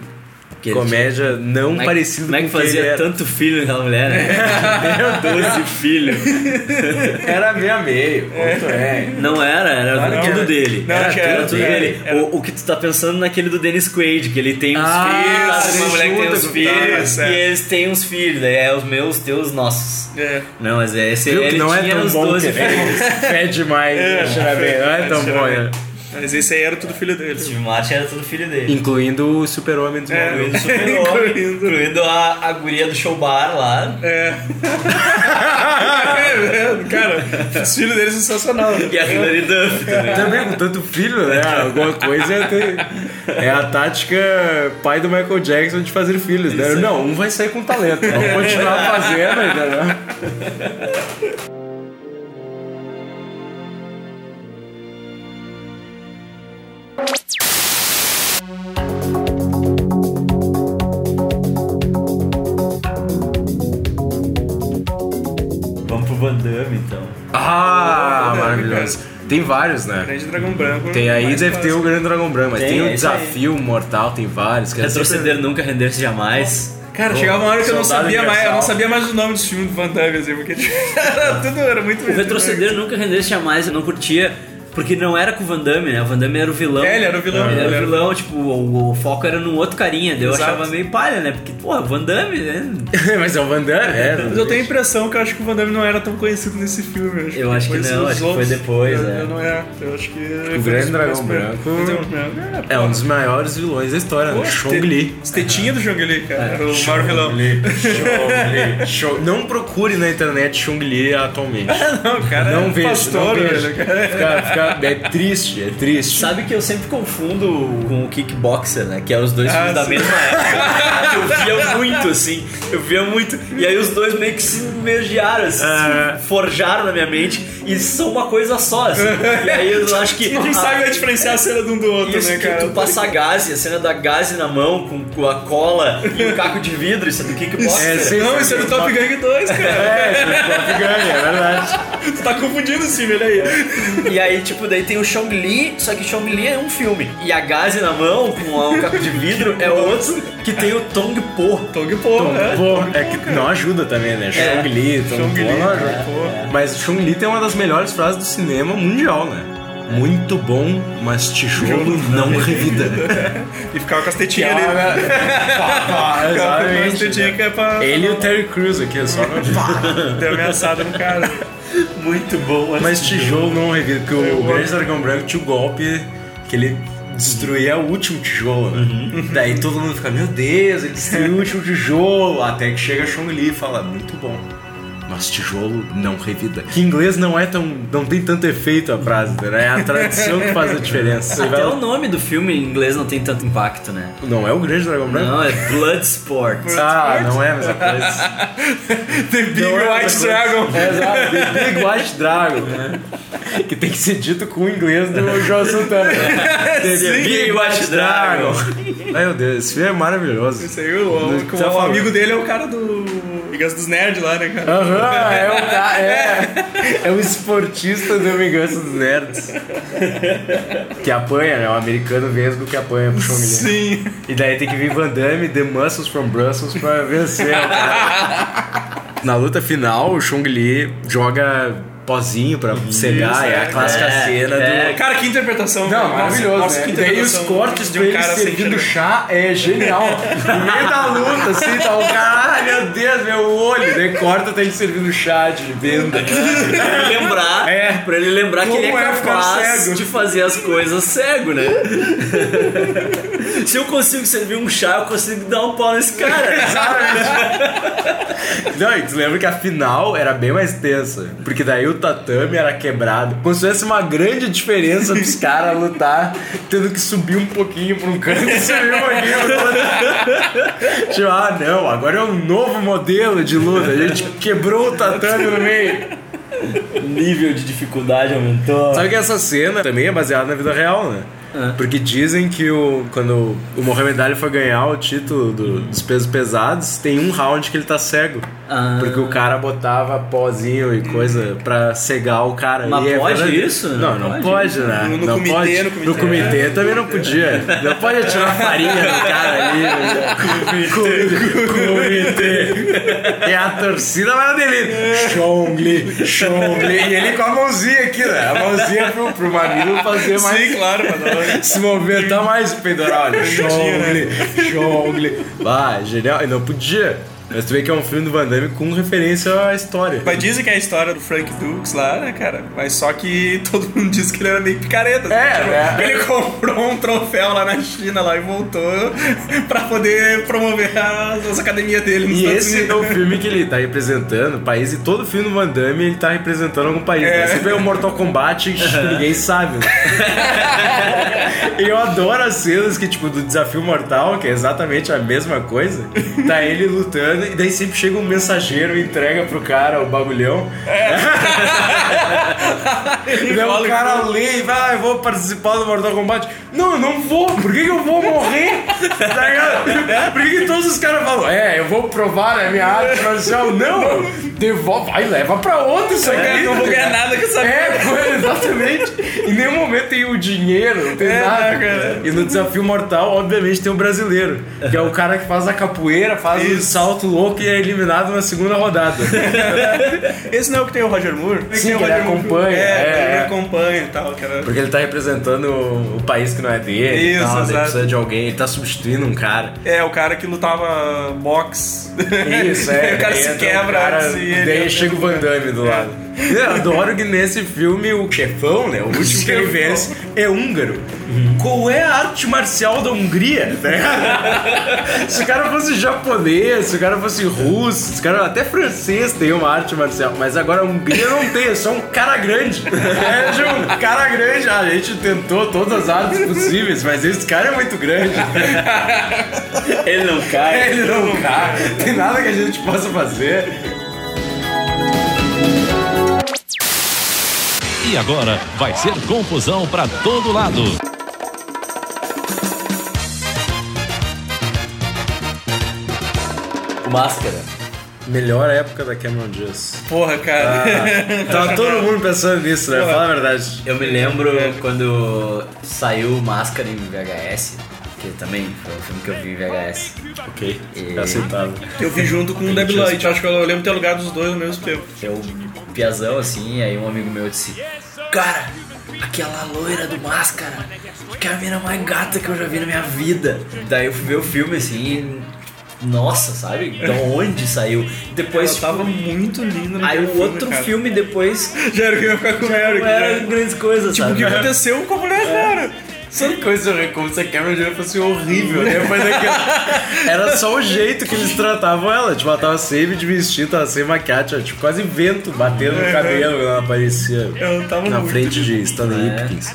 Que comédia não Como é que- parecido Como é que com o que ele fazia era. tanto filho naquela mulher, né? Meu Doze filhos. Era meio a meio. É. Não era, era que tudo era. dele. Não, era que era tudo dele. Era- O, o que tu tá pensando naquele do Dennis Quaid, que ele tem uns Ah, filhos, uma mulher que tem uns com- filhos, tá, e é. eles têm uns filhos, daí é os meus, teus, nossos. É. Não, mas é esse Viu que ele não é tinha tão os bom 12 que filhos. é demais. bem, Não é tão bom, né? Mas esse aí era tudo filho dele. Steve Martin era tudo filho dele. Incluindo o super-homem dos É. Incluindo o. Super-Homem, Incluindo. incluindo a, a guria do show bar lá. É. é, cara, os filhos dele são sensacional. E a Hilary Duff também. Também com tanto filho, né? Alguma coisa é, ter- é a tática pai do Michael Jackson de fazer filhos, né? Não, um vai sair com talento. Vamos continuar fazendo, entendeu? Damme, então. Ah, maravilhoso. Tem vários, né? Grande Dragão Branco. Tem aí, deve ter o. Grande Dragão Branco, mas Tem, tem, o isso aí. Desafio Mortal, tem vários. Que Retroceder sempre- nunca, render-se jamais. Cara, chegava uma hora que eu não sabia mais, eu não sabia mais o nome dos filmes do Van Damme, assim, porque era tudo, era muito O retroceder nunca render-se jamais, eu não curtia. Porque não era com o Van Damme, né? O Van Damme era o vilão. É, ele era o vilão, Ele ele era era o vilão, tipo, o, o foco era num outro carinha. Daí eu Exato. achava meio palha, né? Porque, porra, Van Damme, né? mas é o Van Damme, é. Mas eu tenho a impressão que eu acho que o Van Damme não era tão conhecido nesse filme. Eu acho que depois não, os acho que foi outros, depois, eu, é. eu não é. Eu acho que. O Grande Dragão Branco É um dos maiores vilões da história, né? Chong Li. Tetinha do Chong Li, cara. Era o maior vilão. Li. Chong Não procure na internet Chong Li atualmente. Não, o cara Não é vejo, pastor, não velho. cara. Fica- é triste, é triste. Sabe que eu sempre confundo com o Kickboxer, né? Que é os dois Ah, filmes da sim. mesma época. eu via muito, assim. Eu via muito. E aí os dois meio que se mergearam, assim, É. se forjaram na minha mente. E são uma coisa só, assim. E aí eu acho que. Ninguém sabe diferenciar a cena de um do outro, Isso né, que cara? tu passa gaze, a cena da gaze na mão com, com a cola e o caco de vidro, isso é do kickboxer. É, sim. Não, isso é do Top Gun 2, cara. É, esse Top Gun, é verdade. Tu tá confundindo filme, olha aí. E aí, tipo, daí tem o Chong Li, só que Chong Li é um filme. E a Gaze na mão, com um caco de vidro, é outro que tem o Tong Po. Tong Po, né? Pô, é que não ajuda também, né? Chong Li, Tom Chong Pô, Li, não ajuda. Mas Chong Li tem uma das melhores frases do cinema mundial, né? Muito bom, mas tijolo não revida. E ficava com as tetinhas ali. Ficava com as Exatamente. tetinhas que é pra... Ele e o Terry Crews aqui, só não Deu ameaçada no cara. Muito bom. Mas tijolo não revida, porque o Grande Dragão Branco tinha o golpe que ele destruía o último tijolo, né? Daí todo mundo fica, meu Deus, ele destruiu o último tijolo. Até que chega Chong Li e fala, muito bom. Mas tijolo não revida. Que em inglês não é tão. não tem tanto efeito a frase, né? É a tradução que faz a diferença. Até vai- o nome do filme em inglês não tem tanto impacto, né? Não é o Grande Dragão Branco? Não, é Bloodsport. Ah, não é a mesma coisa. The Big Não é White mesma Dragon. É, exato, The Big White Dragon, né? Que tem que ser dito com o inglês do João Santana. Né? The Sim, Big White Dragon. Ai, meu Deus, esse filme é maravilhoso. Esse aí, o, o, Tá o falando. amigo dele é o cara do. Vingança dos Nerds lá, né, cara? Aham, é o cara, é, é o esportista do Vingança dos Nerds. Que apanha, né? O americano vesgo que apanha pro Chong Li. Sim. E daí tem que vir Van Damme, The Muscles from Brussels pra vencer o cara. Na luta final, o Chong Li joga pozinho pra cegar, é a clássica é, cena é. do... Cara, que interpretação. Não, maravilhoso, nossa, né? que E daí os cortes de um cara servindo chá é genial. No meio da luta, assim, tá o cara, ai meu Deus, meu olho. Daí corta, tá ele servindo chá de venda. Pra ele lembrar, É. pra ele lembrar que ele é Como é capaz cego. de fazer as coisas cego, né? Se eu consigo servir um chá, eu consigo dar um pau nesse cara. Não, e tu lembra que a final era bem mais tensa. Porque daí o tatame era quebrado. Como se tivesse uma grande diferença pros caras lutar, tendo que subir um pouquinho pra um canto e subir um pouquinho pro outro. Tipo, ah, não, agora é um novo modelo de luta. A gente quebrou o tatame no meio. Nível de dificuldade aumentou. Sabe que essa cena também é baseada na vida real, né? Porque dizem que o, quando o Mohamed Ali foi ganhar o título do- dos pesos pesados, tem um round que ele tá cego. Ah. Porque o cara botava pozinho e coisa pra cegar o cara. Mas E é pode verdade- isso? Não, não Pode? pode, né? No- no não comitê, pode. no comitê. No comitê também não podia. Não pode atirar farinha no cara ali. comitê. comitê. E a torcida vai no delírio. Chongli, Chongli. E ele com a mãozinha aqui, né? A mãozinha pro, pro mamilo fazer mais. Sim, claro, Se movimentar mais o peitoral. Olha, Chongli, Chongli. Vai, genial. E não podia. Mas tu vê que é um filme do Van Damme com referência à história. Mas dizem que é a história do Frank Dukes lá, né, cara? Mas só que todo mundo diz que ele era meio picareta. É, tipo, é. Ele comprou um troféu lá na China lá e voltou pra poder promover as, as academias dele nos E Estados esse é Unidos. o filme que ele tá representando o país, e todo filme do Van Damme ele tá representando algum país. É. Né? Você vê o Mortal Kombat, ninguém sabe. Né? e eu adoro as cenas que, tipo, do Desafio Mortal, que é exatamente a mesma coisa. Tá ele lutando, e daí sempre chega um mensageiro e entrega pro cara o bagulhão. E daí o cara e vai, ah, eu vou participar do Mortal Kombat. Não, eu não vou. Por que, que eu vou morrer? Tá? Por que, que todos os caras falam, é, eu vou provar a minha arte marcial? Não, devolve, vai, leva pra outro isso aqui. É, não vou ganhar nada com essa É, foi, exatamente. Em nenhum momento tem o dinheiro, não tem É, nada. cara. E no Desafio Mortal, obviamente, tem o brasileiro, que é o cara que faz a capoeira, faz o salto louco e é eliminado na segunda rodada. Esse não é o que tem o Roger Moore? Sim, que ele Roger Moore. Acompanha, É, é, ele é. acompanha e tal. Era... Porque ele tá representando o, país que não é dele. Isso, tal, exato. precisa de alguém, ele tá substituindo um cara. É, o cara que lutava boxe. Isso, é. o cara se quebra o cara, e ele- Daí chega o Van Damme do lado. Eu adoro que nesse filme o chefão, né? O último que ele vence é húngaro. Qual é a arte marcial da Hungria? ligado? se o cara fosse japonês, se o cara fosse russo, se o cara até francês tem uma arte marcial, mas agora a Hungria não tem, é só um cara grande. É de um cara grande. Ah, a gente tentou todas as artes possíveis, mas esse cara é muito grande. Ele não cai. Ele não cai. Tem nada que a gente possa fazer. E agora vai ser confusão pra todo lado. Máscara. Melhor época da Cameron Diaz. Porra, cara. Tava todo mundo pensando nisso, né? Fala a verdade. Eu me lembro quando saiu Máscara em VHS, que também foi um filme que eu vi em VHS. Ok, E- aceitável. Eu vi junto com o Debi Lloyd. Acho que eu lembro de ter alugado os dois ao mesmo tempo. Eu, piazão assim, aí um amigo meu disse: Cara, aquela loira do Máscara, que é a mina mais gata que eu já vi na minha vida. Daí eu fui ver o filme assim, e, nossa, sabe? De onde saiu? Depois. Ela tava muito linda no Aí o outro cara. filme depois. Já era que ia ficar com o Eric. Não era né? grandes coisas, Tipo, o sabe? que aconteceu com a mulher, cara? Sabe coisa como se a Cameron Diaz fosse horrível, né? Mas daquela... Era só o jeito que eles tratavam ela. Tipo, ela tava sempre de vestido, tava sem maquiagem, tipo, quase vento batendo no cabelo quando ela aparecia Ela tava na muito frente de Stanley É. Hipkins.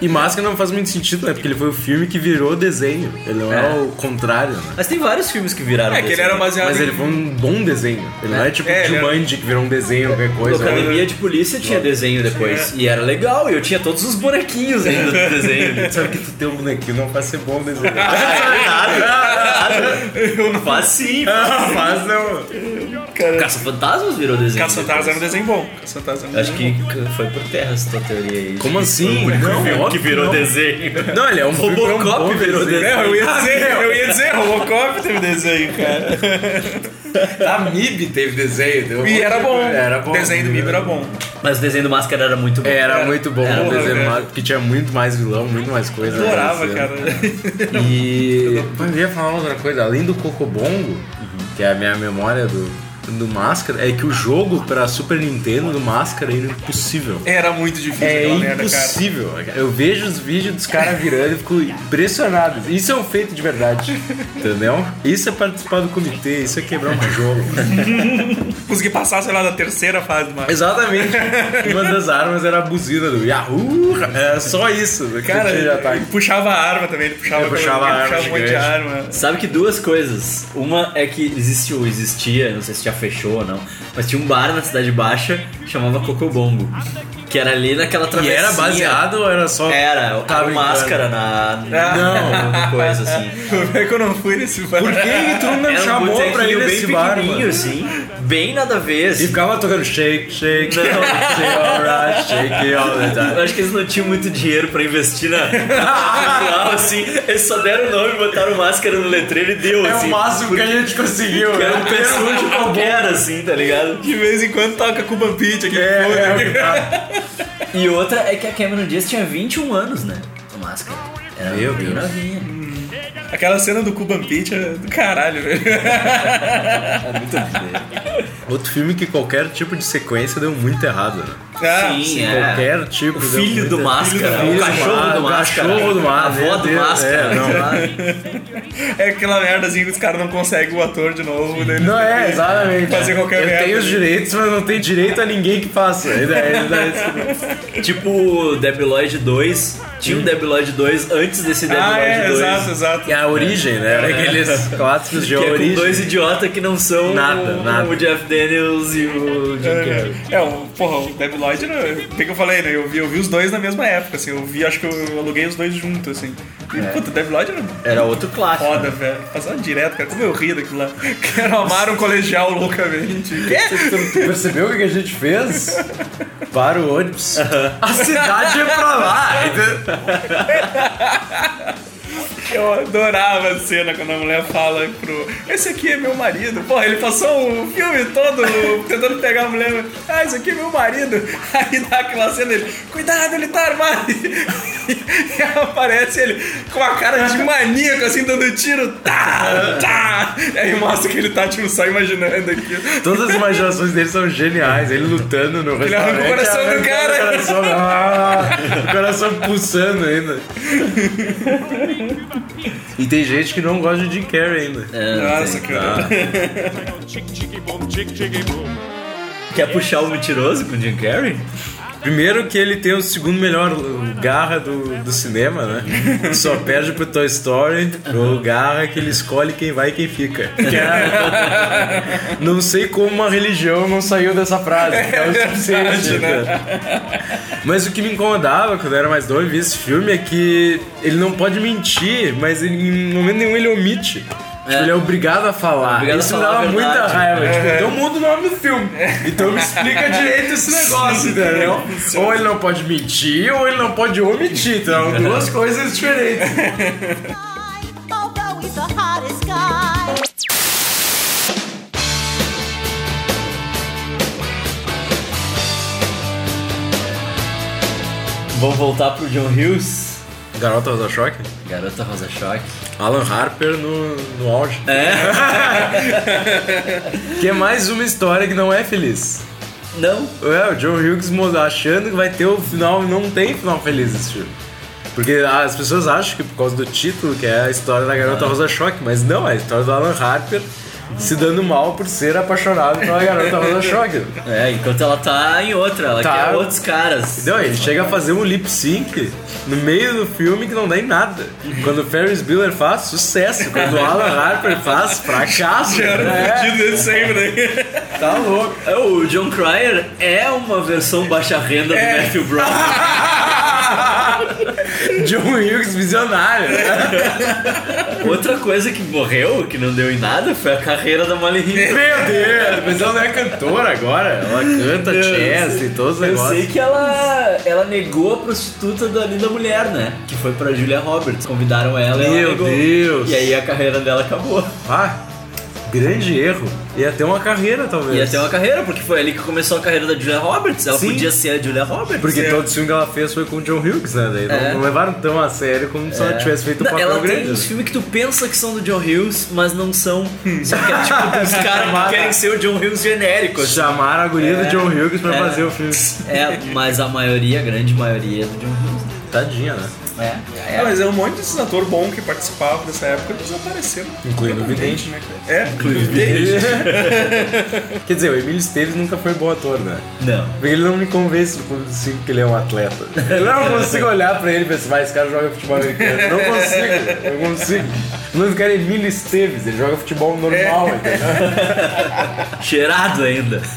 E Máscara não faz muito sentido, né? Porque ele foi o filme que virou desenho. Ele não é, É. o contrário, né? Mas tem vários filmes que viraram. É, que ele desenho. era baseado Mas em... ele foi um bom desenho. Ele não é tipo É, Jumanji que virou um desenho, qualquer coisa. Academia de Polícia tinha desenho depois. E era legal, e eu tinha todos os bonequinhos do desenho. Sabe que tu tem um bonequinho não faz ser bom desenho. Eu não faço sim. Mas não. Caça-Fantasmas virou desenho. Caça-Fantasma era um desenho bom. Caça-Fantasma era um Acho desenho que foi por terra essa tua teoria aí. Como assim? Não, Não, filme que óbvio virou não. desenho. Não, ele é um filme Robocop um bom virou. É, eu ia dizer, eu ia dizer, Robocop teve desenho, cara. A MIB teve desenho. deu um E monte era de- bom. Era bom. O desenho do Mib era bom. Mas o desenho do Máscara era muito bom. Era muito bom Era o bom, desenho, né? mas- porque tinha muito mais vilão, muito mais coisa. Adorava, cara. E. Mas eu ia falar outra coisa, além do Cocobongo, que é a minha memória do, do Máscara, é que o jogo pra Super Nintendo do Máscara era impossível. Era muito difícil É merda, cara. impossível. Eu vejo os vídeos dos caras virando e fico impressionado. Isso é um feito de verdade. Entendeu? Isso é participar do comitê, isso é quebrar um jogo. Consegui passar, sei lá, da terceira fase, mas. Exatamente. Uma das armas era a buzina do Yahoo! Era só isso. Cara, tinha ele puxava a arma também, ele puxava, Ele puxava ele a arma puxava um monte de arma. Sabe que duas coisas. Uma é que existiu, existia, não sei se já fechou ou não, mas tinha um bar na Cidade Baixa chamava Cocobongo. Que era ali naquela E travessinha. era baseado ou era só. Era, Tá era brincando. máscara na. Ah. Não, coisa assim. É que eu não fui nesse bar. Por que tu não Era um chamou pra ir nesse bem bar, mano? assim, bem nada a ver. E Assim. ficava tocando shake, shake, Não. shake, alright, shake all the Eu acho que eles não tinham muito dinheiro pra investir na assim. Eles só deram o nome, botaram máscara no letreiro e deu, É assim. o máximo que a gente conseguiu. Que era um né? pessoa qualquer, assim, tá ligado? De vez em quando toca Cuban Pete aqui. É, é, o tá. E outra é que a Cameron Diaz tinha 21 anos, né? A máscara. Era Meu bem Deus. novinha. Aquela cena do Cuban Pete é do caralho, velho. É muito. Outro filme que qualquer tipo de sequência deu muito errado, né? Ah, Sim, é. Qualquer tipo O filho do. Máscara, Filho o cachorro do Máscara, cachorro do a Máscara, avó meu do Máscara. é, não. É aquela merda assim que os caras não conseguem o ator de novo. daí Não é, exatamente. Fazer qualquer Eu merda. tenho os direitos, mas não tenho direito a ninguém que faça. Ainda, ainda, Tipo o Debiloid 2. Tinha um Debiloid 2 antes desse Debiloid Ah, é, 2. exato, exato. É a origem, né? Era aqueles clássicos de Que é com origem. dois idiotas que não são Nada, o, nada. o Jeff Daniels e o Jim Carrey. É, o, porra, o Debi Lloyd, né, o que, eu falei, né? Eu vi, eu vi os dois na mesma época, assim. Eu vi, acho que eu aluguei os dois juntos, assim. E, puta, o Debi Lloyd era Era outro clássico. foda, velho. Passava direto, cara. Como eu ri daquilo lá. Quero amar um colegial loucamente. Quê? Tu percebeu o que a gente fez? Para o ônibus. A cidade é pra lá. Eu adorava a cena quando a mulher fala pro. Esse aqui é meu marido. Porra, ele passou o filme todo tentando pegar a mulher. Ah, esse aqui é meu marido. Aí dá aquela cena dele. Cuidado, ele tá armado. E aparece ele com a cara de maníaco, assim, dando tiro. Tá, tá. E aí mostra que ele tá, tipo, só imaginando aqui. Todas as imaginações dele são geniais. Ele lutando no Ele arranca o restaurante, coração do cara. O coração, ah, o coração pulsando ainda. E tem gente que não gosta de Jim Carrey ainda. É, Nossa, tem- cara. Quer puxar o mentiroso com o Jim Carrey? Primeiro que ele tem o segundo melhor garra do, do cinema, né? Só perde pro Toy Story, o garra que ele escolhe quem vai e quem fica. É- Não sei como uma religião não saiu dessa frase. É, o suficiente. verdade, cara. Mas o que me incomodava quando eu era mais novo e vi esse filme é que ele não pode mentir, mas ele, em momento nenhum ele omite. Tipo, ele é obrigado a falar. Obrigado a Isso me falar dava a muita raiva. Tipo, então muda o nome do filme. Então me explica direito esse negócio, entendeu? Ou ele não pode mentir, ou ele não pode omitir. Então, duas coisas diferentes. Vamos voltar pro John Hughes. Garota Rosa Choque? Garota Rosa Choque. Alan Harper no, no auge. É? Que é mais uma história que não é feliz. Não. É, o John Hughes achando que vai ter o final, não tem final feliz esse filme. Porque as pessoas acham que por causa do título, que é a história da garota Rosa Choque, mas não, é a história do Alan Harper se dando mal por ser apaixonado pela garota Rosa Choque. É, enquanto ela tá em outra, ela Tá. quer outros caras. Não, ele chega a fazer um lip sync no meio do filme que não dá em nada. Quando o Ferris Bueller faz, sucesso. Quando o Alan Harper faz, fracasso. É, Fudido desde sempre, tá louco. É, O John Cryer é uma versão baixa renda do Matthew Brown. John Hughes visionário. Outra coisa que morreu, que não deu em nada, foi a carreira da Molly Ringwald. Meu Deus, mas ela não é cantora agora. Ela canta jazz e todos os Eu negócios. sei que ela, ela negou a prostituta da Linda Mulher, né? Que foi pra Julia Roberts. Convidaram ela e ela Meu negou. Deus. E aí a carreira dela acabou. Ah, grande erro. Ia ter uma carreira, talvez. Ia ter uma carreira, porque foi ali que começou a carreira da Julia Roberts. Ela Sim. podia ser a Julia Roberts. Porque todo o filme que ela fez foi com o John Hughes, né? Daí não- É. não, levaram tão a sério como se ela tivesse feito um Não, papel ela grande. tem uns filmes que tu pensa que são do John Hughes, mas não são. Só que é tipo dos caras que querem ser o John Hughes genérico. assim. Chamaram a guria do John Hughes pra É. fazer o filme. É, mas a maioria, a grande maioria é do John Hughes. Tadinha, né? É, Ah, mas é um monte desses atores bons que participavam dessa época desapareceram. Incluindo o Vidente. né? É, incluindo o Vidente. Quer dizer, o Emílio Esteves nunca foi bom ator, né? Não. Porque ele não me convence no Clube dos Cinco que ele é um atleta. Eu não consigo olhar pra ele e pensar, vai, esse cara joga futebol americano. Não consigo, não consigo. O nome do cara é Emílio Esteves, ele joga futebol normal, entendeu? Cheirado ainda.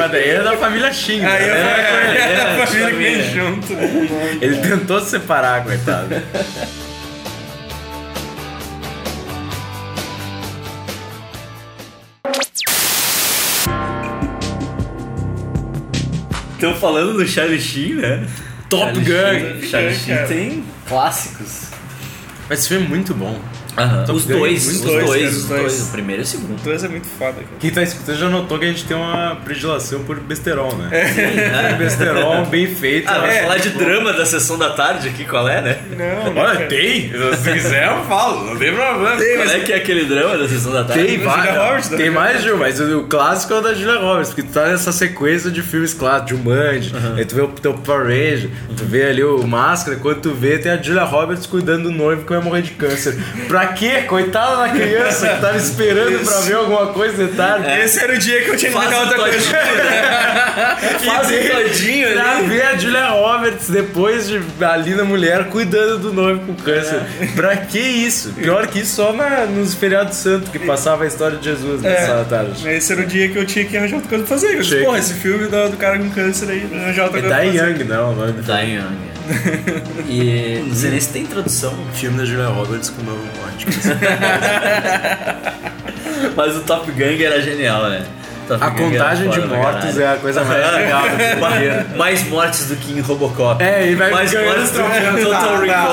Mas daí é da família Xing. Aí eu né? é, a família que vem junto. né? Ele tentou se separar, coitado. Estão falando do Charlie Sheen, né? Top Charlie Gun. Sheen- Charlie Sheen tem clássicos. Mas esse filme é muito bom. Aham. Os dois, os dois, dois, os os dois. dois. O primeiro e o segundo. O dois é muito foda, cara. Quem tá escutando já notou que a gente tem uma predileção por besterol, né? É. Besterol bem feito. Ah, vamos é. falar de drama da sessão da tarde aqui, qual é, né? Não, não. Olha, tem. Se quiser, eu falo. Não tem problema. Qual é que é aquele drama da sessão da tarde? Tem Julia vários. Roberts, né? Tem mais de um, mas o, clássico é o da Julia Roberts, porque tu tá nessa sequência de filmes clássicos, Jumanji, aí tu vê o teu Power Ranger, tu vê ali o Máscara, quando tu vê tem a Julia Roberts cuidando do noivo que vai morrer de câncer. Pra quê? Coitada da criança que tava esperando pra ver alguma coisa de tarde. Esse era o dia que eu tinha que Faz outra coisa. Faz um todinho Pra ali. ver a Julia Roberts depois de ali na mulher cuidando do noivo com câncer. Pra que isso? Pior que isso só na, nos feriados santos que passava a história de Jesus É. nessa tarde. Esse era o dia que eu tinha que arranjar outra coisa pra fazer. Eu disse, Chega. porra, esse filme do, do cara com câncer aí, arranjar outra É coisa pra fazer. Young, não, o nome do Da Young. E não sei nem se tem tradução. filme da Julia Roberts com o novo Mas o Top Gun era genial, né? Top A era contagem de mortos é a coisa mais legal do. Mais mortes do que em Robocop. É, e vai Mais mortes do que em Total Tá, Recall.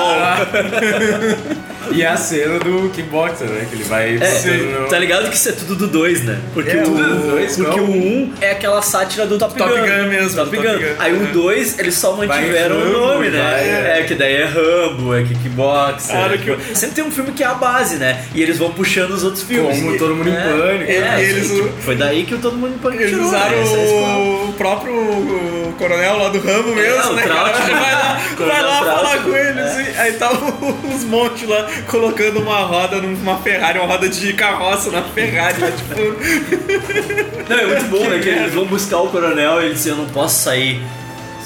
E a cena do kickboxer, né? Que ele vai... É, tá ligado que isso é tudo do 2, né? Porque É, o tudo do dois, porque qual? o 1 um é aquela sátira do Top, Top Gun mesmo, Top Top Gun. Gun. Aí o Uhum. 2 eles só mantiveram Vai o Rambo, nome, né? vai, É. que daí é Rambo, é Kickboxer. Claro é que Sempre tem um filme que é a base, né? E eles vão puxando os outros filmes. Como Todo Mundo em É. Pânico. É, E eles- tipo, foi daí que o Todo Mundo em Pânico Eles tirou, usaram né? É a escola. o próprio o coronel lá do Rambo mesmo, né? Vai lá, vai lá falar com eles. Aí tá os montes lá colocando uma roda numa Ferrari, uma roda de carroça na Ferrari. lá, tipo, Não, é muito bom, né? Que eles vão buscar o coronel e ele disse, eu não posso sair.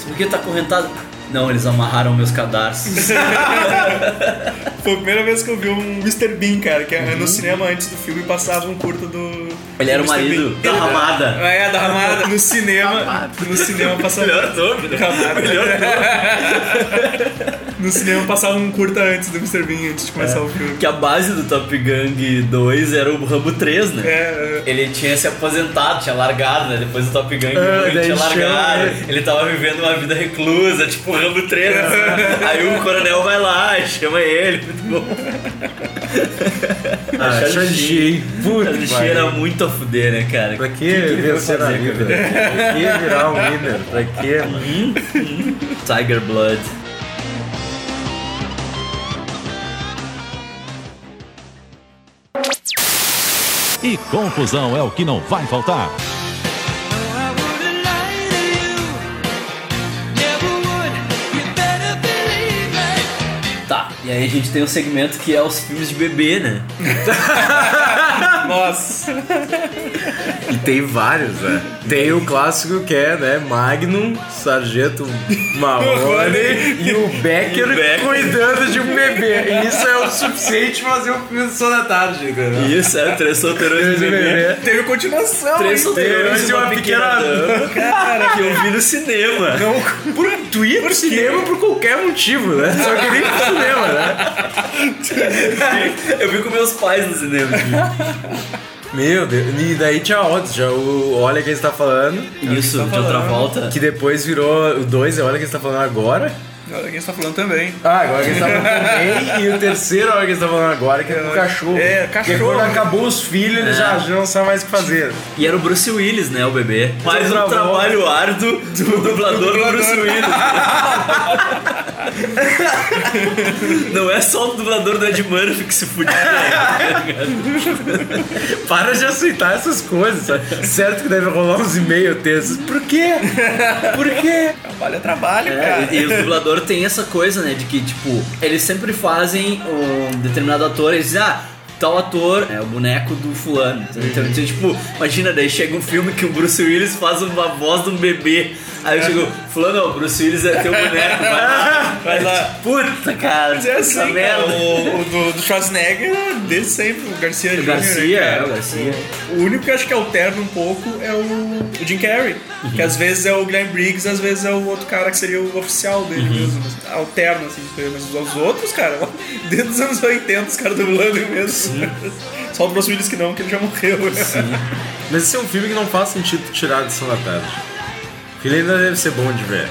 Por que tá correntado? Não, eles amarraram meus cadarços. foi a primeira vez que eu vi um Mr. Bean, cara, que é no cinema antes do filme passava um curto do. Uhum. Ele era o marido Bean. da Ramada. É, da Ramada. No cinema. No cinema passava. Melhor né? Ramada. Melhor. No cinema passava um curta antes do Mr. Bean, antes de começar o filme. Que a base do Top Gun 2 era o Rambo 3, né? É, Ele tinha se aposentado, tinha largado, né? Depois do Top Gun 1 É, ele tinha chama largado. ele. Ele tava vivendo uma vida reclusa, tipo o Rambo 3. Aí o coronel vai lá, chama ele. Muito bom. Ah, Shang-Chi, hein? Puta A que Shang-Chi pariu. era muito a fuder, né, cara? Pra que, que foi vencer na a vida? Pra que virar um winner? Pra que? Tiger Blood. E confusão é o que não vai faltar. Tá, e aí a gente tem um segmento que é os filmes de bebê, né? Nossa. E tem vários, né? Tem o clássico que é, né? Magnum, Sargento Marrone e o Becker, O Becker. cuidando de um bebê. E isso é o suficiente pra fazer um filme Sessão da Tarde, entendeu? Isso, é, três solteirões de bebê. Teve continuação. Três solteirões e uma pequena dama. Cara, Que eu vi no cinema. não. Por, ia pro cinema por qualquer motivo, né? Só queria ir pro cinema, né? Eu vi com meus pais no cinema. Meu Deus. E daí tinha outros, já o Olha Quem Está Falando, Isso, de outra volta. que depois virou o 2 é Olha Quem Está Falando Agora. Olha quem está falando também. Ah, agora quem está falando também. E o terceiro, agora quem está falando agora, que é o cachorro. É, Porque cachorro. quando acabou os filhos, ele já, já não sabe mais o que fazer. E era o Bruce Willis, né, o bebê. Mais um trabalho árduo do dublador do Bruce Willis. Não é só o dublador do Ed Murphy que se fudia. Para de aceitar essas coisas, sabe? Certo que deve rolar uns e-mail textos. Por quê? Por quê? Trabalho é trabalho, É, cara. e, e os dubladores têm essa coisa, né? De que, tipo, eles sempre fazem um determinado ator, eles dizem, ah, tal ator é o boneco do fulano. Então, então, tipo, imagina, daí chega um filme que o Bruce Willis faz uma voz de um bebê. Aí eu chego, fulano, o Bruce Willis é teu boneco, vai lá. Vai lá. Puta, cara, Mas é assim, cara, merda. o, o do, do Schwarzenegger, desde sempre, o Garcia Jr., Garcia, né, é, o Garcia. O único que acho que alterna um pouco é o, o Jim Carrey. Que às vezes é o Glenn Briggs, às vezes é o outro cara que seria o oficial dele mesmo. Alterna, assim, mas os outros, cara, desde os anos 80, os caras dublando mesmo. Só o Bruce Willis que não, que ele já morreu. né? Mas esse é um filme que não faz sentido tirar de Sessão da Tarde. Porque ele ainda deve ser bom de ver.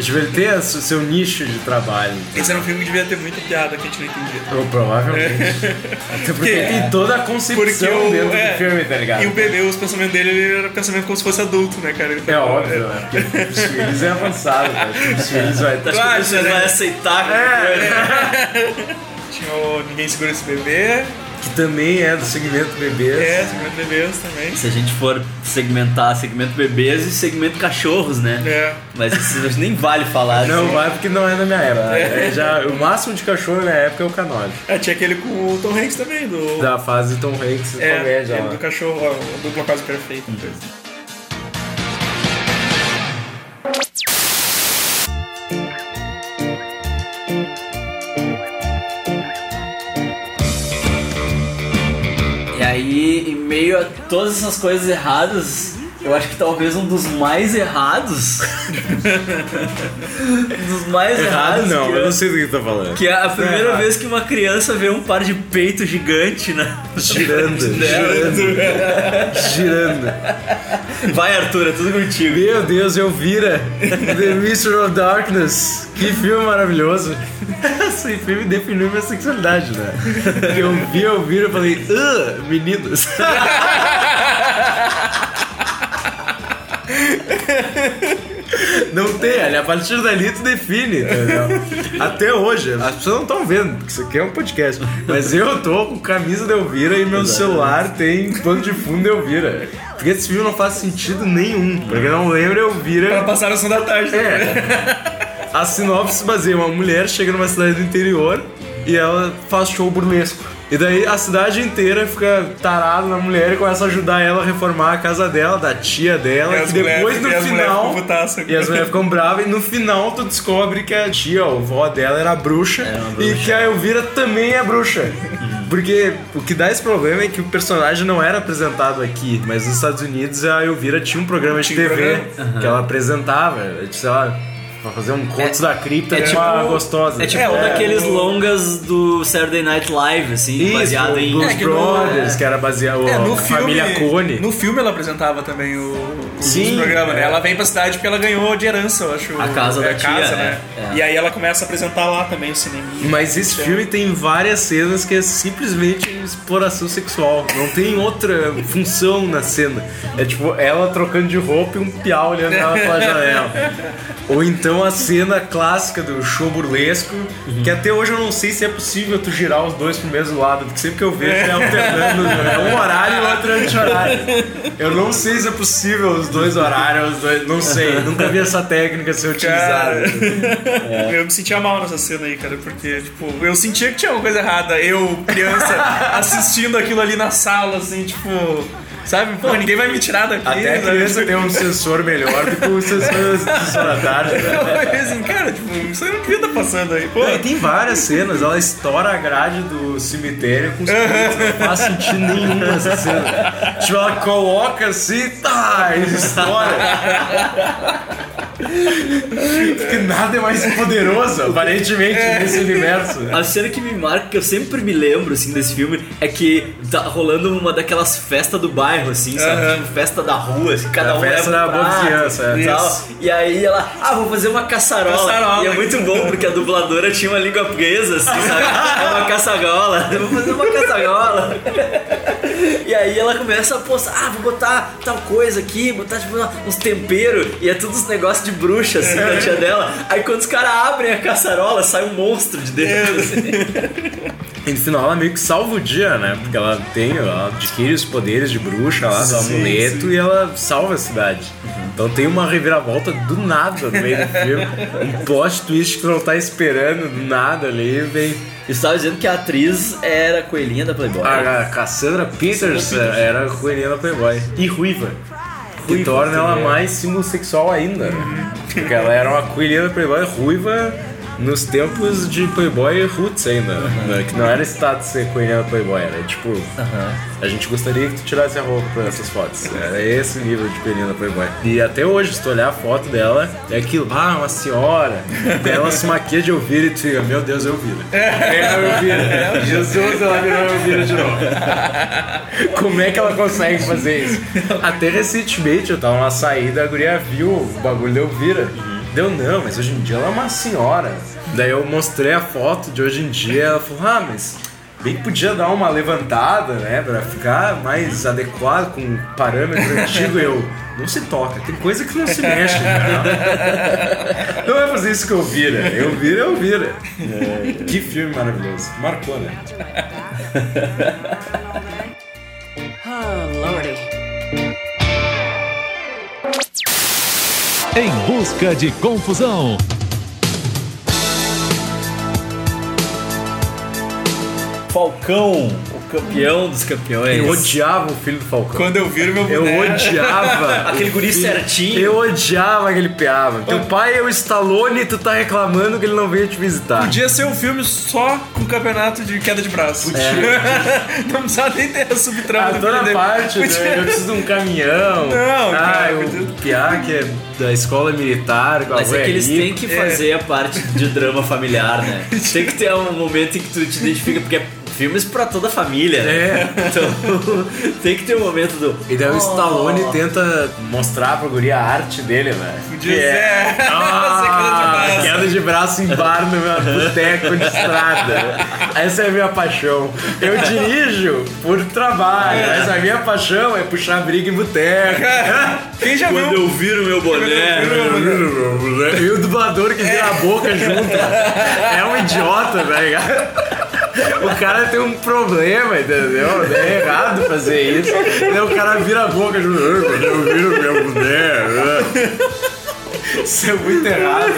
tipo, ele tem o seu nicho de trabalho. Esse era um filme que devia ter muita piada que a gente não entendia. Ou provavelmente. Até porque tem toda a concepção o, dentro é, do filme, tá ligado? E o bebê, os pensamentos dele, ele era pensamento como se fosse adulto, né, cara? Ele É óbvio, né? Porque o Bruce Willis é avançado, cara. O Bruce Willis vai... O Claro, Bruce Willis né? vai aceitar coisa. Tinha o Ninguém Segura Esse Bebê. Que também é do segmento bebês. É, Segmento Bebês também. Se a gente for segmentar segmento bebês e segmento cachorros, né? É. Mas isso nem vale falar. Não assim. vai porque não é da minha época. É já, o máximo de cachorro na minha época é o canole. É, tinha aquele com o Tom Hanks também, do. Da fase Tom Hanks é, comédia lá. do cachorro, ó, o dupla quase perfeita. coisa. Meio a todas essas coisas erradas, eu acho que talvez um dos mais errados. um dos mais Errado errados. não, que eu é- não sei do que tá falando. Que é a primeira errado. vez que uma criança vê um par de peito gigante na Girando, girando, girando. Vai, Arthur, é tudo contigo. Meu Deus, eu vira The Mystery of Darkness. Que filme maravilhoso. Esse filme definiu minha sexualidade, né? Porque eu vi, eu vi, eu falei, meninos. Não tem, ali, a partir dali tu define, entendeu? Até hoje, as pessoas não estão vendo, porque isso aqui é um podcast. Mas eu tô com camisa de Elvira e meu celular tem pano de fundo de Elvira. Porque esse filme não faz sentido nenhum. Porque não lembra Elvira. Pra passar a da tarde. né? É. A sinopse se baseia uma mulher chega numa cidade do interior e ela faz show burlesco. E daí a cidade inteira fica tarada na mulher e começa a ajudar ela a reformar a casa dela, da tia dela, E que depois mulheres- no e as mulheres final. E as mulheres ficam bravas e no final tu descobre que a tia, a avó dela, era bruxa, e bruxa. que a Elvira também é bruxa. Porque o que dá esse problema é que o personagem não era apresentado aqui, mas nos Estados Unidos a Elvira tinha um programa de Tinha TV programa? que ela apresentava, tipo, sei lá, pra fazer um contos da cripta é com tipo- uma gostosa. É tipo um daqueles longas do Saturday Night Live, assim, Isso, baseado em. Blues É no- Brothers, que era baseado É, no a filme, família Cone. No filme ela apresentava também o, o Sim, programa, né? é. Ela vem pra cidade porque ela ganhou de herança, eu acho. A casa é, da tia, casa, né? É. E aí ela começa a apresentar lá também o cinema. Mas esse filme tem várias cenas que é simplesmente exploração sexual. Não tem outra função na cena. É tipo ela trocando de roupa e um piau olhando ela pela janela. Ou então a cena clássica do show burlesco, que até hoje eu não sei se é possível tu girar os dois pro mesmo lado, porque sempre que eu vejo é alternando, é um horário e outro é anti-horário. Eu não sei se é possível os dois horários, os dois, não sei, nunca vi essa técnica ser utilizada. Cara, eu me sentia mal nessa cena aí, cara, porque, tipo, eu sentia que tinha uma coisa errada. Eu, criança, assistindo aquilo ali na sala, assim, tipo. Sabe? Pô, ninguém vai me tirar daqui. Até a sabe? criança tem um sensor melhor do que o sensor, sensor da tarde. né? Assim, cara, tipo, isso aí não devia estar passando aí. Pô, E tem várias cenas, ela estoura a grade do cemitério com os peitos, não faz sentido nenhum essa cena. Tipo, ela coloca assim, tá, e estoura. Porque nada é mais poderoso, aparentemente, nesse universo. A cena que me marca, que eu sempre me lembro, assim, desse filme, é que tá rolando uma daquelas festas do bairro, assim, sabe? Aham. Tipo, festa da rua, assim, cada É um festa leva um da boa prato vizinhança, é. e tal. Isso. E aí ela, ah, vou fazer uma caçarola. Caçarola. E é muito bom, porque a dubladora tinha uma língua presa, assim, sabe? É uma caçagola. Eu vou fazer uma caçagola. E aí ela começa a postar, ah, vou botar tal coisa aqui, botar tipo uns temperos, e é tudo uns negócios de bruxa, assim, da tia dela. Aí quando os caras abrem a caçarola, sai um monstro de dentro. assim. E no final ela meio que salva o dia, né? Porque ela tem, ela adquire os poderes de bruxa lá, do Sim, amuleto, e ela salva a cidade. Então tem uma reviravolta do nada no meio do filme. Um plot twist que tu não tá esperando, do nada ali, vem. E você tava dizendo que a atriz era a coelhinha da Playboy. A Cassandra Peters era a coelhinha da Playboy. E ruiva. Que torna ela mais símbolo sexual ainda, né? Porque ela era uma coelhinha da Playboy ruiva nos tempos de Playboy Roots ainda. né? Que não era status da Playboy, era tipo. A gente gostaria que tu tirasse a roupa pra essas fotos. Era esse nível de da Playboy. E até hoje, se tu olhar a foto dela, é aquilo, ah, uma senhora. Ela se maquia de Elvira e tu fica, meu Deus, Elvira. É a Elvira. Jesus, ela virou Elvira de novo. Como é que ela consegue fazer isso? Até recentemente eu tava numa saída, a guria viu o bagulho da Elvira. Deu não, mas hoje em dia ela é uma senhora. Daí eu mostrei a foto de hoje em dia ela falou, ah, mas bem que podia dar uma levantada, né? Pra ficar mais adequado com o parâmetro antigo. Eu, não se toca, tem coisa que não se mexe. Né? Não vai fazer isso que eu vira. Eu vira, eu vira. Que filme maravilhoso. Marcou, né? Em busca de confusão. Falcão, campeão dos campeões. Eu odiava o filho do Falcão. quando eu viro meu Eu boneco. odiava. Aquele guri filho- certinho. Eu odiava aquele piava. Teu pai é o Stallone e tu tá reclamando que ele não veio te visitar. Podia ser um filme só com campeonato de queda de braço. não precisava nem ter a subtrama A do toda parte, né? Podia- eu preciso de um caminhão. Não, ah, cara, o podia- Piá que é da escola militar, com a Mas é que eles têm que fazer a parte de drama familiar, né? Tem que ter um momento em que tu te identifica, porque é filmes pra toda a família. né? É. Então tem que ter um momento do. E daí o Oh. Stallone tenta mostrar pra guria a arte dele, velho. Que é- ser. Ah, Queda de braço. queda de braço em bar no meu boteco de estrada. Essa é a minha paixão. Eu dirijo por trabalho, mas a minha paixão é puxar briga em boteco. Quem já Quando viu? eu viro meu boné. E o dublador que vira a boca junto. É um idiota, tá ligado? O cara tem um problema, entendeu? É errado fazer isso. O cara vira a boca junto. "Ah, Quando eu viro meu boné. ah." Isso é muito errado.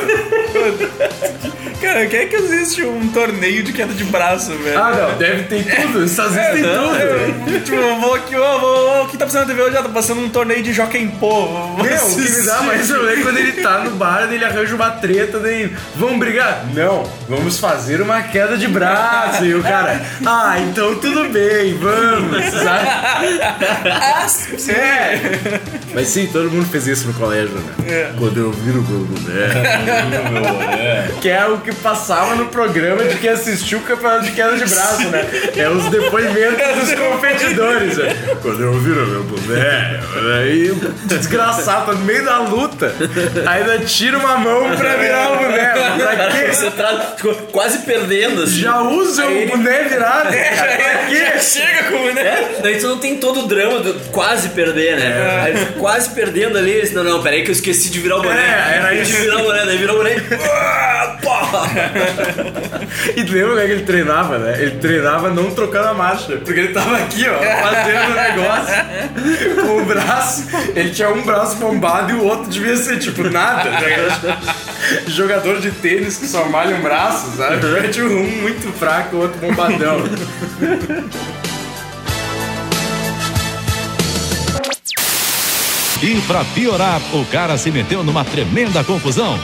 Cara, quem é que existe um torneio de queda de braço, velho? Ah, não, deve ter tudo. Os Estados Unidos tem tudo. É, tipo, eu vou aqui, ó, vou, o que tá passando na TV hoje? Já tá passando um torneio de Jockey Pô. Meu, o que me dá mais problema é quando ele tá no bar, ele arranja uma treta, daí vamos brigar? Não, vamos fazer uma queda de braço. E o cara, ah, então tudo bem, vamos, sabe? É. Mas sim, todo mundo fez isso no colégio, né? Quando eu viro meu boné. Que é o que passava no programa de quem assistiu o campeonato de queda de braço, né? É os depoimentos dos competidores. né? Quando eu viro meu boné, aí o desgraçado tá no meio da luta, ainda tira uma mão pra virar o boné. Pra quê? Você ficou quase perdendo, assim. Já usa o boné virado. cara. Pra quê? Chega com né? É, daí tu não tem todo o drama do quase perder, né? Aí tu quase perdendo ali, não, não, peraí que eu esqueci de virar o boné. É, era De isso. virar o boné, daí virou o boné. Ah, pá! E lembra como é que ele treinava, né? Ele treinava não trocando a marcha. Porque ele tava aqui, ó, fazendo o negócio com o braço. Ele tinha um braço bombado e o outro devia ser, tipo, nada. né? Jogador de tênis que só malha um braço, sabe? Tinha um muito fraco, o outro bombadão. E pra piorar, o cara se meteu numa tremenda confusão.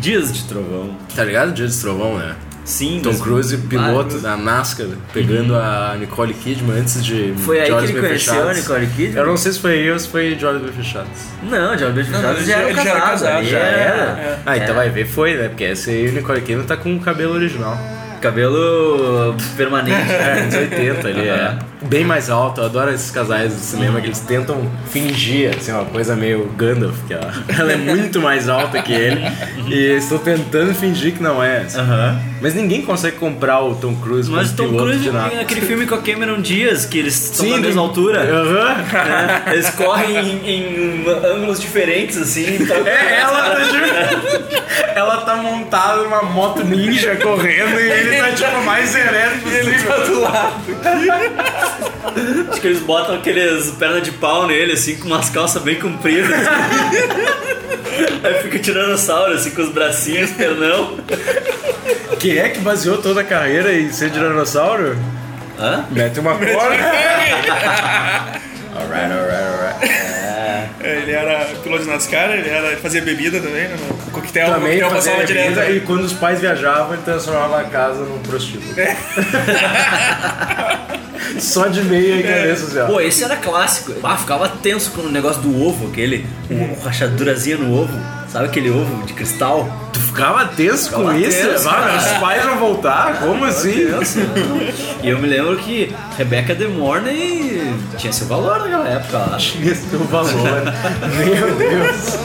Dias de trovão. Tá ligado? Dia de Trovão, né? Sim, Tom Cruise, piloto da NASCAR, pegando a Nicole Kidman antes de Foi aí de que ele conheceu Fechados. a Nicole Kidman? Eu não sei se foi aí ou se foi Olhos Bem Fechados. Não, de Albert Fechado ele já já- era ele já era casado. casado, já era. Ah, então É. vai ver, foi, né? Porque esse aí, o Nicole Kidman tá com o cabelo original. Cabelo permanente. É, anos 80 ele é. Bem mais alto, eu adoro esses casais do cinema que eles tentam fingir, assim, uma coisa meio Gandalf, que ela, ela é muito mais alta que ele, e eles estão tentando fingir que não é. assim. Aham. Mas ninguém consegue comprar o Tom Cruise Mas Tom Cruise de nada. tem aquele filme com a Cameron Diaz, que eles estão na Sim, mesma tem- altura. Aham. né? Eles correm em, em ângulos diferentes, assim. então- É, ela tá, ela tá montada numa moto ninja correndo e ele tá tipo mais ereto possível. do lado. Acho que eles botam aqueles perna de pau nele, assim, com umas calças bem compridas. Aí fica o tiranossauro, assim, com os bracinhos, pernão. Quem é que baseou toda a carreira em ser dinossauro? Hã? Mete uma corda. alright, alright, alright. Ele era piloto de NASCAR, ele era, fazia bebida também, né? O coquetel, Também coquetel fazia direto. bebida e quando os pais viajavam, ele transformava a casa num prostíbulo. Só de meia e cabeça assim, ó. Pô, esse era clássico. Ah, ficava tenso com o negócio do ovo, aquele. Uma rachadurazinha no ovo. Sabe aquele ovo de cristal? Tu ficava tenso com Ficava isso? tenso, Ah, meus pais vão voltar? Como assim? E eu me lembro que Rebecca De Mornay tinha seu valor naquela época lá. Tinha seu valor. Meu Deus.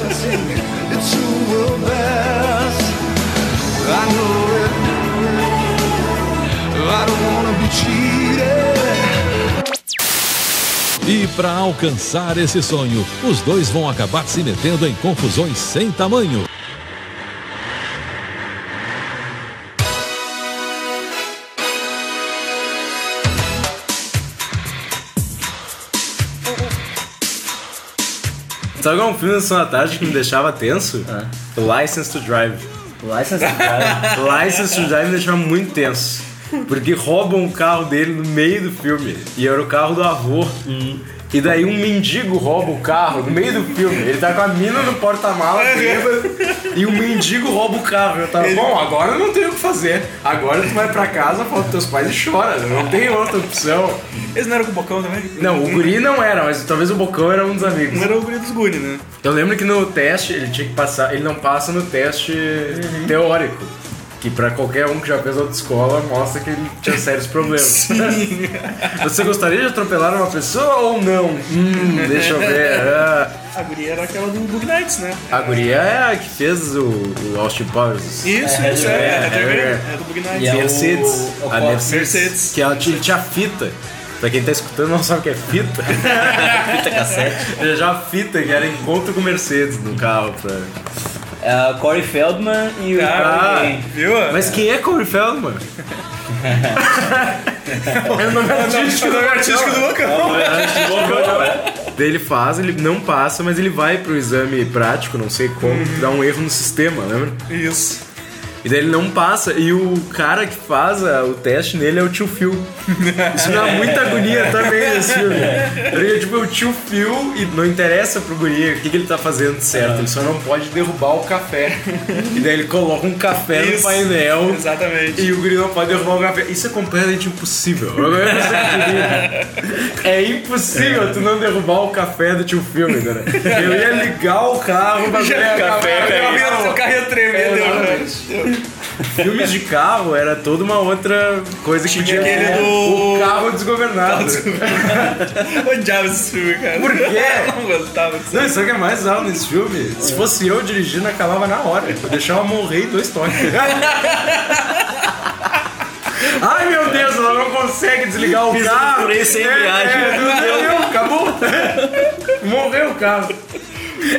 E para alcançar esse sonho, os dois vão acabar se metendo em confusões sem tamanho. Sabe qual é um filme da Sessão da Tarde que me deixava tenso? License to Drive. License to Drive. License to Drive me deixava muito tenso. Porque roubam o carro dele no meio do filme. E era o carro do avô. E daí um mendigo rouba o carro no meio do filme. Ele tá com a mina no porta-mala bêbado, e o mendigo rouba o carro. Eu tava, bom, agora eu não tenho o que fazer. Agora tu vai pra casa, fala pros teus pais e chora. Não tem outra opção. Eles não eram com o Bocão também? Não, o guri não era, mas talvez o Bocão era um dos amigos. Um era o guri dos guri, né? Eu lembro que no teste ele tinha que passar, ele não passa no teste teórico. Que pra qualquer um que já fez autoescola mostra que ele tinha sérios problemas. Você gostaria de atropelar uma pessoa ou não? Hum, deixa eu ver. Ah, A guria era aquela do Bug Nights, né? a guria é a que fez o, o Austin Powers. Isso, É, isso, é, é. é, É, é. é do Bug E Nights. é o- Mercedes. o a Cor- Mercedes. Mercedes. Que ela tinha, tinha fita. Pra quem tá escutando não sabe o que é fita. Fita cassete. Ele já fita, que era encontro com Mercedes no carro. Pra... É o Corey Feldman e o. Ah, Viu? Mas quem é Corey Feldman? é o nome artístico o nome artístico do Bocão. É Daí ele faz, ele não passa, mas ele vai pro exame prático, não sei como, dá um erro no sistema, lembra? Isso. E daí ele não passa, e o cara que faz a- o teste nele é o tio Phil. Isso dá muita agonia também nesse filme. Porque, tipo, o tio Phil, e não interessa pro guri o que, que ele tá fazendo certo, ele só não pode derrubar o café. E daí ele coloca um café no Isso. painel. Exatamente. E o guri não pode derrubar o café. Isso é completamente impossível. É impossível tu não derrubar o café do tio Phil, entendeu? Eu ia ligar o carro pra ver café O o carro ia tremer, deu, né? Filmes de carro era toda uma outra coisa que Tinha aquele ter. do- O carro desgovernado. Odiava esse filme, cara. Por quê? Eu não gostava disso. Não, isso que é mais alto nesse filme. Se fosse eu dirigindo, acabava na hora. Eu deixava morrer em dois toques. Ai meu Deus, ela não consegue desligar o carro. por aí sem É, embreagem. é, Morreu, acabou. Morreu o carro.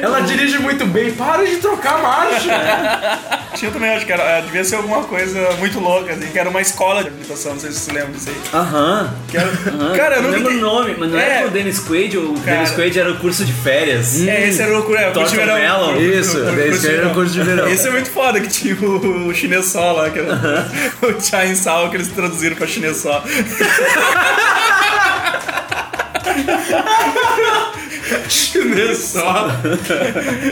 Ela dirige muito bem, para de trocar a marcha. Tinha também, acho que era, devia ser alguma coisa muito louca, assim, que era uma escola de habilitação, não sei se você lembra disso aí. Aham. Que era, Aham. Cara, eu não lembro o nome, mas não É. era o Dennis Quaid, o Cara. Dennis Quaid era o curso de férias. É, esse era o, é, o curso de verão. Watermelon. O- o- Isso, o- daí esse era o curso de verão. Esse é muito foda, que tinha o, o chinês só lá, que era o Chain Sao, que eles traduziram pra chinês só. chinês só.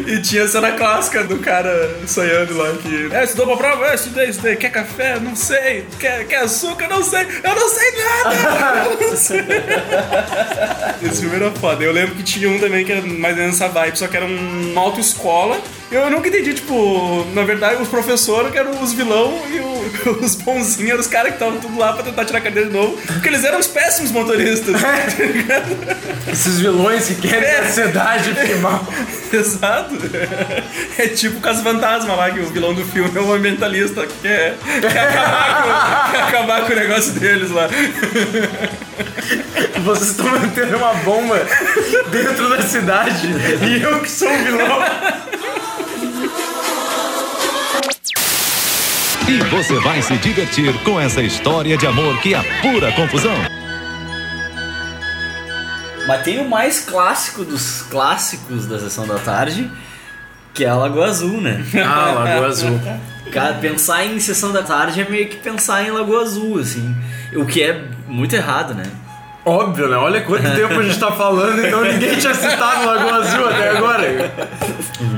E tinha a cena clássica do cara sonhando lá que. É, estudou pra prova? É, estudei, estudei. Quer café? Não sei. Quer, quer açúcar? Não sei. Eu não sei nada! Eu não sei. Esse filme era foda. Eu lembro que tinha um também que era mais ou menos essa vibe, só que era um- uma autoescola. Eu nunca entendi, tipo, na verdade, os professores que eram os vilão e o- os bonzinhos eram os caras que estavam tudo lá pra tentar tirar a carteira de novo, porque eles eram os péssimos motoristas. tá ligado? Esses vilões que querem que a cidade fique mal. Exato. É tipo o Caso Fantasma lá, que o vilão do filme é um ambientalista que quer, quer, acabar, com, quer acabar com o negócio deles lá. Vocês estão mantendo uma bomba dentro da cidade e eu que sou o vilão. E você vai se divertir com essa história de amor que é pura confusão. Mas tem o mais clássico dos clássicos da sessão da tarde, que é a Lagoa Azul, né? Ah, Lagoa Azul. Cara, pensar em sessão da tarde é meio que pensar em Lagoa Azul, assim. O que é muito errado, né? Óbvio, né? Olha quanto tempo a gente tá falando, então ninguém tinha citado Lagoa Azul até agora.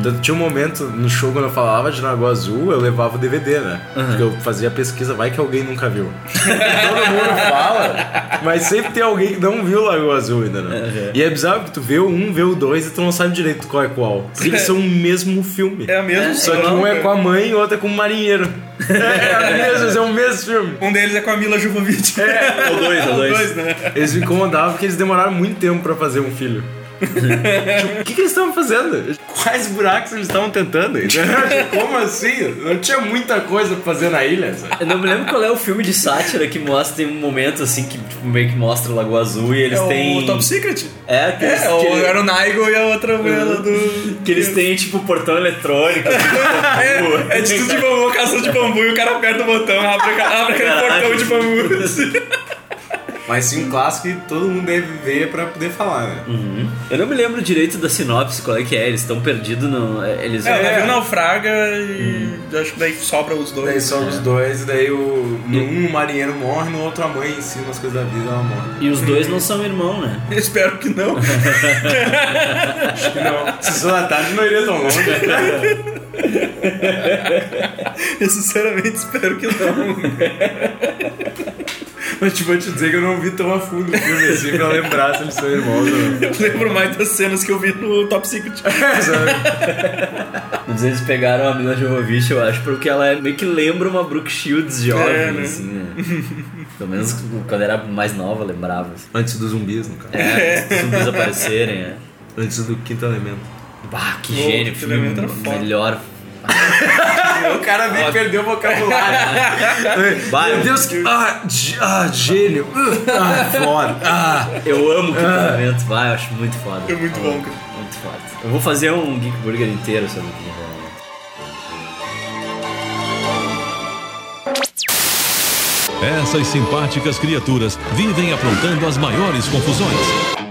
Então, Tinha um momento no show quando eu falava de Lagoa Azul, eu levava o DVD, né? Porque eu fazia pesquisa, vai que alguém nunca viu. Todo mundo fala, mas sempre tem alguém que não viu Lagoa Azul ainda, né? E é bizarro que tu vê o um, vê o dois e tu não sabe direito qual é qual. Porque eles são o mesmo filme. É a mesma Só que um é cara. com a mãe e o outro é com o marinheiro. É, é, mesmo, é o mesmo filme. Um deles é com a Mila Jovovich. É, o dois, o dois. né? Eles me incomodavam porque eles demoraram muito tempo pra fazer um filho. Tipo, o que, que eles estavam fazendo? Quais buracos eles estavam tentando? Tipo, Como assim? Não tinha muita coisa pra fazer na ilha. sabe? Eu não me lembro qual é o filme de sátira que mostra, tem um momento assim que tipo, meio que mostra o Lagoa Azul e eles É têm. o Top Secret. É, que eles, É, que, o, era o Naigo e a outra mulher do. que eles têm tipo portão eletrônico. É, é de tudo de bambu, caça de bambu e o cara aperta o botão, abre, abre aquele portão de bambu. assim. Mas sim, um clássico que todo mundo deve ver pra poder falar, né? Eu não me lembro direito da sinopse, qual é que é. Eles estão perdidos no. Eles. É, o navio naufraga e acho que daí sobra os dois. Daí só os dois, e daí o, no um o marinheiro morre, no outro a mãe ensina as coisas da vida ela morre. E os dois não são irmãos, né? Eu espero que não. Acho que não. Sessão da tarde não iria tão longe. Eu sinceramente espero que não. Mas te vou te dizer que eu não vi tão a fundo o filme assim pra lembrar se eles são irmãos ou não. Eu lembro mais das cenas que eu vi no Top Secret. Mas eles pegaram a Mila Jovovich, eu acho, porque ela é, meio que lembra uma Brooke Shields jovem, É, né? assim, né? Pelo menos quando era mais nova, eu lembrava. assim. Antes dos zumbis, no caso. É, antes dos zumbis aparecerem, né? Antes do quinto elemento. Bah, que Pô, gênio, filme elemento era foda. melhor. O cara nem perdeu o vocabulário. Bah, Meu Deus, que. Ah, ah gênio. Ah, foda. Ah. Eu amo o Quintamento, vai, eu acho muito foda. É muito bom, cara. Muito foda. Eu vou fazer um Geek Burger inteiro sobre o Quintamento. Essas simpáticas criaturas vivem aprontando as maiores confusões.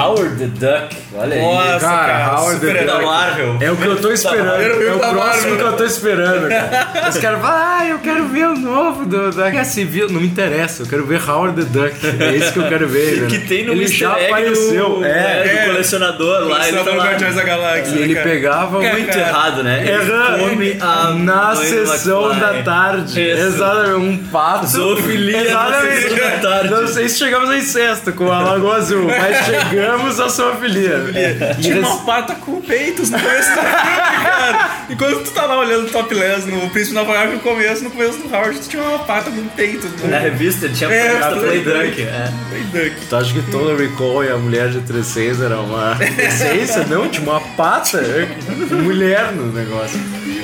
Howard the Duck, olha aí. Nossa, Cara, cara, Howard the super da Duck. Marvel. É o que eu tô esperando. É o próximo que eu tô esperando, cara. Os caras falam, ah, eu quero ver o novo do, da Guerra Civil. Não me interessa, eu quero ver Howard the Duck. É isso que eu quero ver. Que né? tem no Ele Easter já egg apareceu. do, é, é, do colecionador lá. Ele tá lá. Da Galáxia. E né, ele cara? pegava um Muito errado, né? Errando. come a na sessão da tarde. Exatamente, um pato. Zoofilia na sessão da tarde. Não sei se chegamos a incesto com a Lagoa Azul, mas chegamos à zoofilia. E Tinha res- uma pata com peitos no começo do filme, cara. Enquanto tu tá lá olhando o Topless no Príncipe Nova York no começo, no começo do Howard, tu tinha uma pata com peito. Na revista ele tinha É, revista Play Play Duck. É. Play Duck. Tu acha que Total Recall e a mulher de 36 era uma essência? Não, tinha uma pata mulher no negócio.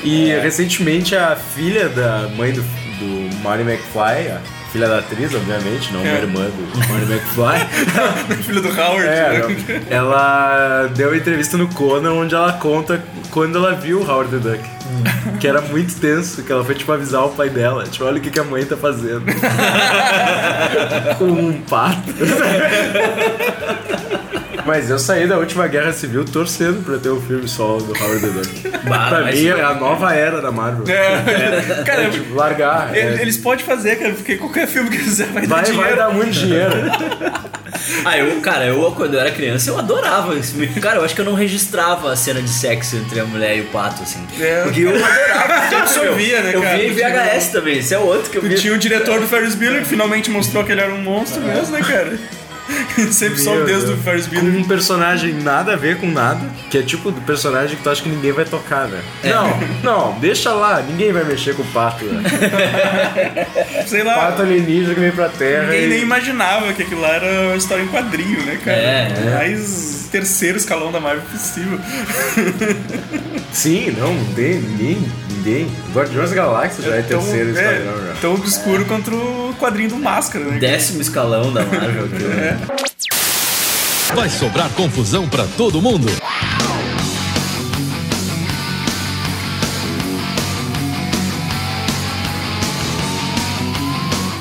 E recentemente a filha da mãe do, do Marty McFly, a filha da atriz, obviamente, não uma É. irmã do Marty McFly, Filho do Howard. é, não. ela deu uma entrevista no Conan onde ela conta quando ela viu o Howard the Duck. Que era muito tenso, que ela foi tipo avisar o pai dela. Tipo, olha o que, que a mãe tá fazendo. Com um pato. Mas eu saí da última guerra civil torcendo pra ter o filme solo do Howard the Duck. Bah, pra mim é a nova era da Marvel. É. Cara, É, tipo, largar. é. ele- eles podem fazer, cara, porque qualquer filme que quiser vai, dar Vai, dinheiro. vai dar muito dinheiro. Ah, eu, cara, eu quando eu era criança eu adorava esse filme. Cara, eu acho que eu não registrava a cena de sexo entre a mulher e o pato, assim. É. Porque eu adorava. Tu absorvia, né, eu cara? via em VHS também, esse é outro que eu vi. tinha o diretor do Ferris Bueller que finalmente mostrou que ele era um monstro mesmo, né, cara? Sempre só o Meu Deus do Deus. Ferris Com Bueller. um personagem nada a ver com nada, que é tipo do personagem que tu acha que ninguém vai tocar, né? É. Não, não, deixa lá, ninguém vai mexer com o pato, né? Sei lá, Pato alienígena que vem pra terra. ninguém e- nem imaginava que aquilo lá era uma história em quadrinho, né, cara? É, é. Mais terceiro escalão da Marvel possível. Sim, não, não tem, ninguém, ninguém. Guardiões da Galáxia já é, tão, terceiro é, já. tão obscuro contra o quadrinho do Máscara, né? Décimo escalão da Marvel. né? Vai sobrar confusão pra todo mundo.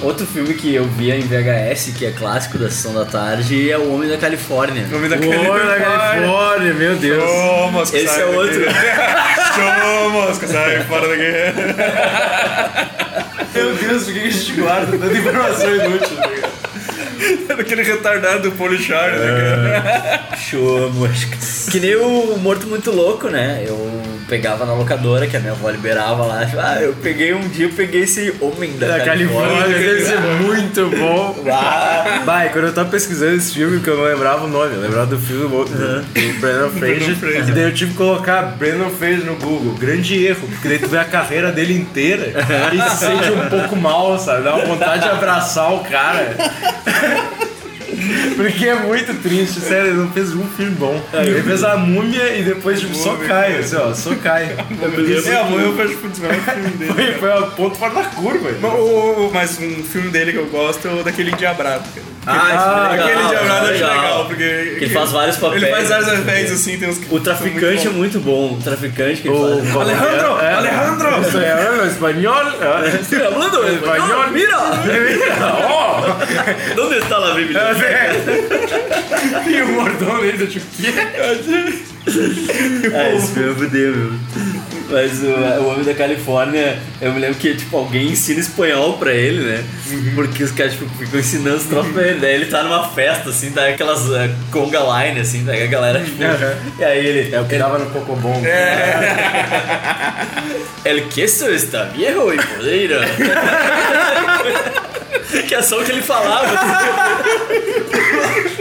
Outro filme que eu via em VHS, que é clássico da Sessão da Tarde, é O Homem da Califórnia. O Homem da Oi, da Califórnia, meu Deus. Mosca, Esse sai é daqui. outro. Show, mosca, sai fora daqui. Meu Deus, por que a gente guarda tanta informação inútil? Aquele retardado do Polichar, né, cara? Show, mosca. Que nem o Morto Muito Louco, né? Eu pegava na locadora, que a minha avó liberava lá. Ah, eu peguei um dia, eu peguei esse Homem da, Da Califórnia, deve ser muito bom. Ah, Vai, quando eu tava pesquisando esse filme, que eu não lembrava o nome, eu lembrava do filme do, do, do Brandon Fraser, Fraser. e daí eu tive que colocar Brandon Fraser no Google. Grande erro, porque daí tu vê a carreira dele inteira e se sente um pouco mal, sabe? Dá uma vontade de abraçar o cara. Porque é muito triste, sério, ele não fez um filme bom. Ele fez a múmia e depois tipo, só Múmia. cai, assim, ó, só cai. É, amor, eu vejo putz, o melhor filme dele. Foi, foi a ponto fora da curva. Mas, o- o- mas um filme dele que eu gosto é o daquele Endiabrado, cara. Ah, é Aquele legal, Endiabrado eu acho legal. legal, porque... Que ele faz vários papéis. Ele faz vários papéis, assim, tem uns que O Traficante é são muito muito bom. O Traficante que ele O faz. Alejandro! É. Alejandro! Isso é hablo espanhol. Estoy hablando Espanhol. español, mira. Oh! ¿Dónde está la biblioteca? E o mordomo dele, tipo, que? Ah, esse filme é fudeu, meu. Mas o, o Homem da Califórnia, eu me lembro que, tipo, alguém ensina espanhol pra ele, né? Porque os caras, tipo, ficam ensinando os troços pra ele. Daí ele tá numa festa, assim, tá aquelas uh, conga line, assim, tá a galera, tipo... E aí ele... É o que dava no Pocobon. El queso está viejo e podreiro. que é só o que ele falava.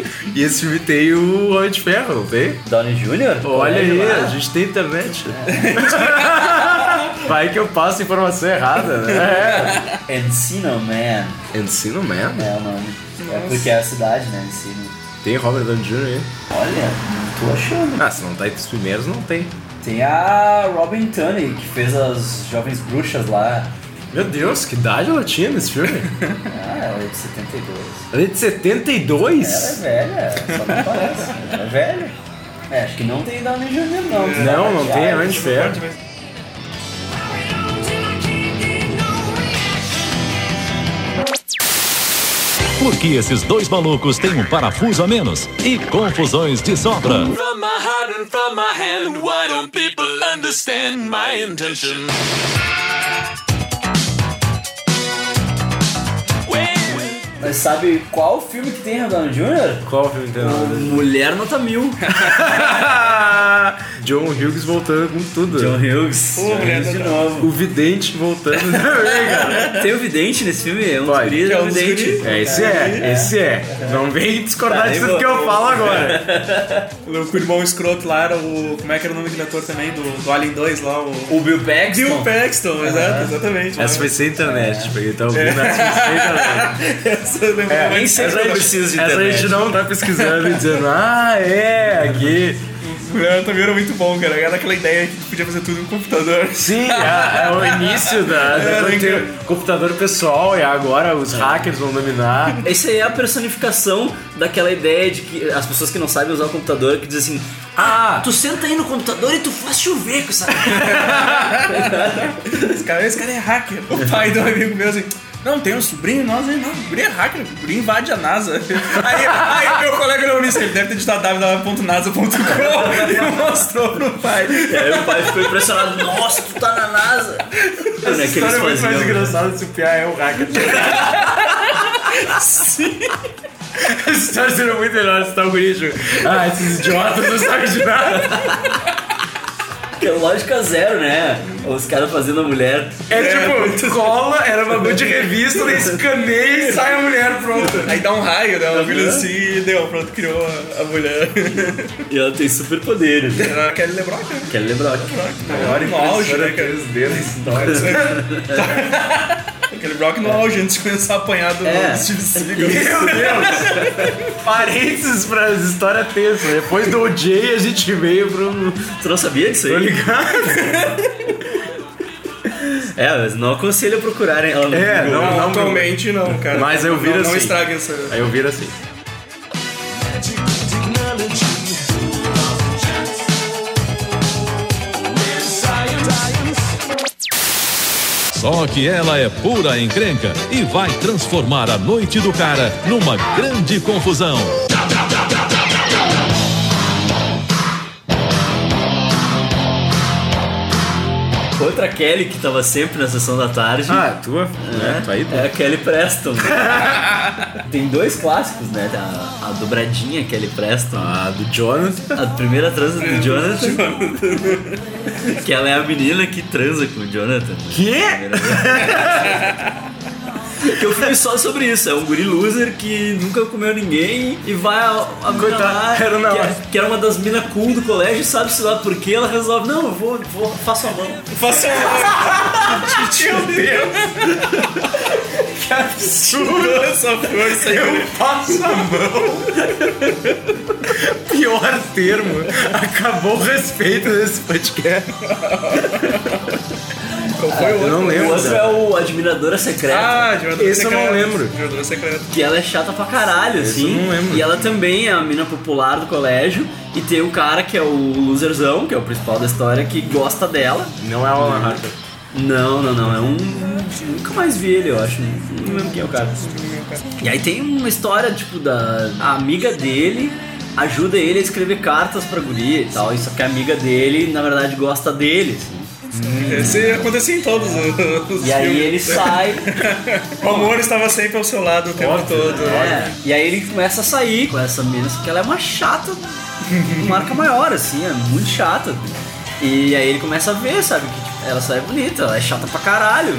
E esse filme tem o Homem de Ferro, não tem? Downey Jr.? Olha aí, lá. a gente tem internet. Vai que eu passo informação errada, né? Encino Man É. Ensino Man? é o nome. É porque é a cidade, né? Encino. Tem Robert Downey Jr. aí? Olha, não tô achando. Ah, se não tá entre os primeiros, não tem. Tem a Robin Tunney, que fez as Jovens Bruxas lá. Meu Deus, que idade ela tinha nesse filme? Ah, ela é de 72. Ela é de 72? Ela é velha, só não parece. Ela é velha. É, acho que não tem Downey Jr. não. Não, não tem Homem de Ferro. Porque esses dois malucos têm um parafuso a menos e confusões de sobra. From my heart and from my hand, why don't people understand my intention? Mas sabe qual filme que tem Robert Jr.? Qual filme tem nada? Mulher Nota Mil. John Hughes voltando com tudo. John Hughes. Pô, Mulher de Nota novo. O vidente voltando também, cara. Tem o Vidente nesse filme? É um guri, é é um Vidente. É, esse é, esse é. Não vem discordar Tá, disso que eu falo agora. O irmão escroto lá era o. Como é que era o nome daquele ator também? Do, do Alien 2 lá, o. O Bill Paxton. Bill Paxton, exato, exatamente. Essa foi sem internet, tipo, ele tá ouvindo essa foi sem internet. Essa eu lembro É. Nem sempre eu preciso de Essa a internet. gente não tá pesquisando e dizendo, ah, é, aqui. Mulher também era muito bom, cara. Era aquela ideia que tu podia fazer tudo no computador. Sim, é, é o início da, É, tem né? computador pessoal e agora os hackers vão dominar. Essa aí é a personificação daquela ideia de que as pessoas que não sabem usar o computador que dizem assim: Ah, tu senta aí no computador e tu faz chover com essa. Esse cara, esse cara é hacker. O pai do amigo meu assim. Não, tem um sobrinho nosso aí. Não, o guri é hacker, o guri invade a NASA. Aí, aí meu colega olhou nisso, ele deve ter digitado www.nasa.com e mostrou pro pai. E aí o pai ficou impressionado: Nossa, tu tá na NASA. Não é História é muito mais faziam. engraçada se o Pia é o hacker. Sim. Essa história seria muito melhor se tá o guri, Ah, esses idiotas não sabem de nada. Que é lógica zero, né? Os caras fazendo a mulher. É, tipo, cola, era bagulho de revista, escaneia e sai a mulher pronta. Aí dá um raio, né? Um filho assim e deu, pronto, criou a, a mulher. E ela tem superpoderes. Era a Kelly LeBron, cara. Quero lembrar. Maior auge, né, cara? 3D na história. Aquele Brock no auge antes de começar a apanhar do É. Steve Seagal. Meu Deus! Parênteses pra história tensa. Depois do OJ a gente veio pro. Tu não sabia disso Tô aí? ligado? É, mas não aconselho a procurarem ela no É, não, não. Atualmente não, cara. Mas eu viro não, Não assim. estraga essa. Aí eu viro assim. Só que ela é pura encrenca e vai transformar a noite do cara numa grande confusão. Outra Kelly que tava sempre na sessão da tarde. Ah, tua? É, tu aí, É a Kelly Preston. Tem dois clássicos, né? A, a dobradinha Kelly Preston. Ah, do Jonathan. A primeira transa do Jonathan. que ela é a menina que transa com o Jonathan. Quê? Que eu filme só sobre isso. É um guri loser que nunca comeu ninguém e vai a, a Coitado, lá, era que, é, que era uma das minas cool do colégio, sabe-se lá por quê, ela resolve, não, eu vou, vou faço a mão. Faça Meu Deus! que absurdo essa força aí. Eu passo a mão. Pior termo. Acabou o respeito desse podcast. Qual foi o Eu não O lembro. outro cara. é o Admiradora Secreta. Ah, Admirador Esse eu não Secreto. lembro. Admirador Secreto. Que ela é chata pra caralho, assim. eu não lembro. E ela também é a mina popular do colégio. E tem o cara que é o loserzão, que é o principal da história, que gosta dela. Não é o Alan Harper. Não, não, não. É um. Nunca mais vi ele, eu acho. Não lembro quem é o cara. E aí tem uma história, tipo, da. A amiga dele ajuda ele a escrever cartas pra guria e tal. Só que a amiga dele, na verdade, gosta dele, assim. Esse acontecia em todos os, os E aí filmes. ele sai. O amor estava sempre ao seu lado o tempo todo. É, e aí ele começa a sair com essa menina, só que ela é uma chata, marca maior, assim, é muito chata. E aí ele começa a ver, sabe, que tipo, ela só é bonita, ela é chata pra caralho.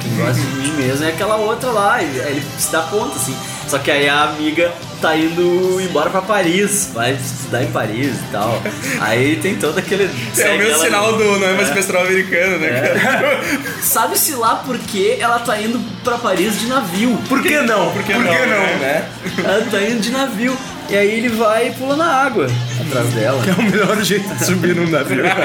Quem gosta de mim mesmo é aquela outra lá. Ele se dá conta, assim. Só que aí a amiga tá indo embora pra Paris, vai estudar em Paris e tal. Aí tem todo aquele. É o ela- sinal do Não é mais Semestral Americano, né, cara? Sabe-se lá por que ela tá indo pra Paris de navio. Por que não? Por que não, né? né? Ela tá indo de navio. E aí ele vai e pula na água atrás dela. É o melhor jeito de subir num navio.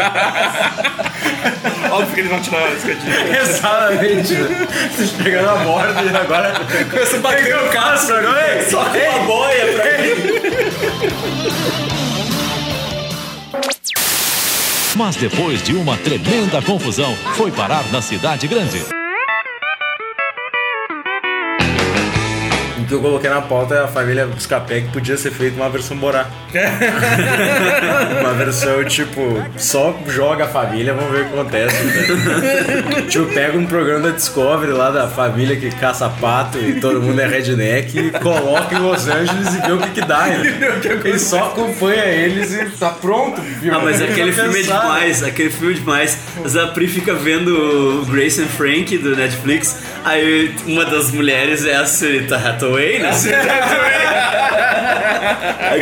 Óbvio que eles vão tirar a escadinha. Exatamente. Você chega na borda e agora começa a bater o casco agora. Ei, Só com uma boia pra Mas depois de uma tremenda confusão, foi parar na cidade grande. Que eu coloquei na pauta é a família Scapé que podia ser feita uma versão Borá. uma versão tipo, só joga a família, vamos ver o que acontece. Né? tipo, pega um programa da Discovery lá da família que caça pato e todo mundo é redneck e coloca em Los Angeles e vê o que que dá. Né? E só acompanha eles e tá pronto. Viu? Ah, mas aquele filme é Pensar. demais, aquele filme é demais. A Zapri fica vendo o Grace and Frank do Netflix, aí uma das mulheres é a Senhorita Hathaway, né?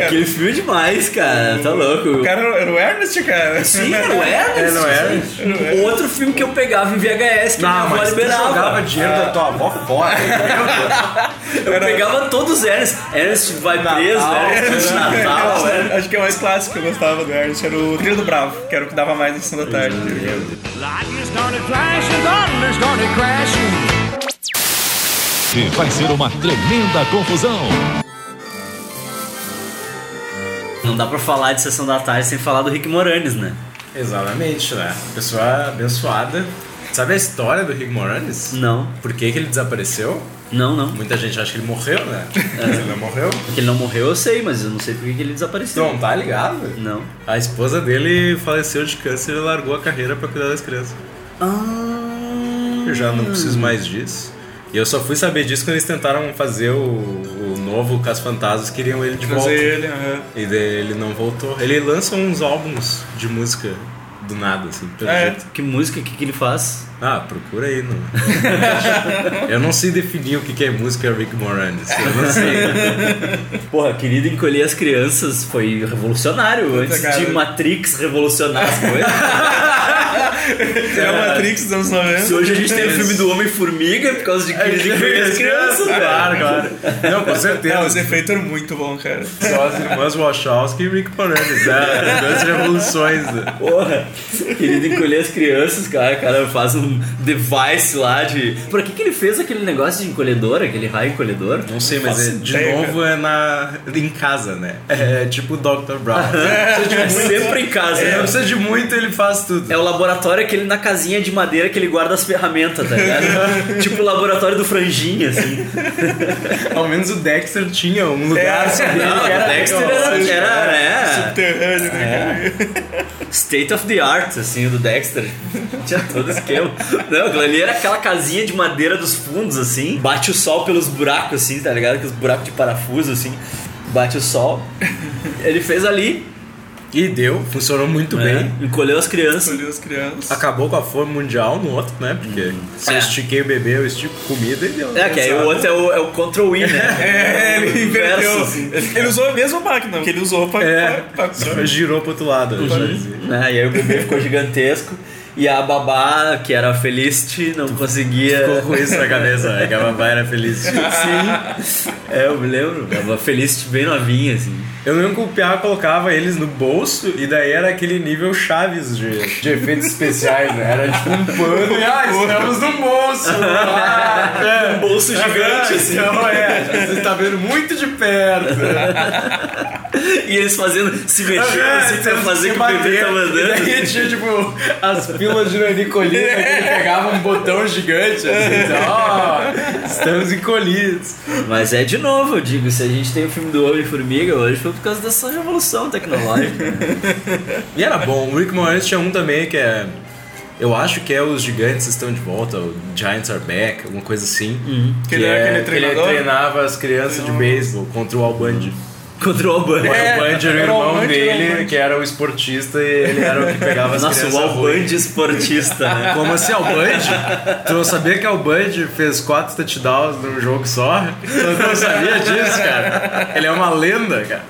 aquele filme é demais, cara, tá louco. O cara era o Ernest, cara. Sim, era o Ernest. É, não era? Outro filme que eu pegava em VHS que a minha Não, avó mas tu liberava. jogava dinheiro da tua avó fora. Eu pegava todos os Ernest. Ernest vai preso, Ernest Natal, Ernest. Acho que é o mais clássico que eu gostava do Ernest. Era o Trilho do Bravo, que era o que dava mais na sessão da tarde. Lightning started flashing, thunder started crashing. E vai ser uma tremenda confusão. Não dá pra falar de Sessão da Tarde sem falar do Rick Moranis, né? Exatamente, né? Pessoa abençoada. Sabe a história do Rick Moranis? Não, Por que, que ele desapareceu? não, não. Muita gente acha que ele morreu, né? Mas ele não morreu. Porque ele não morreu, eu sei, mas eu não sei por que que ele desapareceu. não tá ligado? Não. A esposa dele faleceu de câncer e largou a carreira pra cuidar das crianças. Ah. Eu já não preciso mais disso. E eu só fui saber disso quando eles tentaram fazer o, o novo Cas Fantasmas, queriam ele de volta. Trazer ele, aham. E daí ele não voltou. Ele lança uns álbuns de música do nada, assim, pelo É. jeito. Que música que, que ele faz? Ah, procura aí. No... eu não sei definir o que que é música Rick Moranis. Eu não sei. Porra, Querido Encolher as Crianças foi revolucionário antes cara. de Matrix revolucionar as coisas. É o Matrix dos anos 90. Se hoje a gente tem o filme do Homem-Formiga por causa de Querido Encolher as Crianças, Claro, velho. claro. Não, com É, certeza. os efeitos eram muito bons, cara. Só as irmãs Wachowski e Rick Moranis. É, as duas revoluções. né? Porra, Querido Encolher as Crianças, cara, o cara faz um device lá de... Por que que ele fez aquele negócio de encolhedor, aquele raio encolhedor? Não sei, mas é, de ideia, novo é na, em casa, né? É tipo o Dr. Brown. É sempre em casa, não né? precisa de muito, ele faz tudo. É o laboratório aquele na casinha de madeira que ele guarda as ferramentas, tá ligado? tipo o laboratório do franjinha, assim. Ao menos o Dexter tinha um lugar dele Não, que era o Dexter era, era é, Subterrâneo, né, cara? state of the art, assim, do Dexter. Tinha todo esquema. Não, aquilo ali era aquela casinha de madeira dos fundos, assim. Bate o sol pelos buracos, assim, tá ligado? Aqueles buracos de parafuso, assim. Bate o sol. Ele fez ali, E deu, funcionou muito né? bem. encolheu as crianças. Escolhi as crianças. Acabou com a fome mundial no outro, né? Porque se eu É. estiquei o bebê, eu estico comida e deu. É, que aí o outro é o, é o Control Win, né? É, ele Inverso, inverteu. assim. Ele usou a mesma máquina que ele usou pra. É, pra, pra- girou pro outro lado. eu dizia. né? E aí o bebê ficou gigantesco. E a babá, que era Felicity, não conseguia. Ficou com isso na cabeça, né? Que a babá era feliz. Sim. É, eu me lembro. A Felicity bem novinha, assim. Eu lembro que o Piá colocava eles no bolso e daí era aquele nível chaves de, de efeitos especiais, né? Era tipo um pano e ah, estamos num bolso! Ah, é. Um bolso gigante, assim. Então é, você tá vendo muito de perto. E eles fazendo, se mexendo assim pra temos fazer que o bebê tá E mandando. daí tinha tipo as pílulas de nanicolina que ele pegava um botão gigante assim, então, ó, estamos encolhidos. Mas é de novo, eu digo, se a gente tem o filme do Homem-Formiga hoje foi por causa dessa revolução tecnológica. E era bom. O Rick Moranis tinha um também que é. Eu acho que é Os Gigantes Estão de Volta, o Giants Are Back, alguma coisa assim. Que ele era aquele que ele treinava as crianças de beisebol contra o Albandi. Contra o Albani. O Albandi era o o irmão Albandi, o dele, que era o esportista, e ele era o que pegava as Nossa, crianças o. Albandi esportista, né? Como assim, Albandi? Tu não sabia que Albandi fez quatro touchdowns num jogo só? Tu não sabia disso, cara? Ele é uma lenda, cara.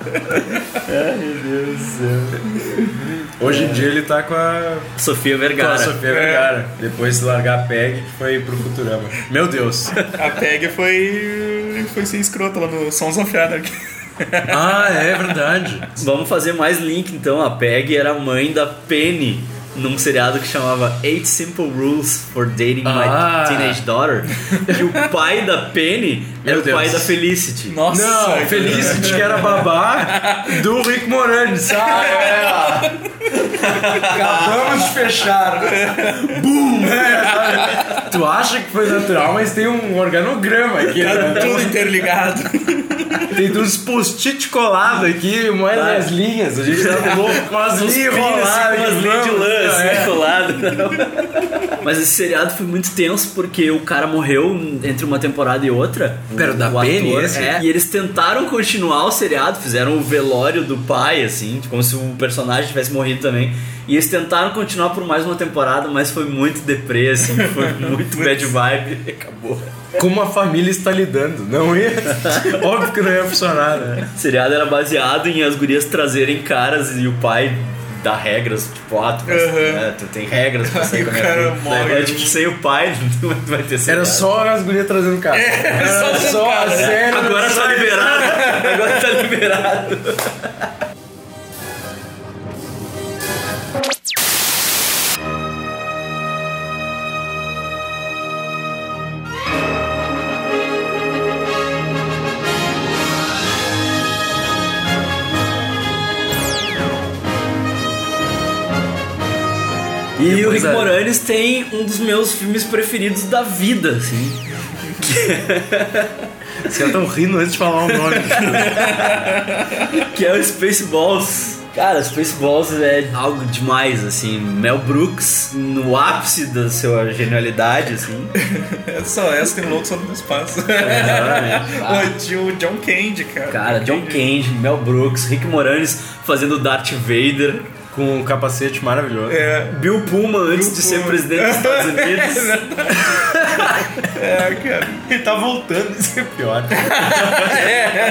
Ai, meu Deus do céu. Hoje em dia ele tá com a Sofia Com a Vergara. Sofia Vergara. Depois de largar a PEG, que foi pro Futurama. Meu Deus. A Peg foi. foi ser escrota lá no Sons of Anarchy. ah, é verdade. Vamos fazer mais link então. A Peg era a mãe da Penny num seriado que chamava Eight Simple Rules for Dating Ah. My Teenage Daughter. E o pai da Penny era Meu o pai Deus. da Felicity. Nossa! Não, Felicity que era babá do Rick Moranis. Ah, é. Acabamos de fechar. Boom! É? Tu acha que foi natural, mas tem um organograma aqui. Tá né? tudo interligado. Tem uns post-it colados aqui, mais Vai. as linhas. A gente tá louco com as linhas enroladas. umas aqui, linhas de lã assim, É. colado. Mas esse seriado foi muito tenso porque o cara morreu entre uma temporada e outra. Pera, o, da o Penny, ator, esse? é, E eles tentaram continuar o seriado, fizeram o velório do pai, assim, como se o personagem tivesse morrido também. E eles tentaram continuar por mais uma temporada, mas foi muito deprê, assim, foi muito bad vibe acabou. Como a família está lidando. Não ia. Óbvio que não ia funcionar, né? O seriado era baseado em as gurias trazerem caras e o pai dar regras, tipo, ah, tu, vai- Aham. é, tu tem regras pra sair com a minha cara filha. morre. É, tipo, sem o pai não vai ter Era seriado. só as gurias trazendo cara. Era só só a cara. série. Agora tá liberado. Agora tá liberado. E o Rick a- Moranis tem um dos meus filmes preferidos da vida, assim. Os caras estão rindo antes de falar o nome. que é o Spaceballs. Cara, Spaceballs é algo demais, assim. Mel Brooks, no ápice da sua genialidade, assim. É só essa tem louco só no espaço. Ah. o tio John Candy, cara. Cara, John Candy, Mel Brooks, Rick Moranis fazendo Darth Vader. Com um capacete maravilhoso. É, Bill Pullman antes de ser presidente dos Estados Unidos. é, cara. Ele tá voltando, isso é pior.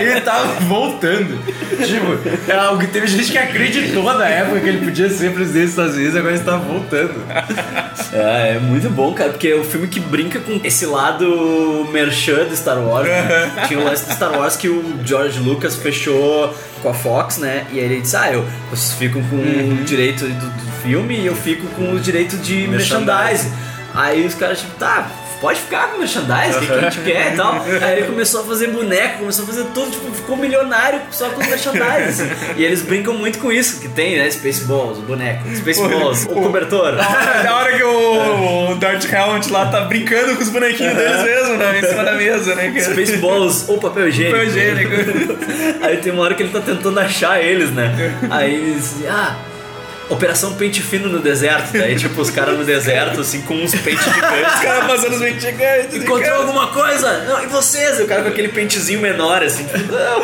Ele tá voltando. Tipo, é algo que teve gente que acreditou na época que ele podia ser presidente dos Estados Unidos, agora ele tá voltando. É, é muito bom, cara, porque é um filme que brinca com esse lado merchan do Star Wars. né? Tinha o lance do Star Wars que o George Lucas fechou com a Fox, né? E aí ele disse: Ah, eu, vocês ficam com o direito do, do filme e eu fico com o direito de merchandising. Aí os caras, tipo, tá. Pode ficar com merchandising, o que, a gente quer e tal. Aí ele começou a fazer boneco, começou a fazer tudo, tipo, ficou milionário só com merchandising. assim. E eles brincam muito com isso, que tem, né? Spaceballs, o boneco, Spaceballs, o cobertor. Da hora que o, o Darth Helmet lá tá brincando com os bonequinhos deles mesmo, né? Em cima da mesa, né, cara? Spaceballs ou papel higiênico. Papel higiênico. Aí tem uma hora que ele tá tentando achar eles, né? Aí eles. Ah, Operação Pente Fino no deserto. Daí, tipo, os caras no deserto, assim, com uns pentes Os gigantes. caras passando os pentes gigantes. Encontrou alguma coisa? Não, e vocês? O cara com aquele pentezinho menor, assim, tipo, não.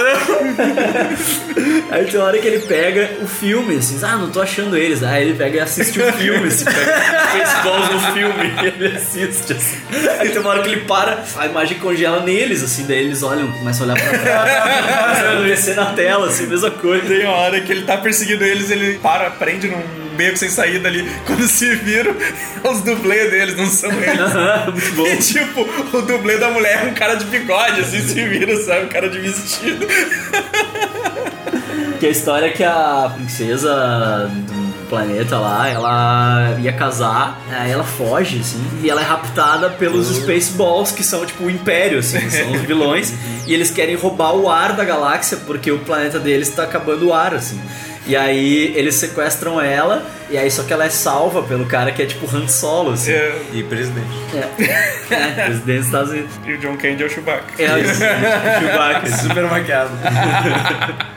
Aí tem uma hora que ele pega o filme, assim, ah, não tô achando eles. Aí ele pega e assiste o filme, assim, pega Spaceballs no filme e ele assiste, assim. Aí tem uma hora que ele para, a imagem congela neles, assim, daí eles olham, começam a olhar pra trás, começam a descer na tela, assim, mesma coisa. Tem uma hora que ele tá perseguindo eles, ele para, prende num beco sem saída ali. Quando se viram, é os dublês deles, não são eles. Muito bom. E tipo, o dublê da mulher é um cara de bigode, assim, se vira, sabe? Um cara de vestido. Que a história é que a princesa do planeta lá, ela ia casar, aí ela foge, assim, e ela é raptada pelos Spaceballs, que são tipo o Império, assim, são os vilões, e eles querem roubar o ar da galáxia porque o planeta deles tá acabando o ar, assim. E aí eles sequestram ela, e aí só que ela é salva pelo cara que é tipo Han Solo, assim. É, E presidente. É, é presidente dos Estados Unidos. e o John Candy é o Chewbacca. É, isso, Chewbacca. Super maquiado.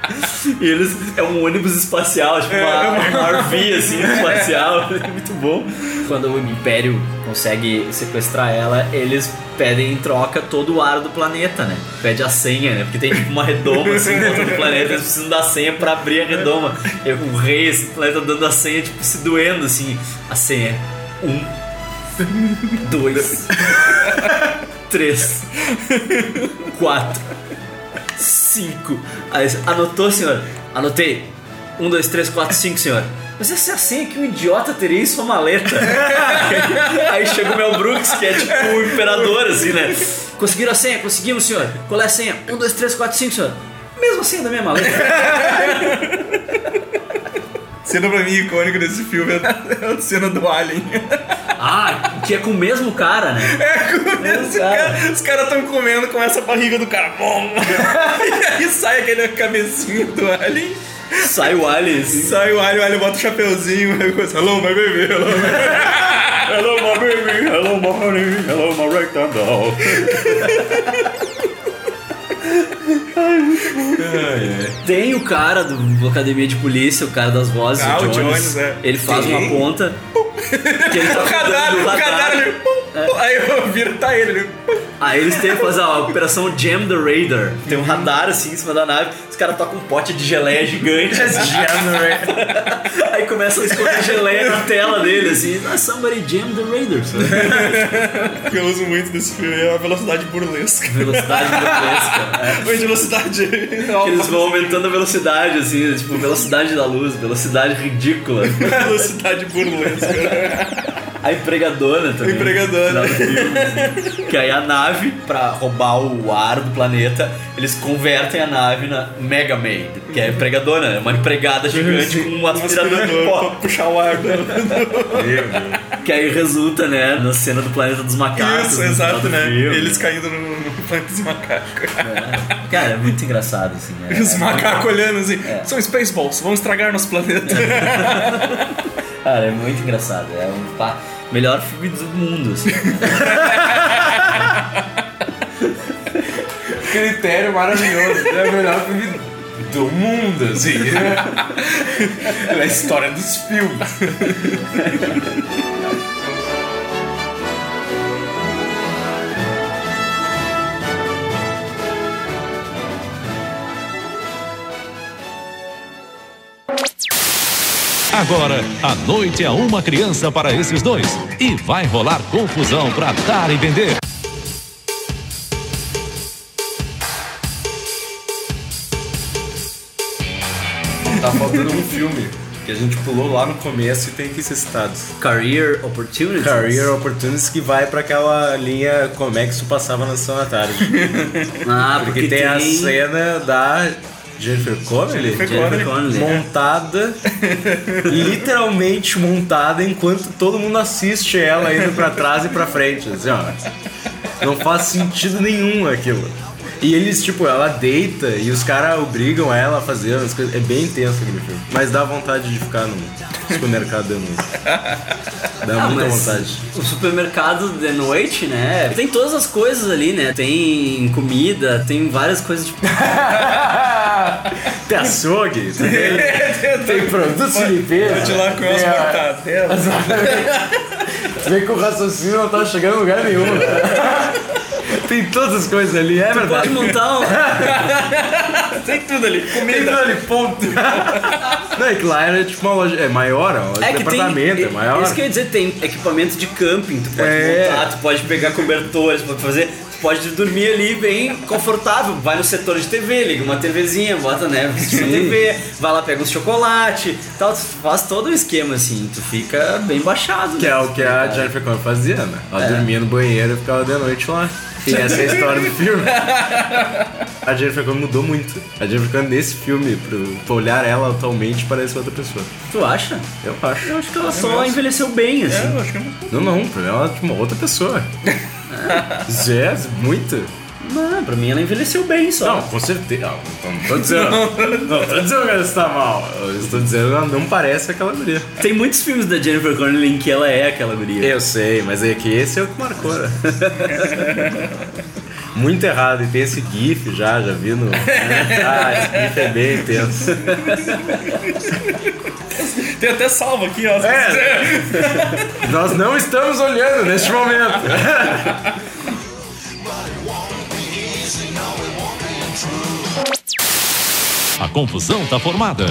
E eles é um ônibus espacial, tipo uma, uma RV assim, espacial, é muito bom. Quando o Império consegue sequestrar ela, eles pedem em troca todo o ar do planeta, né? Pede a senha, né? Porque tem tipo uma redoma assim volta do planeta, eles precisam da senha pra abrir a redoma. E o rei, esse planeta dando a senha, tipo, se doendo assim. A senha é um, dois, três, quatro. Cinco. Aí, anotou, senhor? Anotei. Um, dois, três, quatro, cinco, senhor. Mas essa é a senha que um idiota teria em sua maleta. Aí chega o Mel Brooks, que é tipo o imperador, assim, né? Conseguiram a senha? Conseguimos, senhor. Qual é a senha? Um, dois, três, quatro, cinco, senhor. Mesma senha da minha maleta. Cena pra mim icônica desse filme é a cena do Alien. Ah, que é com o mesmo cara, né? É, começa, cara. cara, os caras tão comendo, começa a barriga do cara. Bom. e aí sai aquele cabecinho do Alien. Sai o Alice. Sai o Alien, o Alien bota o chapeuzinho, alô, vai beber, alô, vai beber. Hello, my baby. Hello, my honey. Hello, my rectangle. Tem o cara do Academia de Polícia, o cara das vozes, Ah, o Jones. Jones, é. Ele faz Tem. uma ponta. Que ele tá O do o radar, ele... Aí eu viro, tá ele. ele... Aí eles têm que fazer a operação Jam the Raider. Tem um radar assim em cima da nave, os caras tocam um pote de geleia gigante. Jam the Raider. Aí começam a escorrer geleia na tela dele, assim. Ah, somebody jam the Raider. sabe? O que eu uso muito desse filme é a velocidade burlesca. Velocidade burlesca. Ou velocidade. Que eles vão aumentando a velocidade, assim, tipo, velocidade da luz, velocidade ridícula. Velocidade burlesca. A empregadona também. Empregadona. Filme. Que aí a nave, pra roubar o ar do planeta, eles convertem a nave na Mega Maid, que é a empregadona, é uma empregada gigante com um aspirador de pra pó. puxar o ar. Que aí resulta, né, na cena do Planeta dos Macacos. Isso, exato, né? filme. Eles caindo no, no planeta dos macacos. Cara, é muito engraçado, assim. É, os é macacos olhando assim, são Spaceballs, vão estragar nosso planeta. Cara, é muito engraçado. É um pá, melhor filme do mundo, assim. Critério maravilhoso. É o melhor filme do mundo, assim. É a história dos filmes. Agora, a noite é uma criança para esses dois. E vai rolar confusão pra dar e vender. Tá faltando um filme que a gente pulou lá no começo e tem aqui esses citados. Career Opportunities. Career Opportunities que vai pra aquela linha como é que isso passava na sessão da tarde. Ah, Porque, porque tem, a cena da Jennifer Connelly Jennifer Connelly. montada, literalmente montada enquanto todo mundo assiste ela indo pra trás e pra frente. Assim, ó. Não faz sentido nenhum aquilo. E eles, tipo, ela deita e os caras obrigam ela a fazer as coisas. É bem intenso aquele filme. Mas dá vontade de ficar no supermercado dando isso. Dá Ah, muita vontade. O supermercado de noite, né? Tem todas as coisas ali, né? Tem comida, tem várias coisas tipo. Tem açougue, tem, tem produtos de limpeza. Vou de lá com as tem a- mortadelas. Vem que o raciocínio não tá chegando em lugar nenhum. né? Tem todas as coisas ali, é Pode verdade. montar um. Tem tudo ali. Tem Comida. tudo ali, ponto. Não, é que lá era tipo uma loja. É maior, é loja É que tem. departamento, é maior. Isso que eu ia dizer, tem equipamento de camping, tu pode É. montar, tu pode pegar cobertores, pode fazer. Tu pode dormir ali bem confortável. Vai no setor de TV, liga uma TVzinha, bota, né? uma TV, vai lá, pega um chocolate, tal, tu faz todo o esquema assim, tu fica bem baixado. Que né? é o que a Jennifer Connelly fazia, né? Ela É. dormia no banheiro e ficava de noite lá. E essa é a história do filme. A Jennifer Connelly mudou muito. A Jennifer Connelly nesse filme, pro, pra olhar ela atualmente, parece outra pessoa. Tu acha? Eu acho. Eu acho que ela só envelheceu bem, assim. É, eu acho que não. Não, não, pra mim ela é tipo uma outra pessoa. Zé, muito. Não, pra mim ela envelheceu bem só. Não, com certeza. Não, não tô dizendo. Não tô dizendo que ela está mal. Eu estou dizendo que ela não parece aquela guria. Tem muitos filmes da Jennifer Connelly em que ela é aquela guria. Eu sei, mas é que esse é o que marcou, né? Muito errado, e tem esse GIF já, já vi no. Ah, esse GIF é bem intenso. Tem até salvo aqui, ó. É. Nós não estamos olhando neste momento. A confusão tá formada.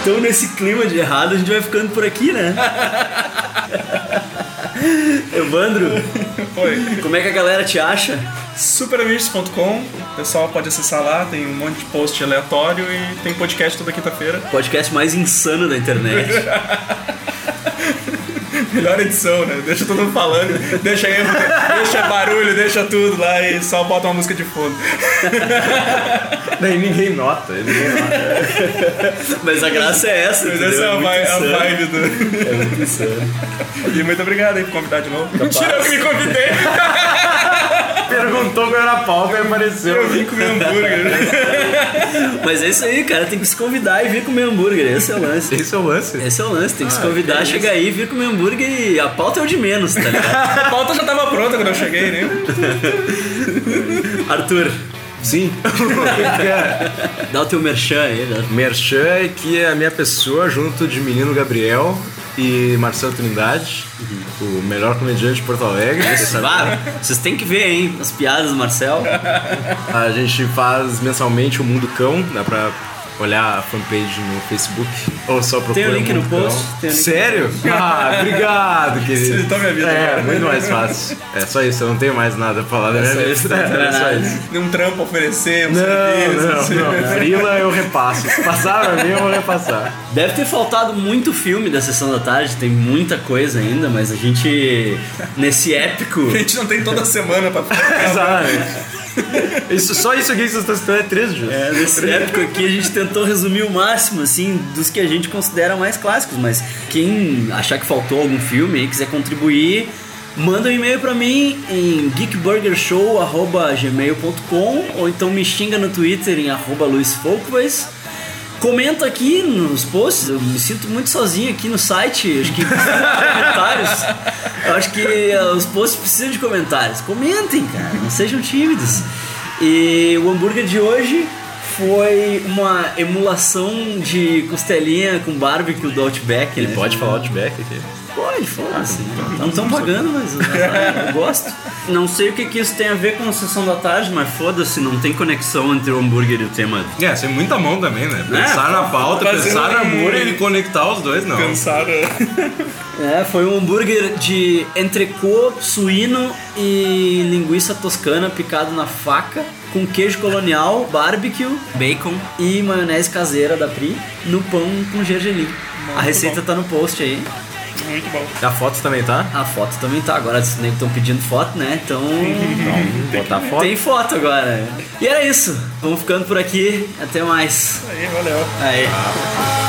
Então, nesse clima de errado, a gente vai ficando por aqui, né? Evandro, Foi. como é que a galera te acha? Superamigos.com, o pessoal pode acessar lá, tem um monte de post aleatório e tem podcast toda quinta-feira. Podcast mais insano da internet. Melhor edição, né? Deixa todo mundo falando, deixa erro, deixa barulho, deixa tudo lá e só bota uma música de fundo. Daí ninguém nota, ninguém nota. Mas a graça é essa, Mas entendeu? essa é a, muito vi- a vibe do. É muito insano. E muito obrigado aí por convidar de novo. Mentira, eu que me convidei. Perguntou qual era a pauta e apareceu. Eu vim comer hambúrguer. Mas é isso aí, cara. Tem que se convidar e vir comer hambúrguer. Esse é o lance. Esse é o lance. Esse é o lance. Tem que se Ah, convidar, é chegar aí, vir comer hambúrguer e a pauta é o de menos, tá ligado? A pauta já tava pronta quando eu cheguei, né? Arthur, Sim. dá o teu merchan aí, né? Merchan, que é a minha pessoa, junto de Menino Gabriel e Marcelo Trindade, o melhor comediante de Porto Alegre. Claro, vocês têm que ver, hein? As piadas do Marcel. A gente faz mensalmente o Mundo Cão, dá pra olhar a fanpage no Facebook. Ou só procura Tem o link no post, link no Sério? Ah, obrigado, querido. Facilitou minha vida É, agora. muito mais fácil. É só isso, eu não tenho mais nada pra falar da minha só vida. isso, não tem É, só isso. Um trampo a oferecer, um Não, serviço. não, não. Frila eu repasso. Se passar pra mim, eu vou repassar. Deve ter faltado muito filme da sessão da tarde, tem muita coisa ainda, mas a gente, nesse épico. A gente não tem toda semana pra ficar. Exatamente. Isso, só isso aqui que vocês estão citando é três dias. É, nesse épico aqui a gente tentou resumir o máximo, assim, dos que a gente considera mais clássicos, mas quem achar que faltou algum filme e quiser contribuir, manda um e-mail pra mim em geekburgershow.gmail.com ou então me xinga no Twitter em arroba luisfolkways. Comenta aqui nos posts, eu me sinto muito sozinho aqui no site, acho que comentários. Eu acho que eh, os posts precisam de comentários. Comentem, cara, não sejam tímidos. E o hambúrguer de hoje foi uma emulação de costelinha com barbecue do Outback, né? Pode falar Outback aqui. Pode, foda-se. não estão pagando, mas eu gosto. Não sei o que, que isso tem a ver com a sessão da tarde, mas foda-se, não tem conexão entre o hambúrguer e o tema. É, sem muita mão também, né? Pensar É, na pauta, pensar no amor e conectar os dois, não. Pensaram. É, foi um hambúrguer de entrecô, suíno e linguiça toscana picado na faca, com queijo colonial, barbecue, bacon e maionese caseira da Pri no pão com gergelim. A receita tá no post aí. Muito bom. A foto também tá? A foto também tá. Agora os negros estão pedindo foto, né? Então. Botar foto. Tem foto agora. E era isso. Vamos ficando por aqui. Até mais. Aí, valeu. Aí.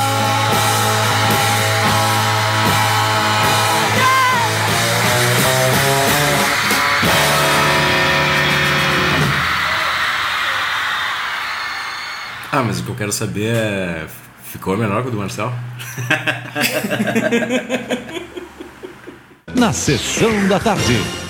Ah, mas o que eu quero saber é. Ficou menor que o do Marcel? Na sessão da tarde.